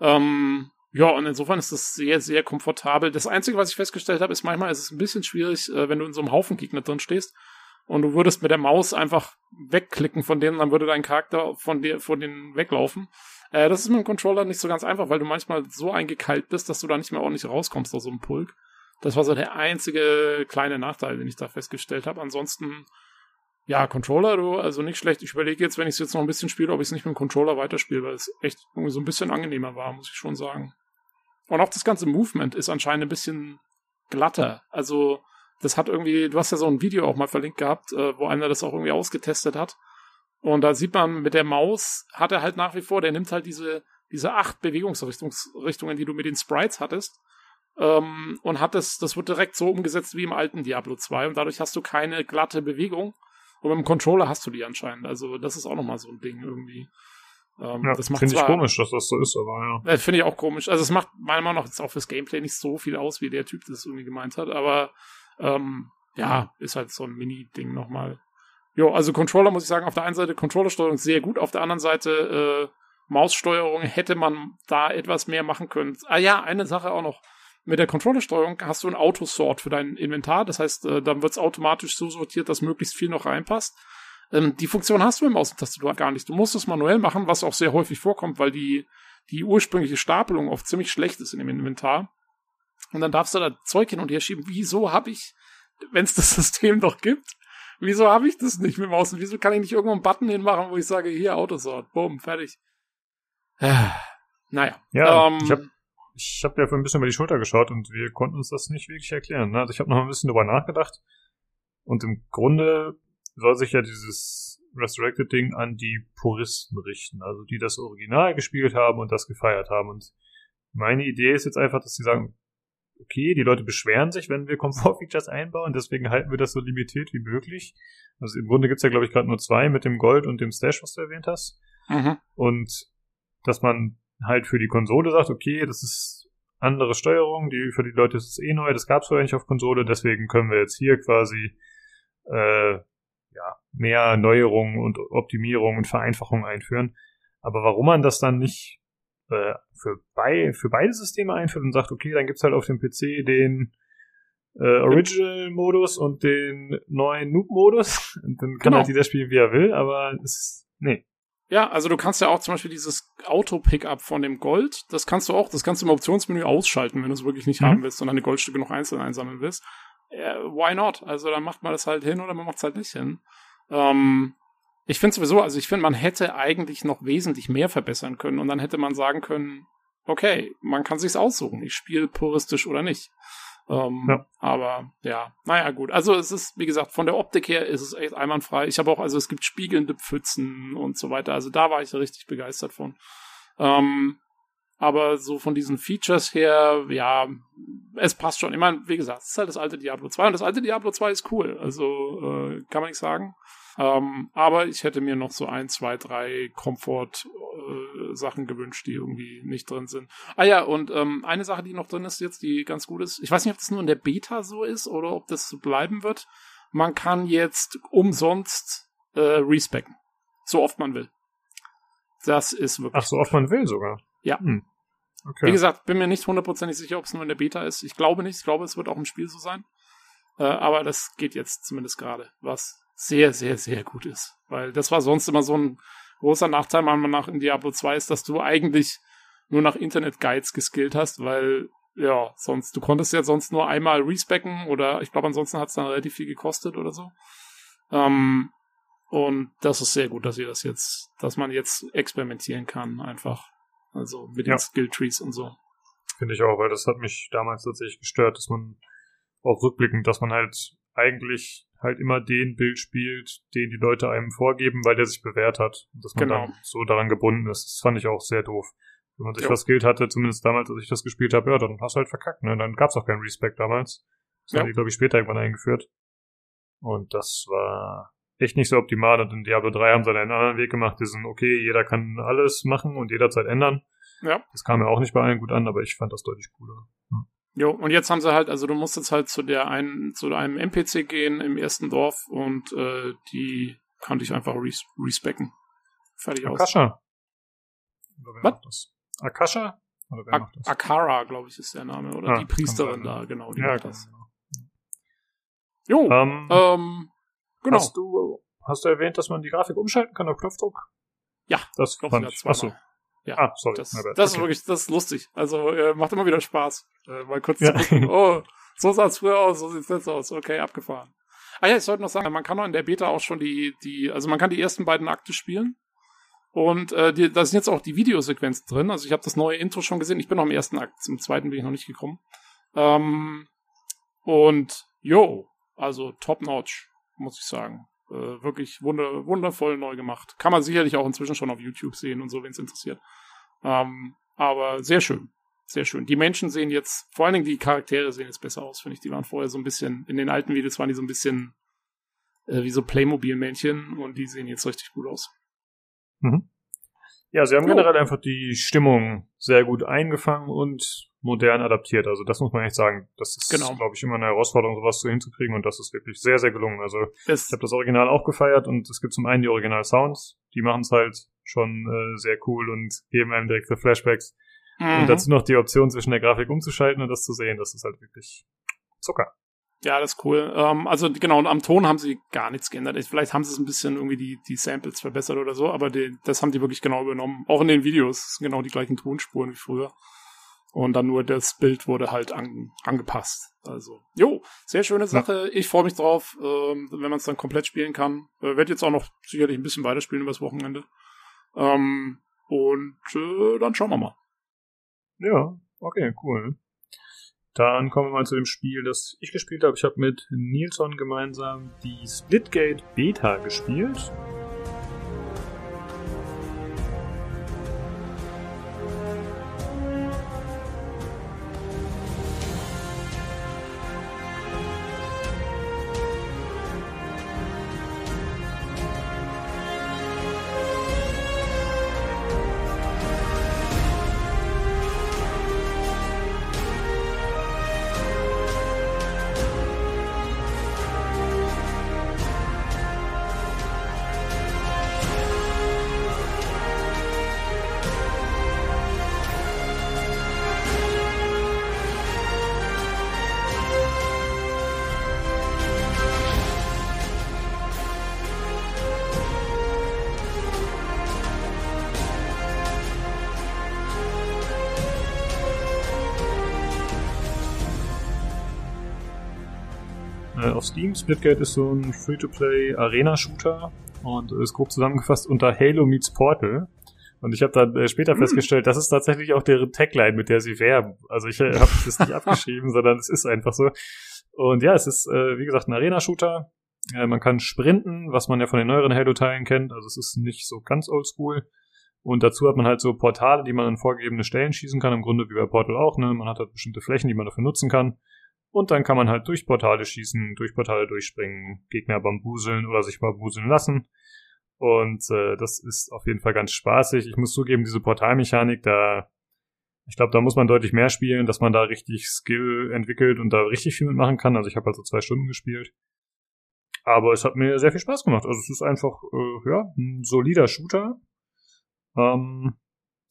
Ähm, ja, und insofern ist das sehr, sehr komfortabel. Das Einzige, was ich festgestellt habe, ist manchmal ist es ein bisschen schwierig, äh, wenn du in so einem Haufen Gegner drin stehst und du würdest mit der Maus einfach wegklicken von denen, dann würde dein Charakter von dir, von denen weglaufen. Äh, das ist mit dem Controller nicht so ganz einfach, weil du manchmal so eingekeilt bist, dass du da nicht mehr ordentlich rauskommst aus so einem Pulk. Das war so der einzige kleine Nachteil, den ich da festgestellt habe. Ansonsten, ja, Controller, du, also nicht schlecht. Ich überlege jetzt, wenn ich es jetzt noch ein bisschen spiele, ob ich es nicht mit dem Controller weiterspiele, weil es echt irgendwie so ein bisschen angenehmer war, muss ich schon sagen. Und auch das ganze Movement ist anscheinend ein bisschen glatter. Also, das hat irgendwie, du hast ja so ein Video auch mal verlinkt gehabt, äh, wo einer das auch irgendwie ausgetestet hat. Und da sieht man mit der Maus, hat er halt nach wie vor, der nimmt halt diese, diese acht Bewegungsrichtungen, die du mit den Sprites hattest, ähm, und hat das, das wird direkt so umgesetzt wie im alten Diablo 2 und dadurch hast du keine glatte Bewegung. Und mit dem Controller hast du die anscheinend. Also das ist auch nochmal so ein Ding irgendwie. Ähm, ja, das finde ich komisch, dass das so ist, aber ja. Äh, finde ich auch komisch. Also es macht meiner Meinung nach jetzt auch fürs Gameplay nicht so viel aus, wie der Typ das irgendwie gemeint hat, aber ähm, ja, ist halt so ein Mini-Ding nochmal. Jo, also Controller muss ich sagen, auf der einen Seite Controllersteuerung sehr gut, auf der anderen Seite äh, Maussteuerung hätte man da etwas mehr machen können. Ah ja, eine Sache auch noch. Mit der Controllersteuerung hast du ein Autosort für dein Inventar. Das heißt, äh, dann wird es automatisch so sortiert, dass möglichst viel noch reinpasst. Ähm, die Funktion hast du im Außentastatur gar nicht. Du musst es manuell machen, was auch sehr häufig vorkommt, weil die, die ursprüngliche Stapelung oft ziemlich schlecht ist in dem Inventar. Und dann darfst du da Zeug hin und her schieben. Wieso habe ich, wenn es das System doch gibt, wieso habe ich das nicht mit Maus? Und wieso kann ich nicht irgendwo einen Button hinmachen, wo ich sage, hier Autosort, bumm, fertig. naja. Ja, ähm, ich habe ich hab ja für ein bisschen über die Schulter geschaut und wir konnten uns das nicht wirklich erklären. Ne? Also ich habe noch ein bisschen drüber nachgedacht. Und im Grunde soll sich ja dieses Resurrected-Ding an die Puristen richten, also die das Original gespielt haben und das gefeiert haben. Und meine Idee ist jetzt einfach, dass sie sagen, okay, die Leute beschweren sich, wenn wir Komfortfeatures einbauen, deswegen halten wir das so limitiert wie möglich. Also im Grunde gibt's ja, glaube ich, gerade nur zwei mit dem Gold und dem Stash, was du erwähnt hast. Mhm. Und dass man halt für die Konsole sagt, okay, das ist andere Steuerung, die für die Leute ist es eh neu, das gab's vorher nicht auf Konsole, deswegen können wir jetzt hier quasi äh, ja, mehr Neuerungen und Optimierungen und Vereinfachungen einführen. Aber warum man das dann nicht äh, für, bei, für beide Systeme einführt und sagt, okay, dann gibt's halt auf dem PC den äh, Original-Modus und den neuen Noob-Modus. Dann kann genau. halt jeder spielen, wie er will, aber es, nee. Ja, also du kannst ja auch zum Beispiel dieses Auto-Pickup von dem Gold, das kannst du auch, das kannst du im Optionsmenü ausschalten, wenn du es wirklich nicht mhm. haben willst und deine Goldstücke noch einzeln einsammeln willst. Äh, why not? Also dann macht man das halt hin oder man macht es halt nicht hin. Ähm, ich finde sowieso, also ich finde, man hätte eigentlich noch wesentlich mehr verbessern können und dann hätte man sagen können, okay, man kann sich's aussuchen, ich spiele puristisch oder nicht. Ähm, ja. Aber ja, naja, gut. Also es ist, wie gesagt, von der Optik her ist es echt einwandfrei. Ich habe auch, also es gibt spiegelnde Pfützen und so weiter. Also da war ich richtig begeistert von. Ähm, aber so von diesen Features her, ja, es passt schon. Ich meine, wie gesagt, es ist halt das alte Diablo 2 und das alte Diablo 2 ist cool. Also äh, kann man nicht sagen. Ähm, aber ich hätte mir noch so ein, zwei, drei Komfort-Sachen äh, gewünscht, die irgendwie nicht drin sind. Ah ja, und ähm, eine Sache, die noch drin ist jetzt, die ganz gut ist, ich weiß nicht, ob das nur in der Beta so ist oder ob das so bleiben wird. Man kann jetzt umsonst äh, respecken. So oft man will. Das ist wirklich. Ach, so oft man will sogar. Ja. Hm. Okay. Wie gesagt, bin mir nicht hundertprozentig sicher, ob es nur in der Beta ist. Ich glaube nicht. Ich glaube, es wird auch im Spiel so sein. Äh, aber das geht jetzt zumindest gerade, was sehr, sehr, sehr gut ist. Weil das war sonst immer so ein großer Nachteil, meiner nach in Diablo 2 ist, dass du eigentlich nur nach Internet-Guides geskillt hast, weil ja, sonst, du konntest ja sonst nur einmal respecken oder ich glaube, ansonsten hat es dann relativ viel gekostet oder so. Ähm, und das ist sehr gut, dass ihr das jetzt, dass man jetzt experimentieren kann, einfach. Also mit ja. den Skill-Trees und so. Finde ich auch, weil das hat mich damals tatsächlich gestört, dass man auch rückblickend, dass man halt eigentlich halt immer den Bild spielt, den die Leute einem vorgeben, weil der sich bewährt hat. Und dass man genau. dann so daran gebunden ist. Das fand ich auch sehr doof. Wenn man sich jo. was gilt hatte, zumindest damals, als ich das gespielt habe, ja, dann hast du halt verkackt, ne? Dann gab's auch keinen Respect damals. Das ja. haben die, glaube ich, später irgendwann eingeführt. Und das war echt nicht so optimal. Und in Diablo 3 haben sie einen anderen Weg gemacht, diesen, okay, jeder kann alles machen und jederzeit ändern. Ja. Das kam ja auch nicht bei allen gut an, aber ich fand das deutlich cooler. Hm. Jo, und jetzt haben sie halt, also du musst jetzt halt zu der einen, zu einem NPC gehen im ersten Dorf und äh, die kann dich einfach res respecken. Fertig aus. Akasha. Was? Akasha? Oder wer Ak macht das? Akara, glaube ich, ist der Name. Oder ah, die Priesterin da, genau, die ja, macht das. Genau. Jo, ähm, ähm, genau. Hast du, hast du erwähnt, dass man die Grafik umschalten kann auf Knopfdruck? Ja, das fand ich. Achso, ja, ah, sorry. Das, das okay. ist wirklich, das ist lustig. Also äh, macht immer wieder Spaß. Äh, mal kurz ja. zu gucken, oh, so sah es früher aus, so sieht es jetzt aus. Okay, abgefahren. Ah ja, ich sollte noch sagen, man kann auch in der Beta auch schon die, die, also man kann die ersten beiden Akte spielen. Und äh, die, da sind jetzt auch die Videosequenzen drin. Also ich habe das neue Intro schon gesehen. Ich bin noch im ersten Akt, zum zweiten bin ich noch nicht gekommen. Ähm, und jo, also top notch, muss ich sagen. Äh, wirklich wunder, wundervoll neu gemacht. Kann man sicherlich auch inzwischen schon auf YouTube sehen und so, wenn es interessiert. Ähm, aber sehr schön. Sehr schön. Die Menschen sehen jetzt, vor allen Dingen die Charaktere sehen jetzt besser aus, finde ich. Die waren vorher so ein bisschen, in den alten Videos waren die so ein bisschen äh, wie so Playmobil-Männchen und die sehen jetzt richtig gut aus. Mhm. Ja, sie haben oh. generell einfach die Stimmung sehr gut eingefangen und modern adaptiert. Also das muss man echt sagen. Das ist, genau. glaube ich, immer eine Herausforderung, sowas so hinzukriegen und das ist wirklich sehr, sehr gelungen. Also es ich habe das Original auch gefeiert und es gibt zum einen die Original-Sounds, die machen es halt schon äh, sehr cool und geben einem direkte Flashbacks. Mhm. Und dazu noch die Option zwischen der Grafik umzuschalten und das zu sehen, das ist halt wirklich Zucker. Ja, das ist cool. Ähm, also genau, und am Ton haben sie gar nichts geändert. Vielleicht haben sie es ein bisschen irgendwie die, die Samples verbessert oder so, aber die, das haben die wirklich genau übernommen. Auch in den Videos genau die gleichen Tonspuren wie früher. Und dann nur das Bild wurde halt an, angepasst. Also, jo, sehr schöne Sache. Ich freue mich drauf, ähm, wenn man es dann komplett spielen kann. Äh, Werde jetzt auch noch sicherlich ein bisschen weiterspielen übers Wochenende. Ähm, und äh, dann schauen wir mal. Ja, okay, cool. Dann kommen wir mal zu dem Spiel, das ich gespielt habe. Ich habe mit Nilsson gemeinsam die Splitgate Beta gespielt. Auf Steam. Splitgate ist so ein Free-to-Play Arena-Shooter, und ist grob zusammengefasst unter Halo meets Portal. Und ich habe dann äh, später festgestellt, das ist tatsächlich auch deren Tagline, mit der sie werben. Also ich äh, habe das nicht abgeschrieben, sondern es ist einfach so. Und ja, es ist, äh, wie gesagt, ein Arena-Shooter. Äh, man kann sprinten, was man ja von den neueren Halo-Teilen kennt. Also es ist nicht so ganz oldschool. Und dazu hat man halt so Portale, die man an vorgegebene Stellen schießen kann, im Grunde wie bei Portal auch. Ne? Man hat halt bestimmte Flächen, die man dafür nutzen kann. Und dann kann man halt durch Portale schießen, durch Portale durchspringen, Gegner bambuseln oder sich bambuseln lassen. Und äh, das ist auf jeden Fall ganz spaßig. Ich muss zugeben, diese Portalmechanik, da, ich glaube, da muss man deutlich mehr spielen, dass man da richtig Skill entwickelt und da richtig viel mitmachen kann. Also ich habe also zwei Stunden gespielt. Aber es hat mir sehr viel Spaß gemacht. Also es ist einfach, äh, ja, ein solider Shooter. Ähm,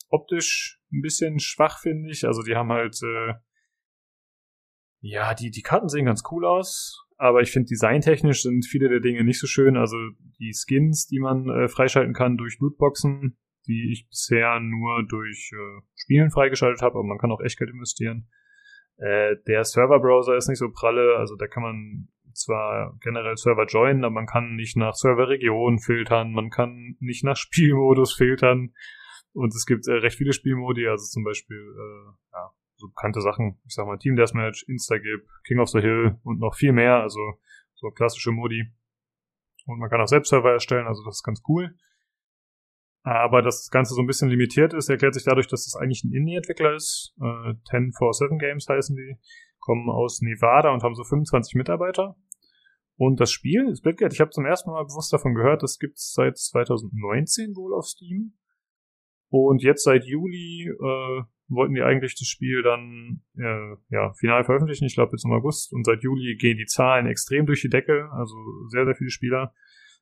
optisch ein bisschen schwach, finde ich. Also die haben halt, äh, ja, die, die Karten sehen ganz cool aus aber ich finde designtechnisch sind viele der Dinge nicht so schön. Also die Skins, die man äh, freischalten kann durch Lootboxen, die ich bisher nur durch äh, Spielen freigeschaltet habe, aber man kann auch Echtgeld investieren. Äh, der Server-Browser ist nicht so pralle, also da kann man zwar generell Server joinen, aber man kann nicht nach Serverregion filtern, man kann nicht nach Spielmodus filtern und es gibt äh, recht viele Spielmodi, also zum Beispiel äh, ja, so bekannte Sachen, ich sag mal Team Deathmatch, Instagib, King of the Hill und noch viel mehr, also so klassische Modi. Und man kann auch selbst Server erstellen, also das ist ganz cool. Aber dass das Ganze so ein bisschen limitiert ist, erklärt sich dadurch, dass es das eigentlich ein Indie-Entwickler ist. Äh, 1047 Games heißen die, kommen aus Nevada und haben so 25 Mitarbeiter. Und das Spiel, Splitgate, ich habe zum ersten Mal bewusst davon gehört, das gibt's seit 2019 wohl auf Steam. Und jetzt seit Juli äh, wollten die eigentlich das Spiel dann äh, ja final veröffentlichen, ich glaube jetzt im August. Und seit Juli gehen die Zahlen extrem durch die Decke, also sehr, sehr viele Spieler.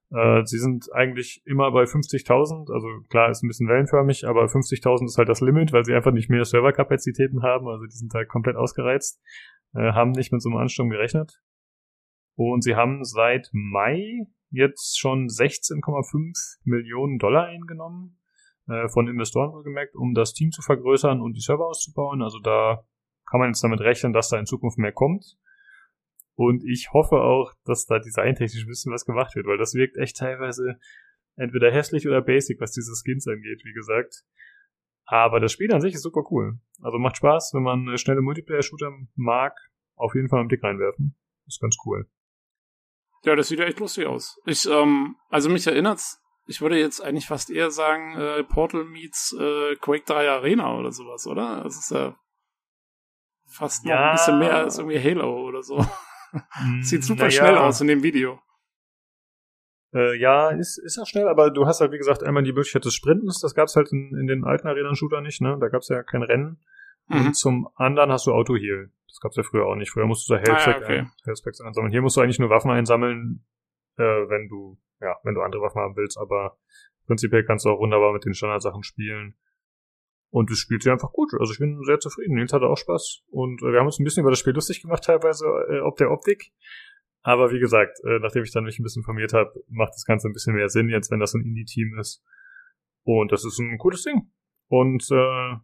Äh, sie sind eigentlich immer bei 50.000, also klar ist ein bisschen wellenförmig, aber 50.000 ist halt das Limit, weil sie einfach nicht mehr Serverkapazitäten haben, also die sind halt komplett ausgereizt, äh, haben nicht mit so einem Ansturm gerechnet. Und sie haben seit Mai jetzt schon 16,5 Millionen Dollar eingenommen äh, von Investoren wohlgemerkt, um das Team zu vergrößern und die Server auszubauen. Also da kann man jetzt damit rechnen, dass da in Zukunft mehr kommt. Und ich hoffe auch, dass da designtechnisch ein bisschen was gemacht wird, weil das wirkt echt teilweise entweder hässlich oder basic, was diese Skins angeht, wie gesagt. Aber das Spiel an sich ist super cool. Also macht Spaß, wenn man schnelle Multiplayer-Shooter mag, auf jeden Fall einen Blick reinwerfen. Ist ganz cool. Ja, das sieht ja echt lustig aus. Ich, ähm, also mich erinnert's ich würde jetzt eigentlich fast eher sagen, äh, Portal meets äh, Quake 3 Arena oder sowas, oder? Das ist ja fast noch ein bisschen mehr als irgendwie Halo oder so. Sieht super ja. schnell aus in dem Video. Äh, ja, ist, ist ja schnell, aber du hast halt, wie gesagt, einmal die Möglichkeit des Sprintens, das gab's halt in, in den alten Arena-Shooter nicht, ne? Da gab's ja kein Rennen. Mhm. Und zum anderen hast du Auto-Heal. Das gab's ja früher auch nicht. Früher musst du da Health ah, ja, okay. ein, einsammeln. Hier musst du eigentlich nur Waffen einsammeln, äh, wenn du ja, wenn du andere Waffen haben willst, aber prinzipiell kannst du auch wunderbar mit den Standardsachen spielen. Und es spielt sich einfach gut. Also ich bin sehr zufrieden. Nils hatte auch Spaß. Und äh, wir haben uns ein bisschen über das Spiel lustig gemacht, teilweise, äh, ob der Optik. Aber wie gesagt, äh, nachdem ich dann mich ein bisschen informiert habe, macht das Ganze ein bisschen mehr Sinn jetzt, wenn das ein Indie-Team ist. Und das ist ein cooles Ding. Und äh,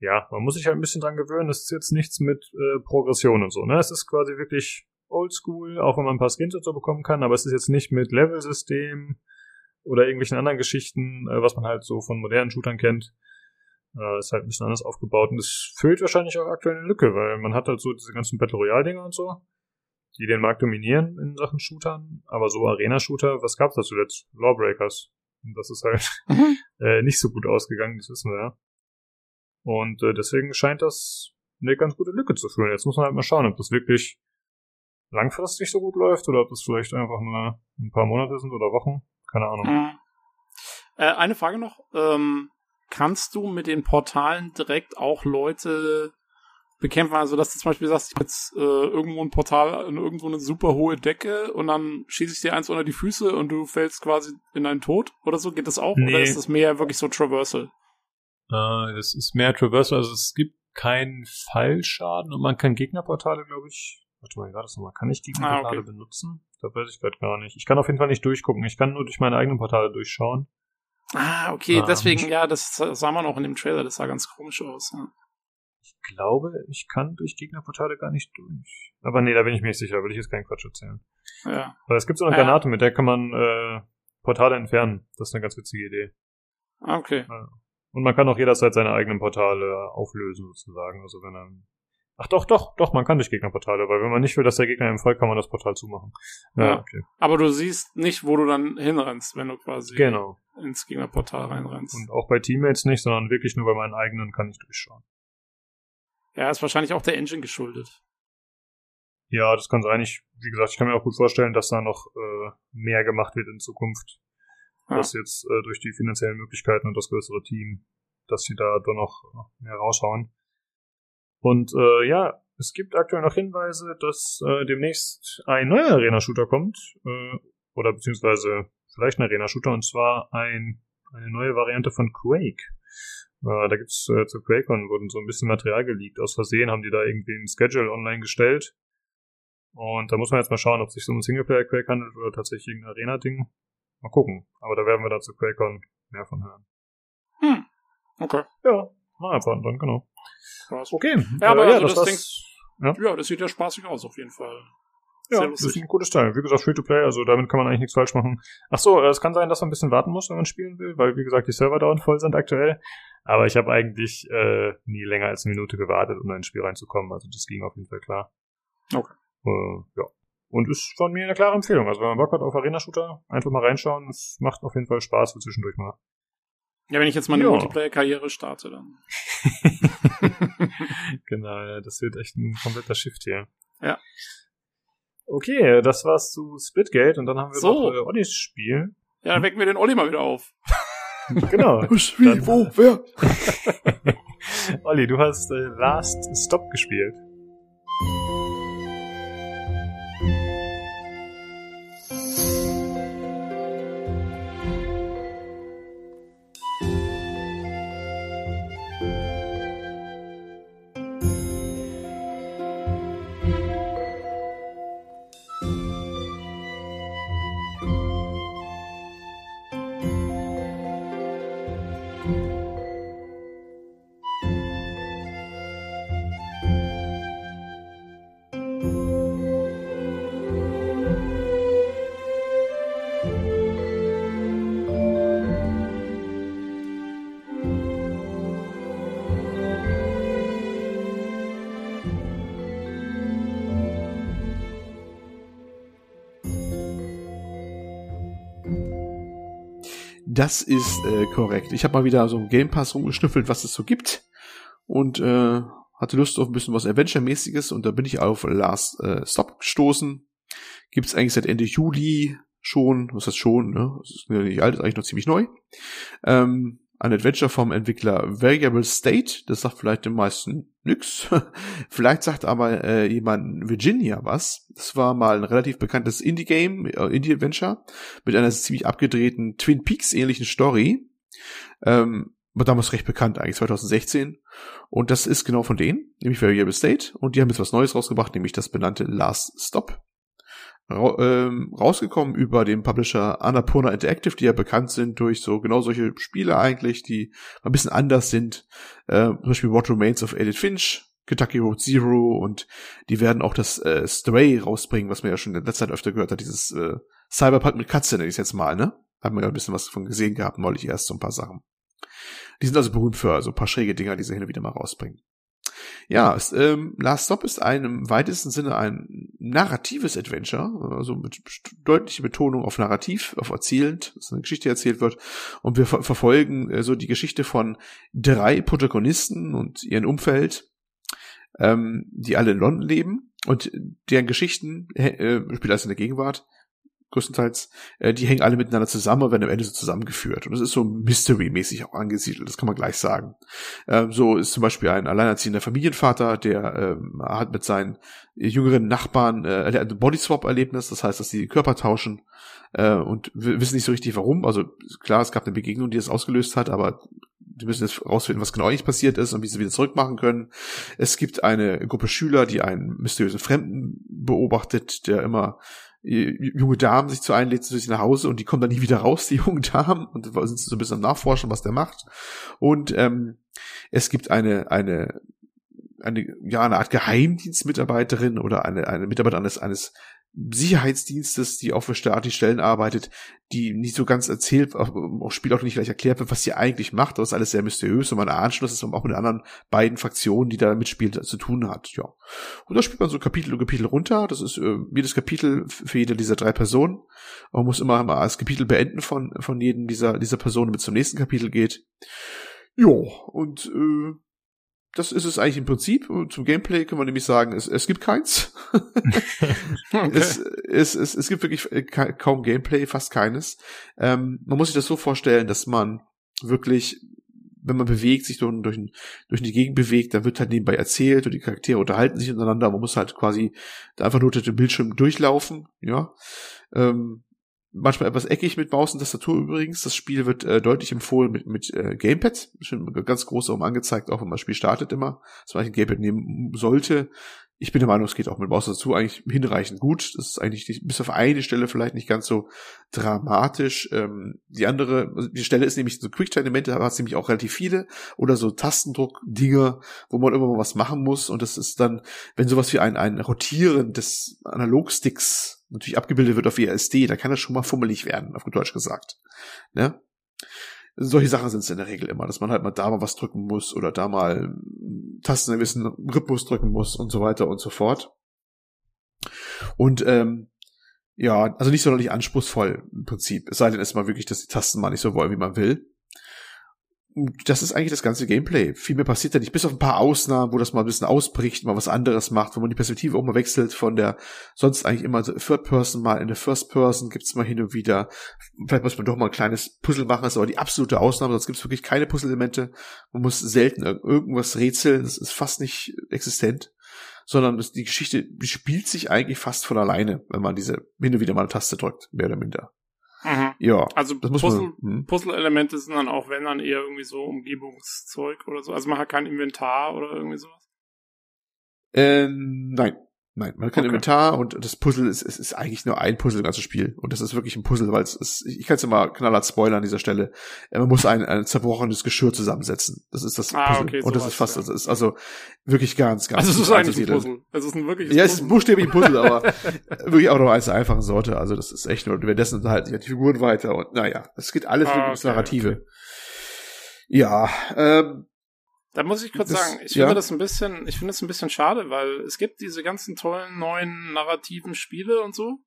ja, man muss sich halt ein bisschen dran gewöhnen. Das ist jetzt nichts mit äh, Progression und so. Ne? Es ist quasi wirklich oldschool, auch wenn man ein paar Skins und so bekommen kann, aber es ist jetzt nicht mit Level-System oder irgendwelchen anderen Geschichten, äh, was man halt so von modernen Shootern kennt. Äh, ist halt ein bisschen anders aufgebaut und es füllt wahrscheinlich auch aktuell eine Lücke, weil man hat halt so diese ganzen Battle Royale-Dinger und so, die den Markt dominieren in Sachen Shootern, aber so Arena-Shooter, was gab's da zuletzt? Lawbreakers. Und das ist halt mhm. äh, nicht so gut ausgegangen, das wissen wir ja. Und äh, deswegen scheint das eine ganz gute Lücke zu füllen. Jetzt muss man halt mal schauen, ob das wirklich langfristig so gut läuft oder ob das vielleicht einfach nur ein paar Monate sind oder Wochen. Keine Ahnung. Mhm. Äh, eine Frage noch. Ähm, kannst du mit den Portalen direkt auch Leute bekämpfen? Also, dass du zum Beispiel sagst, ich jetzt äh, irgendwo ein Portal in irgendwo eine super hohe Decke und dann schieße ich dir eins unter die Füße und du fällst quasi in deinen Tod oder so? Geht das auch? Nee. Oder ist das mehr wirklich so Traversal? Äh, das ist mehr Traversal. Also, es gibt keinen Fallschaden und man kann Gegnerportale, glaube ich, Warte mal, wie war das nochmal? Kann ich die ah, Portale okay. benutzen? Da weiß ich gerade gar nicht. Ich kann auf jeden Fall nicht durchgucken. Ich kann nur durch meine eigenen Portale durchschauen. Ah, okay, ähm, deswegen, ja, das sah man auch in dem Trailer, das sah ganz komisch aus. Ja. Ich glaube, ich kann durch Gegnerportale gar nicht durch. Aber nee, da bin ich mir nicht sicher, will ich jetzt keinen Quatsch erzählen. Ja. Aber es gibt so eine Granate, mit der kann man äh, Portale entfernen. Das ist eine ganz witzige Idee. Ah, okay. Und man kann auch jederzeit seine eigenen Portale auflösen, sozusagen. Also wenn dann. Ach doch, doch, doch, man kann durch Gegnerportale, weil wenn man nicht will, dass der Gegner ihm folgt, kann man das Portal zumachen. Ja. okay. Aber du siehst nicht, wo du dann hinrennst, wenn du quasi genau. ins Gegnerportal reinrennst. Und auch bei Teammates nicht, sondern wirklich nur bei meinen eigenen kann ich durchschauen. Ja, ist wahrscheinlich auch der Engine geschuldet. Ja, das kann sein. Ich, wie gesagt, ich kann mir auch gut vorstellen, dass da noch äh, mehr gemacht wird in Zukunft. Ja. Dass jetzt äh, durch die finanziellen Möglichkeiten und das größere Team, dass sie da doch noch mehr raushauen. Und äh, ja, es gibt aktuell noch Hinweise, dass äh, demnächst ein neuer Arena-Shooter kommt. Äh, oder beziehungsweise vielleicht ein Arena-Shooter, und zwar ein, eine neue Variante von Quake. Äh, da gibt's äh, zur QuakeCon wurden so ein bisschen Material geleakt. Aus Versehen haben die da irgendwie ein Schedule online gestellt. Und da muss man jetzt mal schauen, ob es sich so um ein Singleplayer-Quake handelt oder tatsächlich ein Arena-Ding. Mal gucken. Aber da werden wir da zu QuakeCon mehr von hören. Hm. Okay. Ja, einfach dann, genau. Krass. Okay. Ja, aber äh, also das, das das, ja? ja, das sieht ja spaßig aus auf jeden Fall. Ja, das ist ein gutes Teil. Wie gesagt, Free-to-Play, also damit kann man eigentlich nichts falsch machen. Ach so, äh, es kann sein, dass man ein bisschen warten muss, wenn man spielen will, weil, wie gesagt, die Server dauernd voll sind aktuell. Aber ich habe eigentlich äh, nie länger als eine Minute gewartet, um in ein Spiel reinzukommen. Also das ging auf jeden Fall klar. Okay. Äh, ja. Und ist von mir eine klare Empfehlung. Also wenn man Bock hat auf Arena-Shooter, einfach mal reinschauen. Es macht auf jeden Fall Spaß für zwischendurch mal. Ja, wenn ich jetzt meine Ja. Multiplayer-Karriere starte, dann. genau, das wird echt ein kompletter Shift hier. Ja. Okay, das war's zu Splitgate und dann haben wir So. noch äh, Ollis Spiel. Ja, dann wecken wir den Olli mal wieder auf. Genau. Wie, wo, wer? Olli, du hast äh, Last Stop gespielt. Das ist äh, korrekt. Ich habe mal wieder so im Game Pass rumgeschnüffelt, was es so gibt. Und äh, hatte Lust auf ein bisschen was Adventure-mäßiges und da bin ich auf Last äh, Stop gestoßen. Gibt's eigentlich seit Ende Juli schon, was heißt schon, ne? Das ist nicht alt, ist eigentlich noch ziemlich neu. Ähm, ein Adventure vom Entwickler Variable State, das sagt vielleicht den meisten nix. vielleicht sagt aber äh, jemand Virginia was. Das war mal ein relativ bekanntes Indie-Game, äh, Indie-Adventure mit einer ziemlich abgedrehten Twin Peaks ähnlichen Story. Ähm, war damals recht bekannt eigentlich, 2016. Und das ist genau von denen, nämlich Variable State. Und die haben jetzt was Neues rausgebracht, nämlich das benannte Last Stop. Ähm, rausgekommen über den Publisher Annapurna Interactive, die ja bekannt sind durch so genau solche Spiele eigentlich, die ein bisschen anders sind. Äh, zum Beispiel What Remains of Edith Finch, Kentucky Road Zero und die werden auch das äh, Stray rausbringen, was man ja schon in letzter Zeit öfter gehört hat, dieses äh, Cyberpunk mit Katze nenne ich jetzt mal, ne? Haben wir ja ein bisschen was von gesehen gehabt, neulich erst so ein paar Sachen. Die sind also berühmt für so ein paar schräge Dinger, die sie hin und wieder mal rausbringen. Ja, ähm, Last Stop ist ein im weitesten Sinne ein narratives Adventure, also mit deutlicher Betonung auf narrativ, auf erzählend, dass eine Geschichte erzählt wird. Und wir ver verfolgen äh, so die Geschichte von drei Protagonisten und ihrem Umfeld, ähm, die alle in London leben und deren Geschichten äh, spielt alles in der Gegenwart größtenteils, äh, die hängen alle miteinander zusammen und werden am Ende so zusammengeführt. Und das ist so Mystery-mäßig auch angesiedelt, das kann man gleich sagen. Ähm, so ist zum Beispiel ein alleinerziehender Familienvater, der ähm, hat mit seinen jüngeren Nachbarn äh, der hat ein Bodyswap-Erlebnis, das heißt, dass sie Körper tauschen äh, und wissen nicht so richtig warum. Also klar, es gab eine Begegnung, die das ausgelöst hat, aber die müssen jetzt rausfinden, was genau eigentlich passiert ist und wie sie wieder zurückmachen können. Es gibt eine Gruppe Schüler, die einen mysteriösen Fremden beobachtet, der immer junge Damen sich zu einlädt zu sich nach Hause und die kommen dann nie wieder raus, die jungen Damen, und sind so ein bisschen am Nachforschen, was der macht. Und ähm, es gibt eine, eine, eine, ja, eine Art Geheimdienstmitarbeiterin oder eine, eine Mitarbeiterin eines, eines Sicherheitsdienstes, die auch für staatliche Stellen arbeitet, die nicht so ganz erzählt, auch, auch Spiel auch nicht gleich erklärt wird, was sie eigentlich macht. Das ist alles sehr mysteriös und man ahnt dass es auch mit den anderen beiden Fraktionen, die da mitspielen, zu tun hat. Ja. Und da spielt man so Kapitel und Kapitel runter. Das ist äh, jedes Kapitel für jede dieser drei Personen. Man muss immer mal das Kapitel beenden von, von jedem dieser, dieser Personen, damit es zum nächsten Kapitel geht. Jo, und äh, das ist es eigentlich im Prinzip. Zum Gameplay kann man nämlich sagen, es, es gibt keins. okay. es, es, es, es gibt wirklich äh, kaum Gameplay, fast keines. Ähm, man muss sich das so vorstellen, dass man wirklich, wenn man bewegt, sich durch, durch, durch die Gegend bewegt, dann wird halt nebenbei erzählt und die Charaktere unterhalten sich untereinander. Man muss halt quasi einfach nur durch den Bildschirm durchlaufen, ja. Ähm, manchmal etwas eckig mit Maus und Tastatur übrigens. Das Spiel wird äh, deutlich empfohlen mit, mit äh, Gamepad. Schon ganz groß oben angezeigt, auch wenn man das Spiel startet immer, dass man ein Gamepad nehmen sollte. Ich bin der Meinung, es geht auch mit Maus dazu eigentlich hinreichend gut. Das ist eigentlich nicht, bis auf eine Stelle vielleicht nicht ganz so dramatisch. Ähm, die andere, also die Stelle ist nämlich so Quicktime-Elemente, da hat es nämlich auch relativ viele. Oder so Tastendruck-Dinge, wo man immer mal was machen muss. Und das ist dann, wenn sowas wie ein, ein Rotieren des Analogsticks natürlich abgebildet wird auf ESD, da kann das schon mal fummelig werden, auf gut Deutsch gesagt. Ne? Solche Sachen sind es in der Regel immer, dass man halt mal da mal was drücken muss oder da mal Tasten in gewissen Rhythmus drücken muss und so weiter und so fort. Und ähm, ja, also nicht sonderlich anspruchsvoll im Prinzip. Es sei denn, es mal wirklich, dass die Tasten mal nicht so wollen, wie man will das ist eigentlich das ganze Gameplay. Viel mehr passiert da nicht, bis auf ein paar Ausnahmen, wo das mal ein bisschen ausbricht, mal was anderes macht, wo man die Perspektive auch mal wechselt von der sonst eigentlich immer Third Person mal in der First Person, gibt's mal hin und wieder. Vielleicht muss man doch mal ein kleines Puzzle machen, ist aber die absolute Ausnahme, sonst gibt's wirklich keine Puzzle-Elemente. Man muss selten irgendwas rätseln, das ist fast nicht existent. Sondern die Geschichte spielt sich eigentlich fast von alleine, wenn man diese hin und wieder mal eine Taste drückt, mehr oder minder. Mhm. Ja. Also Puzzle, hm. Puzzle-Elemente sind dann auch, wenn dann eher irgendwie so Umgebungszeug oder so. Also man hat kein Inventar oder irgendwie sowas. Ähm, nein. Nein, man hat kein okay. Inventar und das Puzzle ist, ist, ist eigentlich nur ein Puzzle, das ganze Spiel. Und das ist wirklich ein Puzzle, weil es ist, ich kann es ja mal knallhart spoilern an dieser Stelle. Man muss ein, ein zerbrochenes Geschirr zusammensetzen. Das ist das ah, Puzzle. Okay, und das ist fast, ja. das ist also wirklich ganz, ganz. Also es ist eigentlich ein Puzzle. Es ist ein wirkliches Ja, es ist ein buchstäblich ein Puzzle, aber wirklich auch noch eins der einfachen Sorte. Also das ist echt nur, währenddessen halt die Figuren weiter und naja, es geht alles ah, ums Narrative. Okay. Ja, ähm, da muss ich kurz das, sagen, ich ja. finde das ein bisschen, ich finde es ein bisschen schade, weil es gibt diese ganzen tollen neuen narrativen Spiele und so,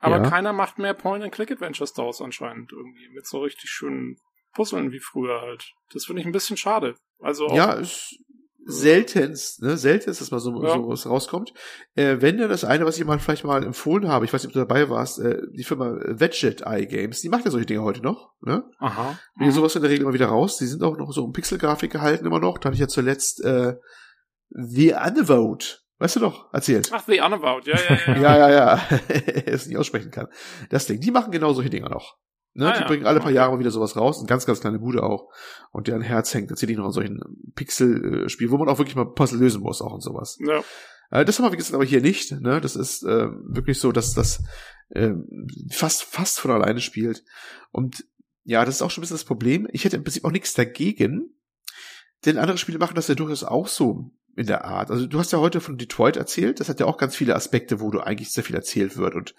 aber ja. keiner macht mehr Point-and-Click-Adventures daraus anscheinend irgendwie mit so richtig schönen Puzzeln wie früher halt. Das finde ich ein bisschen schade. Also ja, es, seltenst, ne, seltenst, dass mal so, ja. so was rauskommt. Äh, wenn dann das eine, was ich mal vielleicht mal empfohlen habe, ich weiß nicht, ob du dabei warst, äh, die Firma Wedget Eye Games, die macht ja solche Dinge heute noch, ne? Aha. Die sowas in der Regel immer wieder raus. Die sind auch noch so um Pixelgrafik gehalten immer noch. Da habe ich ja zuletzt äh, The Unvote Weißt du doch, erzählt. Ach, The Unavout, ja, ja, ja. ja, ja, ja. es nicht aussprechen kann. Das Ding, die machen genau solche Dinge noch. Ne? Ah, die ja. bringen alle paar Jahre mal wieder sowas raus, eine ganz, ganz kleine Bude auch. Und deren Herz hängt tatsächlich noch an solchen Pixel-Spielen, wo man auch wirklich mal Puzzle lösen muss, auch und sowas. Ja. Äh, das haben wir, wie gesagt, aber hier nicht. Ne? Das ist äh, wirklich so, dass das äh, fast, fast von alleine spielt. Und ja, das ist auch schon ein bisschen das Problem. Ich hätte im Prinzip auch nichts dagegen, denn andere Spiele machen das ja durchaus auch so in der Art. Also du hast ja heute von Detroit erzählt, das hat ja auch ganz viele Aspekte, wo du eigentlich sehr viel erzählt wird und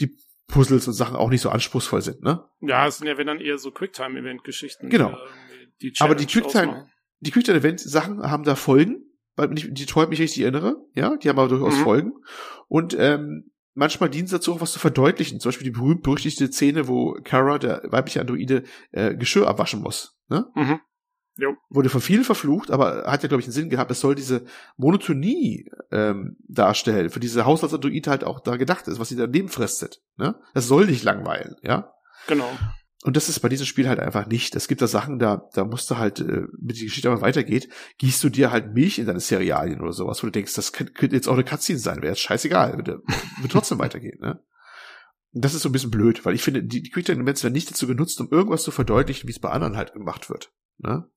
die Puzzles und Sachen auch nicht so anspruchsmäßig sind, ne? Ja, es sind ja wenn dann eher so Quicktime-Event-Geschichten. Genau. Die, die Aber die Quicktime, die Quicktime-Event-Sachen haben da Folgen, weil ich Detroit mich richtig erinnere, ja, die haben aber durchaus mhm. Folgen. Und ähm, manchmal dienen sie dazu auch was zu verdeutlichen. Zum Beispiel die berühmt-berüchtigte Szene, wo Kara, der weibliche Androide, äh, Geschirr abwaschen muss. Ne? Mhm. Jo. Wurde von vielen verflucht, aber hat ja, glaube ich, einen Sinn gehabt, es soll diese Monotonie ähm, darstellen, für diese Haushaltsandroid halt auch da gedacht ist, was sie daneben fristet. Ne? Das soll nicht langweilen, ja? Genau. Und das ist bei diesem Spiel halt einfach nicht. Es gibt da Sachen, da, da musst du halt, äh, mit die Geschichte aber weitergeht, gießt du dir halt Milch in deine Cerealien oder sowas, wo du denkst, das könnte, jetzt auch eine Cutscene sein, wäre jetzt scheißegal, wird, wird trotzdem weitergehen, ne? Und das ist so ein bisschen blöd, weil ich finde, die, die Quick-Time-Events werden nicht dazu genutzt, um irgendwas zu verdeutlichen, wie es bei anderen halt gemacht wird. Ne?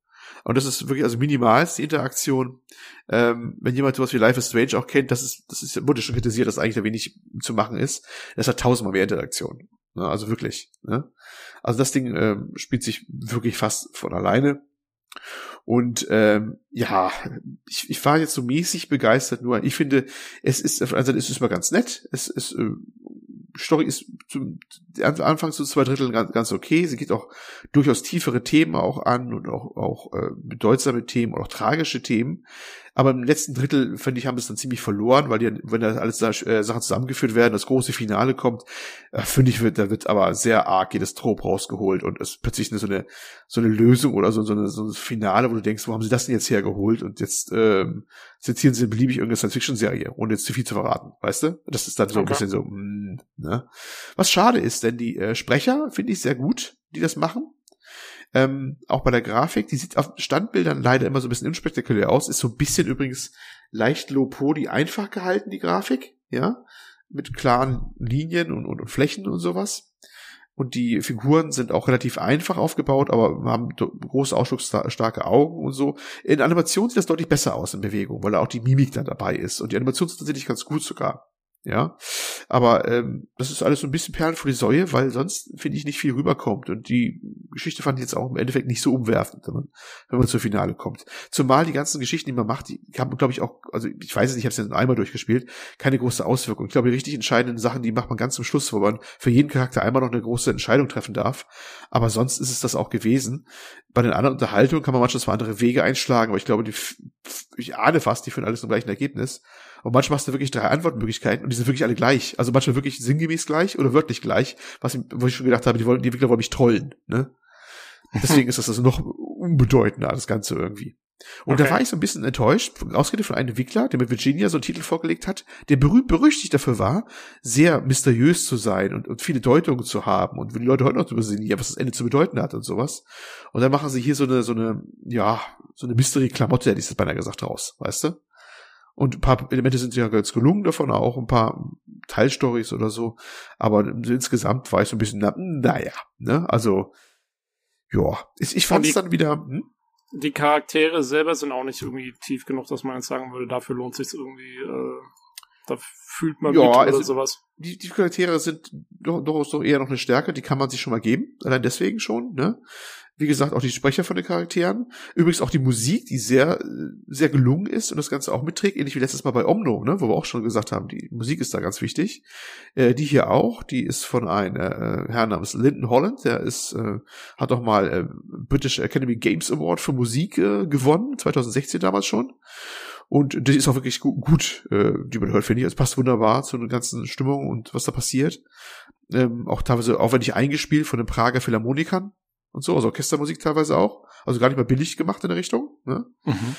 Und das ist wirklich also minimalst die Interaktion. Ähm, wenn jemand sowas wie Life is Strange auch kennt, das ist, das ist, wurde schon kritisiert, dass eigentlich da wenig zu machen ist. Das hat tausendmal mehr Interaktion. Ne? Also wirklich. Ne? Also das Ding ähm, spielt sich wirklich fast von alleine. Und ähm, ja, ich, ich war jetzt so mäßig begeistert, nur ich finde, es ist, also es ist mal ganz nett. Es ist, äh, Story ist zum Anfang zu zwei Dritteln ganz, ganz okay. Sie geht auch durchaus tiefere Themen auch an und auch, auch äh, bedeutsame Themen und auch tragische Themen. Aber im letzten Drittel, finde ich, haben es dann ziemlich verloren, weil die, wenn da alles äh, Sachen zusammengeführt werden, das große Finale kommt, äh, finde ich, wird, da wird aber sehr arg jedes Trop rausgeholt und es plötzlich eine, so eine, so eine Lösung oder so, so, eine, so ein Finale, wo du denkst, wo haben sie das denn jetzt hergeholt? Und jetzt ähm, sezieren sie beliebig irgendeine Science-Fiction-Serie, ohne jetzt zu viel zu verraten, weißt du? Das ist dann so okay. ein bisschen so, mh, mm, ne? Was schade ist, denn die äh, Sprecher finde ich sehr gut, die das machen. Ähm, auch bei der Grafik, die sieht auf Standbildern leider immer so ein bisschen unspektakulär aus, ist so ein bisschen übrigens leicht low-poly einfach gehalten, die Grafik, ja, mit klaren Linien und, und, und Flächen und sowas. Und die Figuren sind auch relativ einfach aufgebaut, aber haben große ausdrucksstarke Augen und so. In Animation sieht das deutlich besser aus in Bewegung, weil da auch die Mimik dann dabei ist. Und die Animation ist tatsächlich ganz gut sogar. Ja, aber ähm, das ist alles so ein bisschen Perlen vor die Säue, weil sonst finde ich nicht viel rüberkommt und die Geschichte fand ich jetzt auch im Endeffekt nicht so umwerfend, wenn man, wenn man zur Finale kommt. Zumal die ganzen Geschichten, die man macht, die haben, glaube ich, auch, also ich weiß es nicht, ich habe es ja einmal durchgespielt, keine große Auswirkung. Ich glaube, die richtig entscheidenden Sachen, die macht man ganz zum Schluss, wo man für jeden Charakter einmal noch eine große Entscheidung treffen darf. Aber sonst ist es das auch gewesen. Bei den anderen Unterhaltungen kann man manchmal zwar andere Wege einschlagen, aber ich glaube, die, ich ahne fast, die führen alles zum gleichen Ergebnis. Und manchmal hast du wirklich drei Antwortmöglichkeiten und die sind wirklich alle gleich. Also manchmal wirklich sinngemäß gleich oder wörtlich gleich, was wo ich schon gedacht habe, die wollen, die Entwickler wollen mich trollen, ne? Deswegen ist das also noch unbedeutender, das Ganze irgendwie. Und okay. da war ich so ein bisschen enttäuscht, ausgehend von einem Entwickler, der mit Virginia so einen Titel vorgelegt hat, der berühmt berüchtigt dafür war, sehr mysteriös zu sein und, und viele Deutungen zu haben und wenn die Leute heute noch drüber sehen, ja, was das Ende zu bedeuten hat und sowas. Und dann machen sie hier so eine, so eine, ja, so eine Mystery-Klamotte, hätte ich das beinahe gesagt, raus, weißt du? Und ein paar Elemente sind ja ganz gelungen davon, auch ein paar Teilstories oder so. Aber insgesamt war ich so ein bisschen, na, naja, ne? Also, ja. Ich, ich fand es dann wieder. Hm? Die Charaktere selber sind auch nicht irgendwie tief genug, dass man jetzt sagen würde, dafür lohnt sich irgendwie, äh, da fühlt man ja, mit oder also, sowas. Die, die Charaktere sind doch, doch, doch eher noch eine Stärke, die kann man sich schon mal geben. Allein deswegen schon, ne? Wie gesagt, auch die Sprecher von den Charakteren. Übrigens auch die Musik, die sehr, sehr gelungen ist und das Ganze auch mitträgt, ähnlich wie letztes Mal bei Omno, ne, wo wir auch schon gesagt haben, die Musik ist da ganz wichtig. Äh, die hier auch, die ist von einem äh, Herrn namens Lyndon Holland, der ist, äh, hat auch mal äh, British Academy Games Award für Musik äh, gewonnen, 2016 damals schon. Und die ist auch wirklich gut, gut äh, die man hört, finde ich. Es passt wunderbar zu der ganzen Stimmung und was da passiert. Ähm, auch teilweise aufwendig eingespielt von den Prager Philharmonikern und so, also Orchestermusik teilweise auch. Also gar nicht mal billig gemacht in der Richtung. Ne? Mhm.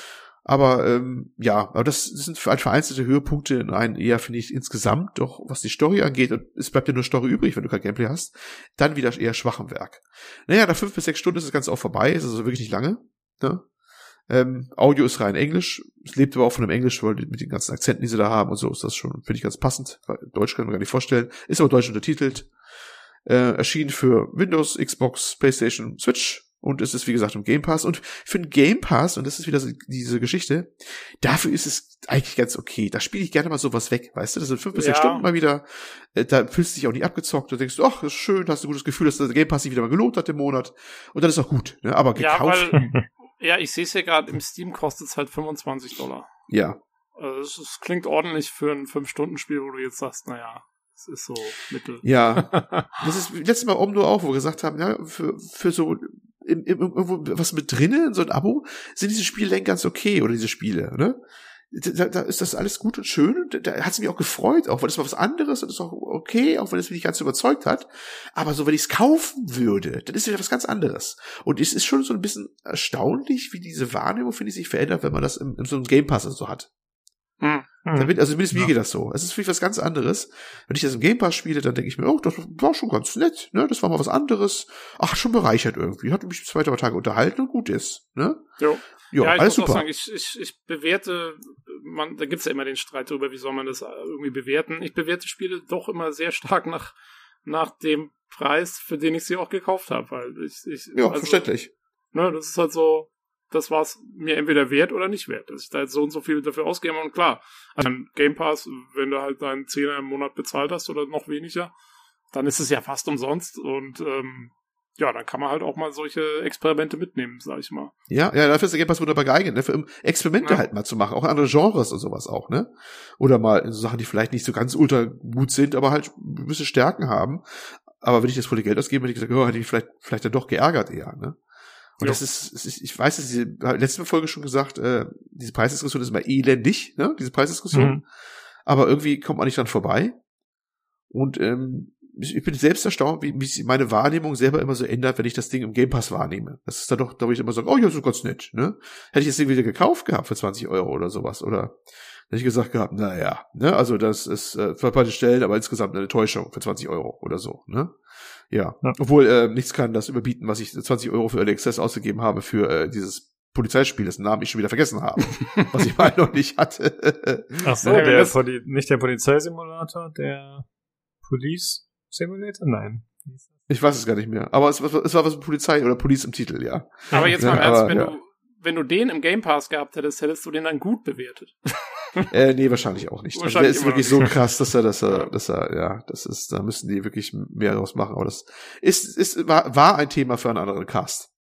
Aber ähm, ja, aber das, das sind vereinzelte Höhepunkte in einem eher, finde ich, insgesamt doch, was die Story angeht, und es bleibt ja nur Story übrig, wenn du kein Gameplay hast, dann wieder eher schwachem Werk. Naja, nach fünf bis sechs Stunden ist das Ganze auch vorbei, ist also wirklich nicht lange. Ne? Ähm, Audio ist rein Englisch, es lebt aber auch von dem Englisch, weil mit den ganzen Akzenten, die sie da haben und so, ist das schon, finde ich, ganz passend. Deutsch kann man gar nicht vorstellen. Ist aber deutsch untertitelt äh, erschien für Windows, Xbox, PlayStation, Switch und es ist wie gesagt im Game Pass und für den Game Pass und das ist wieder so diese Geschichte, dafür ist es eigentlich ganz okay. Da spiele ich gerne mal sowas weg, weißt du? Das sind fünf bis sechs Stunden mal wieder. Äh, da fühlst du dich auch nicht abgezockt. Du denkst, ach, ist schön, hast ein gutes Gefühl, dass der Game Pass sich wieder mal gelohnt hat im Monat und dann ist auch gut. Ne? Aber gekauft. Ja, ja ich sehe es ja gerade im Steam kostet es halt 25 Dollar. Ja. Also es, es klingt ordentlich für ein fünf Stunden Spiel, wo du jetzt sagst, naja, das ist so mittel. Ja. das ist letztes Mal Omdo auch, wo wir gesagt haben, ja, für, für so im, im, irgendwo was mit drinnen, so ein Abo, sind diese Spiele ganz okay, oder diese Spiele, ne? Da, da ist das alles gut und schön. Da, da hat es mich auch gefreut, auch weil das mal was anderes und ist auch okay, auch wenn es mich nicht ganz überzeugt hat. Aber so, wenn ich es kaufen würde, dann ist es wieder was ganz anderes. Und es ist schon so ein bisschen erstaunlich, wie diese Wahrnehmung, finde ich, sich verändert, wenn man das in, in so einem Game Pass so hat. Hm. Damit, also zumindest mir ja. geht das so. Es ist wirklich was ganz anderes. Wenn ich das im Game Pass spiele, dann denke ich mir, oh, das war schon ganz nett, ne? Das war mal was anderes. Ach, schon bereichert irgendwie. Hat mich zwei, drei Tage unterhalten und gut ist, ne? Jo. Jo, ja, ich muss super. auch sagen, ich, ich, ich bewerte, man, da gibt's ja immer den Streit darüber, wie soll man das irgendwie bewerten. Ich bewerte Spiele doch immer sehr stark nach, nach dem Preis, für den ich sie auch gekauft habe. Weil ich, ich, ja, also, verständlich. Ne, das ist halt so, das war es mir entweder wert oder nicht wert, dass ich da jetzt so und so viel dafür ausgebe. Und klar, also Game Pass, wenn du halt deinen Zehner im Monat bezahlt hast oder noch weniger, dann ist es ja fast umsonst und ähm, ja, dann kann man halt auch mal solche Experimente mitnehmen, sag ich mal. Ja, ja, dafür ist der Game Pass wunderbar geeignet, ne? für um Experimente Ja. halt mal zu machen, auch andere Genres und sowas auch, ne? Oder mal so Sachen, die vielleicht nicht so ganz ultra gut sind, aber halt gewisse Stärken haben. Aber wenn ich das volle Geld ausgebe, hätte ich gesagt, oh, hätte ich vielleicht, vielleicht dann doch geärgert eher, ne? Und Ja. das ist, ich weiß, dass diese, letzte Folge schon gesagt, äh, diese Preisdiskussion ist immer elendig, ne? Diese Preisdiskussion. Mhm. aber irgendwie kommt man nicht dran vorbei. Und ähm, ich bin selbst erstaunt, wie, wie sich meine Wahrnehmung selber immer so ändert, wenn ich das Ding im Game Pass wahrnehme. Das ist dann doch, da wo ich immer sage, oh ja, das ist ganz nett, ne? Hätte ich das Ding wieder gekauft gehabt für 20 Euro oder sowas, oder hätte ich gesagt gehabt, naja, ne, also das ist äh, für beide Stellen, aber insgesamt eine Enttäuschung für 20 Euro oder so, ne? Ja. Ja. Obwohl äh, nichts kann das überbieten, was ich 20 Euro für Early Access ausgegeben habe für äh, dieses Polizeispiel, dessen Namen ich schon wieder vergessen habe, was ich mal noch nicht hatte. Ach so, Ja, der das- Poli nicht der Polizeisimulator, der Police Simulator? Nein. Ich weiß es gar nicht mehr. Aber es, war- es war was mit Polizei oder Police im Titel, ja. Aber jetzt Ja, mal im Ernst, aber, wenn ja. du, wenn du den im Game Pass gehabt hättest, hättest du den dann gut bewertet. Äh, nee, wahrscheinlich auch nicht. Also der Wahrscheinlich ist wirklich so krass, dass er, dass er, dass er, ja, das ist, da müssen die wirklich mehr draus machen. Aber das ist, ist, war, war ein Thema für einen anderen Cast.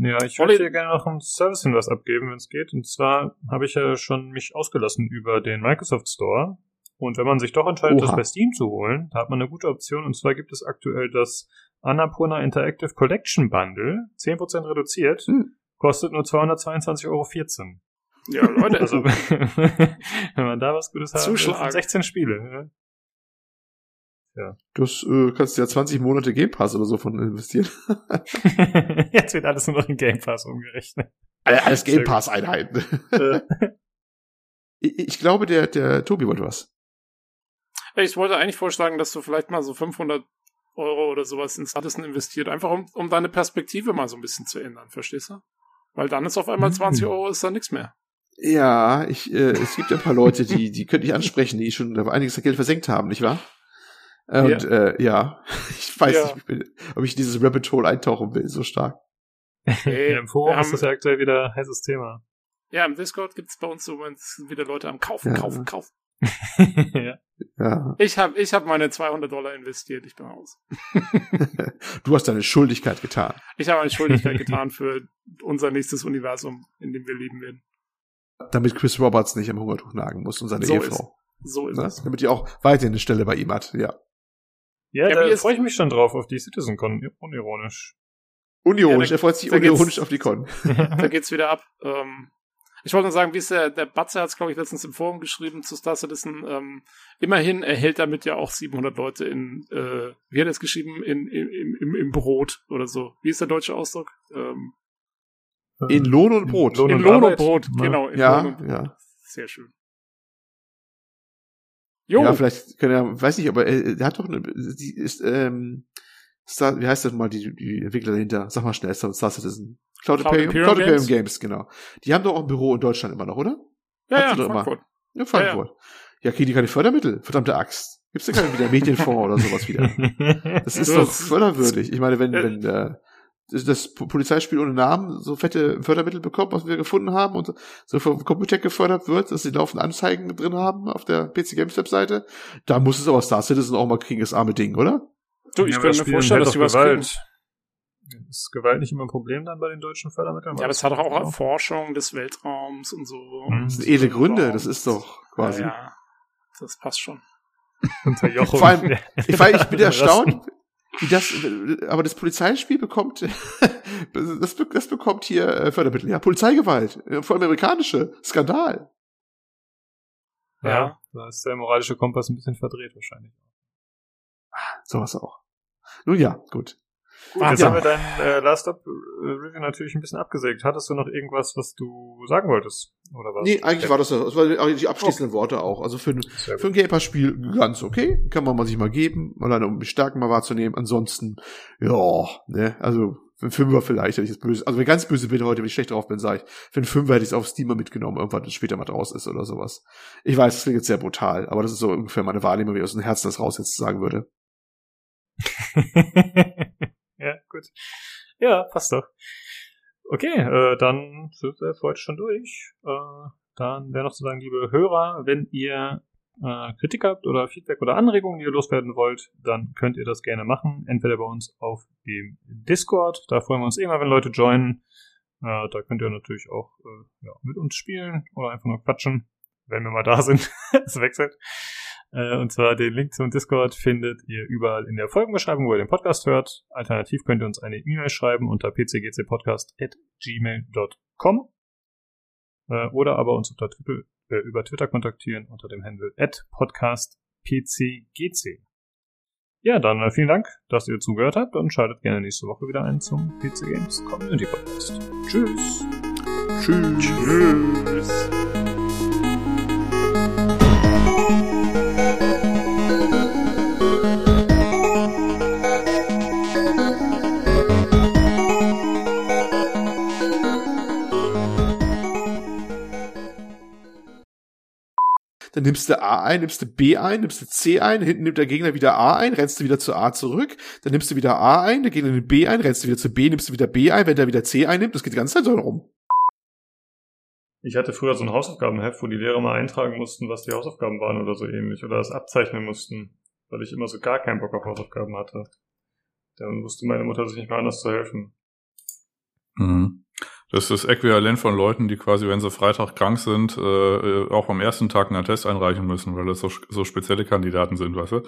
Ja, ich Olli- würde dir gerne noch einen Service-Hinweis abgeben, wenn es geht. Und zwar habe ich ja schon mich ausgelassen über den Microsoft Store. Und wenn man sich doch entscheidet, Oha. das bei Steam zu holen, da hat man eine gute Option. Und zwar gibt es aktuell das Annapurna Interactive Collection Bundle, 10% reduziert, Hm. kostet nur 222,14 Euro. Ja, Leute, Also, wenn man da was Gutes hat, Zuschlagen. sind 16 Spiele. Das äh, kannst du ja 20 Monate Game Pass oder so von investieren. Ja. Jetzt wird alles nur noch in Game Pass umgerechnet. Alles Game gut. Pass Einheiten. Äh, ich, ich glaube, der, der Tobi wollte was. Ich wollte eigentlich vorschlagen, dass du vielleicht mal so 500 Euro oder sowas ins Artisan investiert, einfach um, um deine Perspektive mal so ein bisschen zu ändern, verstehst du? Weil dann ist auf einmal Mhm. 20 Euro ist da nichts mehr. Ja, ich, äh, es gibt ein paar Leute, die, die könnte ich ansprechen, die schon einiges an Geld versenkt haben, nicht wahr? Äh, Und äh, ja, ich weiß Ja. nicht, ob ich dieses Rabbit Hole eintauchen will, so stark. Ey, ja, Im Forum wir ist das ja aktuell wieder ein heißes Thema. Ja, im Discord gibt's bei uns so wieder Leute am Kaufen, Ja. Kaufen, Kaufen. Ja. Ja. Ich habe ich hab meine 200 Dollar investiert, ich bin raus. du hast deine Schuldigkeit getan. Ich habe eine Schuldigkeit getan für unser nächstes Universum, in dem wir leben werden. Damit Chris Roberts nicht am Hungertuch nagen muss und seine So Ehefrau. So ist Ne? es. Damit die auch weiterhin eine Stelle bei ihm hat. Ja. Ja, Ja, da ist- freue ich mich schon drauf auf die CitizenCon, unironisch. Unironisch, Ja, da- er freut sich unironisch auf die Con. Da geht's wieder ab. Ähm, ich wollte nur sagen, wie ist der, der Batze hat es, glaube ich, letztens im Forum geschrieben zu Star Citizen. Ähm, immerhin erhält damit ja auch 700 Leute in, äh, wie hat er es geschrieben, in, in, im, im, im Brot oder so. Wie ist der deutsche Ausdruck? Ähm, In Lohn und Brot. Lohn in und Lohn und Arbeit. Brot, Ja. genau. In Lohn Ja, und Brot. ja. Sehr schön. Jo, Ja, vielleicht kann er, weiß nicht, aber er, er hat doch eine, die ist, ähm, Star, wie heißt das mal, die, die Entwickler dahinter? Sag mal schnell, Star Citizen. Cloud, Cloud Imperium, Imperium Cloud Imperium Games? Games. genau. Die haben doch auch ein Büro in Deutschland immer noch, oder? ja, hat ja, sie doch immer. Frankfurt. Ja, Frankfurt. Ja, kriegen die keine Fördermittel? Verdammte Axt. Gibt's da keinen wieder Medienfonds oder sowas wieder? Das ist doch förderwürdig. Ich meine, wenn, wenn äh, das- das Polizeispiel ohne Namen so fette Fördermittel bekommt, was wir gefunden haben und so vom Computec gefördert wird, dass sie laufend Anzeigen drin haben auf der PC Games Webseite, da muss es aber Star Citizen auch mal kriegen, das arme Ding, oder? Du, ich Ja, könnte mir vorstellen, dass doch was kriegen. Gewalt. Ist Gewalt nicht immer ein Problem dann bei den deutschen Fördermitteln? Ja, aber es hat doch auch Erforschung des Weltraums und so. Mhm. Das sind edle Gründe, das ist doch quasi. Ja, ja, das passt schon. Unterjochung. Vor allem, Ich, war, ich bin erstaunt, wie das, aber das Polizeispiel bekommt, das, das bekommt hier äh, Fördermittel. Ja, Polizeigewalt, äh, vor allem amerikanische, Skandal. Ja, da ist der moralische Kompass ein bisschen verdreht wahrscheinlich. Sowas auch. Nun ja, gut. Gut, Jetzt ja. haben wir dein äh, Last Up äh, Review natürlich ein bisschen abgesägt. Hattest du noch irgendwas, was du sagen wolltest? Oder was? Nee, eigentlich war das das. Das waren eigentlich die abschließenden Worte auch. Also für, ein- für ein Game Pass Spiel ganz okay. Kann man sich mal geben, alleine um die Stärken mal wahrzunehmen. Ansonsten, ja, ne, also für einen Fünfer vielleicht, wenn ich jetzt böse, also wenn ich ganz böse bin heute, wenn ich schlecht drauf bin, sage ich, für einen Fünfer hätte ich es auf Steam mal mitgenommen, irgendwann das später mal draus ist oder sowas. Ich weiß, das klingt jetzt sehr brutal, aber das ist so ungefähr meine Wahrnehmung, wie ich aus dem Herzen das raus jetzt sagen würde. ja, gut. Ja, passt doch. Okay, äh, dann sind wir für heute schon durch. Äh, dann wäre noch zu sagen, liebe Hörer, wenn ihr äh, Kritik habt oder Feedback oder Anregungen, die ihr loswerden wollt, dann könnt ihr das gerne machen. Entweder bei uns auf dem Discord, da freuen wir uns immer, wenn Leute joinen. Äh, da könnt ihr natürlich auch äh, ja, mit uns spielen oder einfach nur quatschen, wenn wir mal da sind. Es wechselt. Äh, und zwar den Link zum Discord findet ihr überall in der Folgenbeschreibung, wo ihr den Podcast hört. Alternativ könnt ihr uns eine E-Mail schreiben unter pcgcpodcast.gmail.com äh, oder aber uns unter Twitter, äh, über Twitter kontaktieren unter dem Handle podcastpcgc. Ja, dann äh, vielen Dank, dass ihr zugehört habt und schaltet gerne nächste Woche wieder ein zum PC Games Community Podcast. Tschüss. Tschüss. Tschüss. Dann nimmst du A ein, nimmst du B ein, nimmst du C ein, hinten nimmt der Gegner wieder A ein, rennst du wieder zu A zurück, dann nimmst du wieder A ein, der Gegner nimmt B ein, rennst du wieder zu B, nimmst du wieder B ein, wenn der wieder C einnimmt, das geht die ganze Zeit so rum. Ich hatte früher so ein Hausaufgabenheft, wo die Lehrer mal eintragen mussten, was die Hausaufgaben waren oder so ähnlich. Oder das abzeichnen mussten, weil ich immer so gar keinen Bock auf Hausaufgaben hatte. Dann wusste meine Mutter sich nicht mal anders zu helfen. Mhm. Das ist das Äquivalent von Leuten, die quasi, wenn sie Freitag krank sind, äh, auch am ersten Tag einen Test einreichen müssen, weil das so, so spezielle Kandidaten sind, weißt du?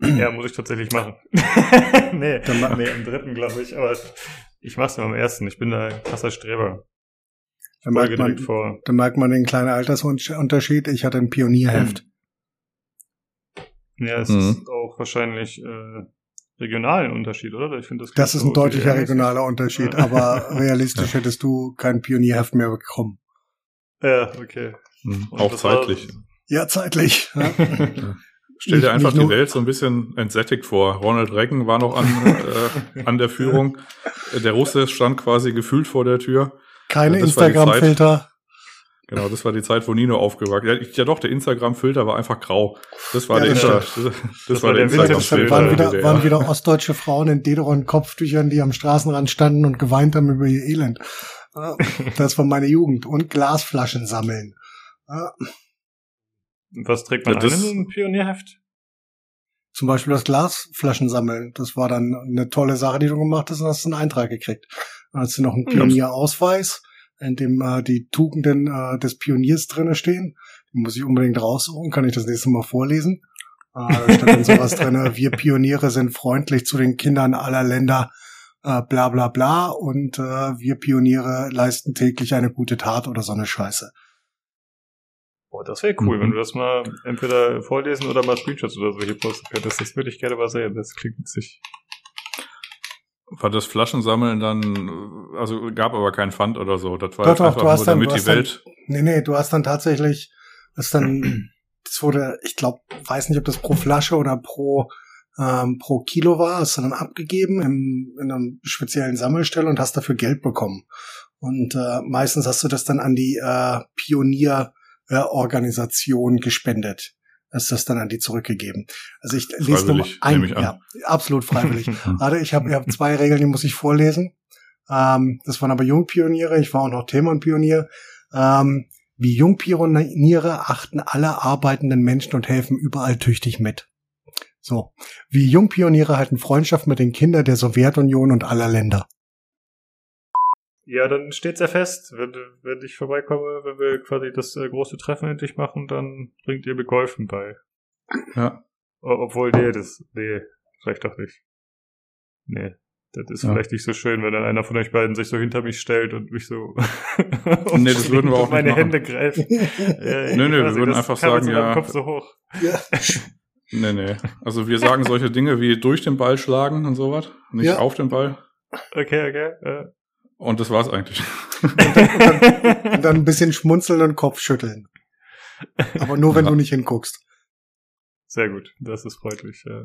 ja, muss ich tatsächlich machen. nee, nee, am dritten glaube ich, aber ich mach's nur am ersten. Ich bin da ein krasser Streber. Da merkt, man, vor. da merkt man den kleinen Altersunterschied. Ich hatte ein Pionierheft. Ja, es Mhm. ist auch wahrscheinlich äh, regionalen Unterschied, oder? Ich finde das. Das ist ein so deutlicher DDR-mäßig. regionaler Unterschied, aber realistisch hättest du kein Pionierheft mehr bekommen. Ja, okay. Mhm. Auch das war- zeitlich. Ja, zeitlich. Ja. Stell dir einfach die Welt so ein bisschen entsättigt vor. Ronald Reagan war noch an, äh, an der Führung. Der Russe stand quasi gefühlt vor der Tür. Keine. Instagram-Filter. Genau, das war die Zeit, wo Nino aufgewachsen ja, ja doch, der Instagram-Filter war einfach grau. Das war Ja, der, das Insta das, Das war war der der Waren Instagram-Filter Instagram-Filter. wieder, der waren, waren wieder ostdeutsche Frauen in Dederon-Kopftüchern, die am Straßenrand standen und geweint haben über ihr Elend. Das war meine Jugend. Und Glasflaschen sammeln. Was trägt man Ja, das- ein in ein Pionierheft? Zum Beispiel das Glasflaschen sammeln. Das war dann eine tolle Sache, die du gemacht hast und hast einen Eintrag gekriegt. Dann hast du noch einen Ja. In dem äh, die Tugenden äh, des Pioniers drinne stehen. Den muss ich unbedingt raussuchen, kann ich das nächste Mal vorlesen. Äh, da steht dann sowas drinne, wir Pioniere sind freundlich zu den Kindern aller Länder, äh, bla bla bla. Und äh, wir Pioniere leisten täglich eine gute Tat oder so eine Scheiße. Boah, das wäre cool, Mhm. wenn du das mal entweder vorlesen oder mal Screenshots oder so hier posten könntest. Das würde ich gerne mal sehen. Das klingt witzig. War das Flaschensammeln dann, also gab aber kein Pfand oder so. Das war Doch, doch, einfach du hast nur, dann- damit du die hast dann- Welt. Nee, nee, du hast dann tatsächlich, das dann, das wurde, ich glaube, weiß nicht, ob das pro Flasche oder pro, ähm, pro Kilo war, hast du dann abgegeben im, in einer speziellen Sammelstelle und hast dafür Geld bekommen. Und äh, meistens hast du das dann an die äh, Pionierorganisation gespendet. Hast das dann an die zurückgegeben. Also ich lese nur ein, ja, absolut freiwillig. Warte, ich habe ich hab zwei Regeln, die muss ich vorlesen. Ähm, das waren aber Jungpioniere, ich war auch noch Themenpionier. Ähm, wie Jungpioniere achten alle arbeitenden Menschen und helfen überall tüchtig mit. So. Wie Jungpioniere halten Freundschaft mit den Kindern der Sowjetunion und aller Länder. Ja, dann steht's ja fest. Wenn, du- wenn ich vorbeikomme, wenn wir quasi das äh, große Treffen endlich machen, dann bringt ihr mir Golfen bei. Ja. O obwohl, nee, das, nee, vielleicht doch nicht. Nee, das ist Ja. vielleicht nicht so schön, wenn dann einer von euch beiden sich so hinter mich stellt und mich so Nee, das würden wir auch meine nicht machen. Hände. Ja, Nö, nö, ich wir würden das einfach sagen, ja. Kopf so hoch. Nee, nee. Also wir sagen solche Dinge wie durch den Ball schlagen und sowas. Nicht Ja. auf den Ball. Okay, okay. Äh. Und das war's eigentlich. Und dann ein bisschen schmunzeln und Kopf schütteln. Aber nur, wenn Ja. du nicht hinguckst. Sehr gut, das ist freundlich. Ja.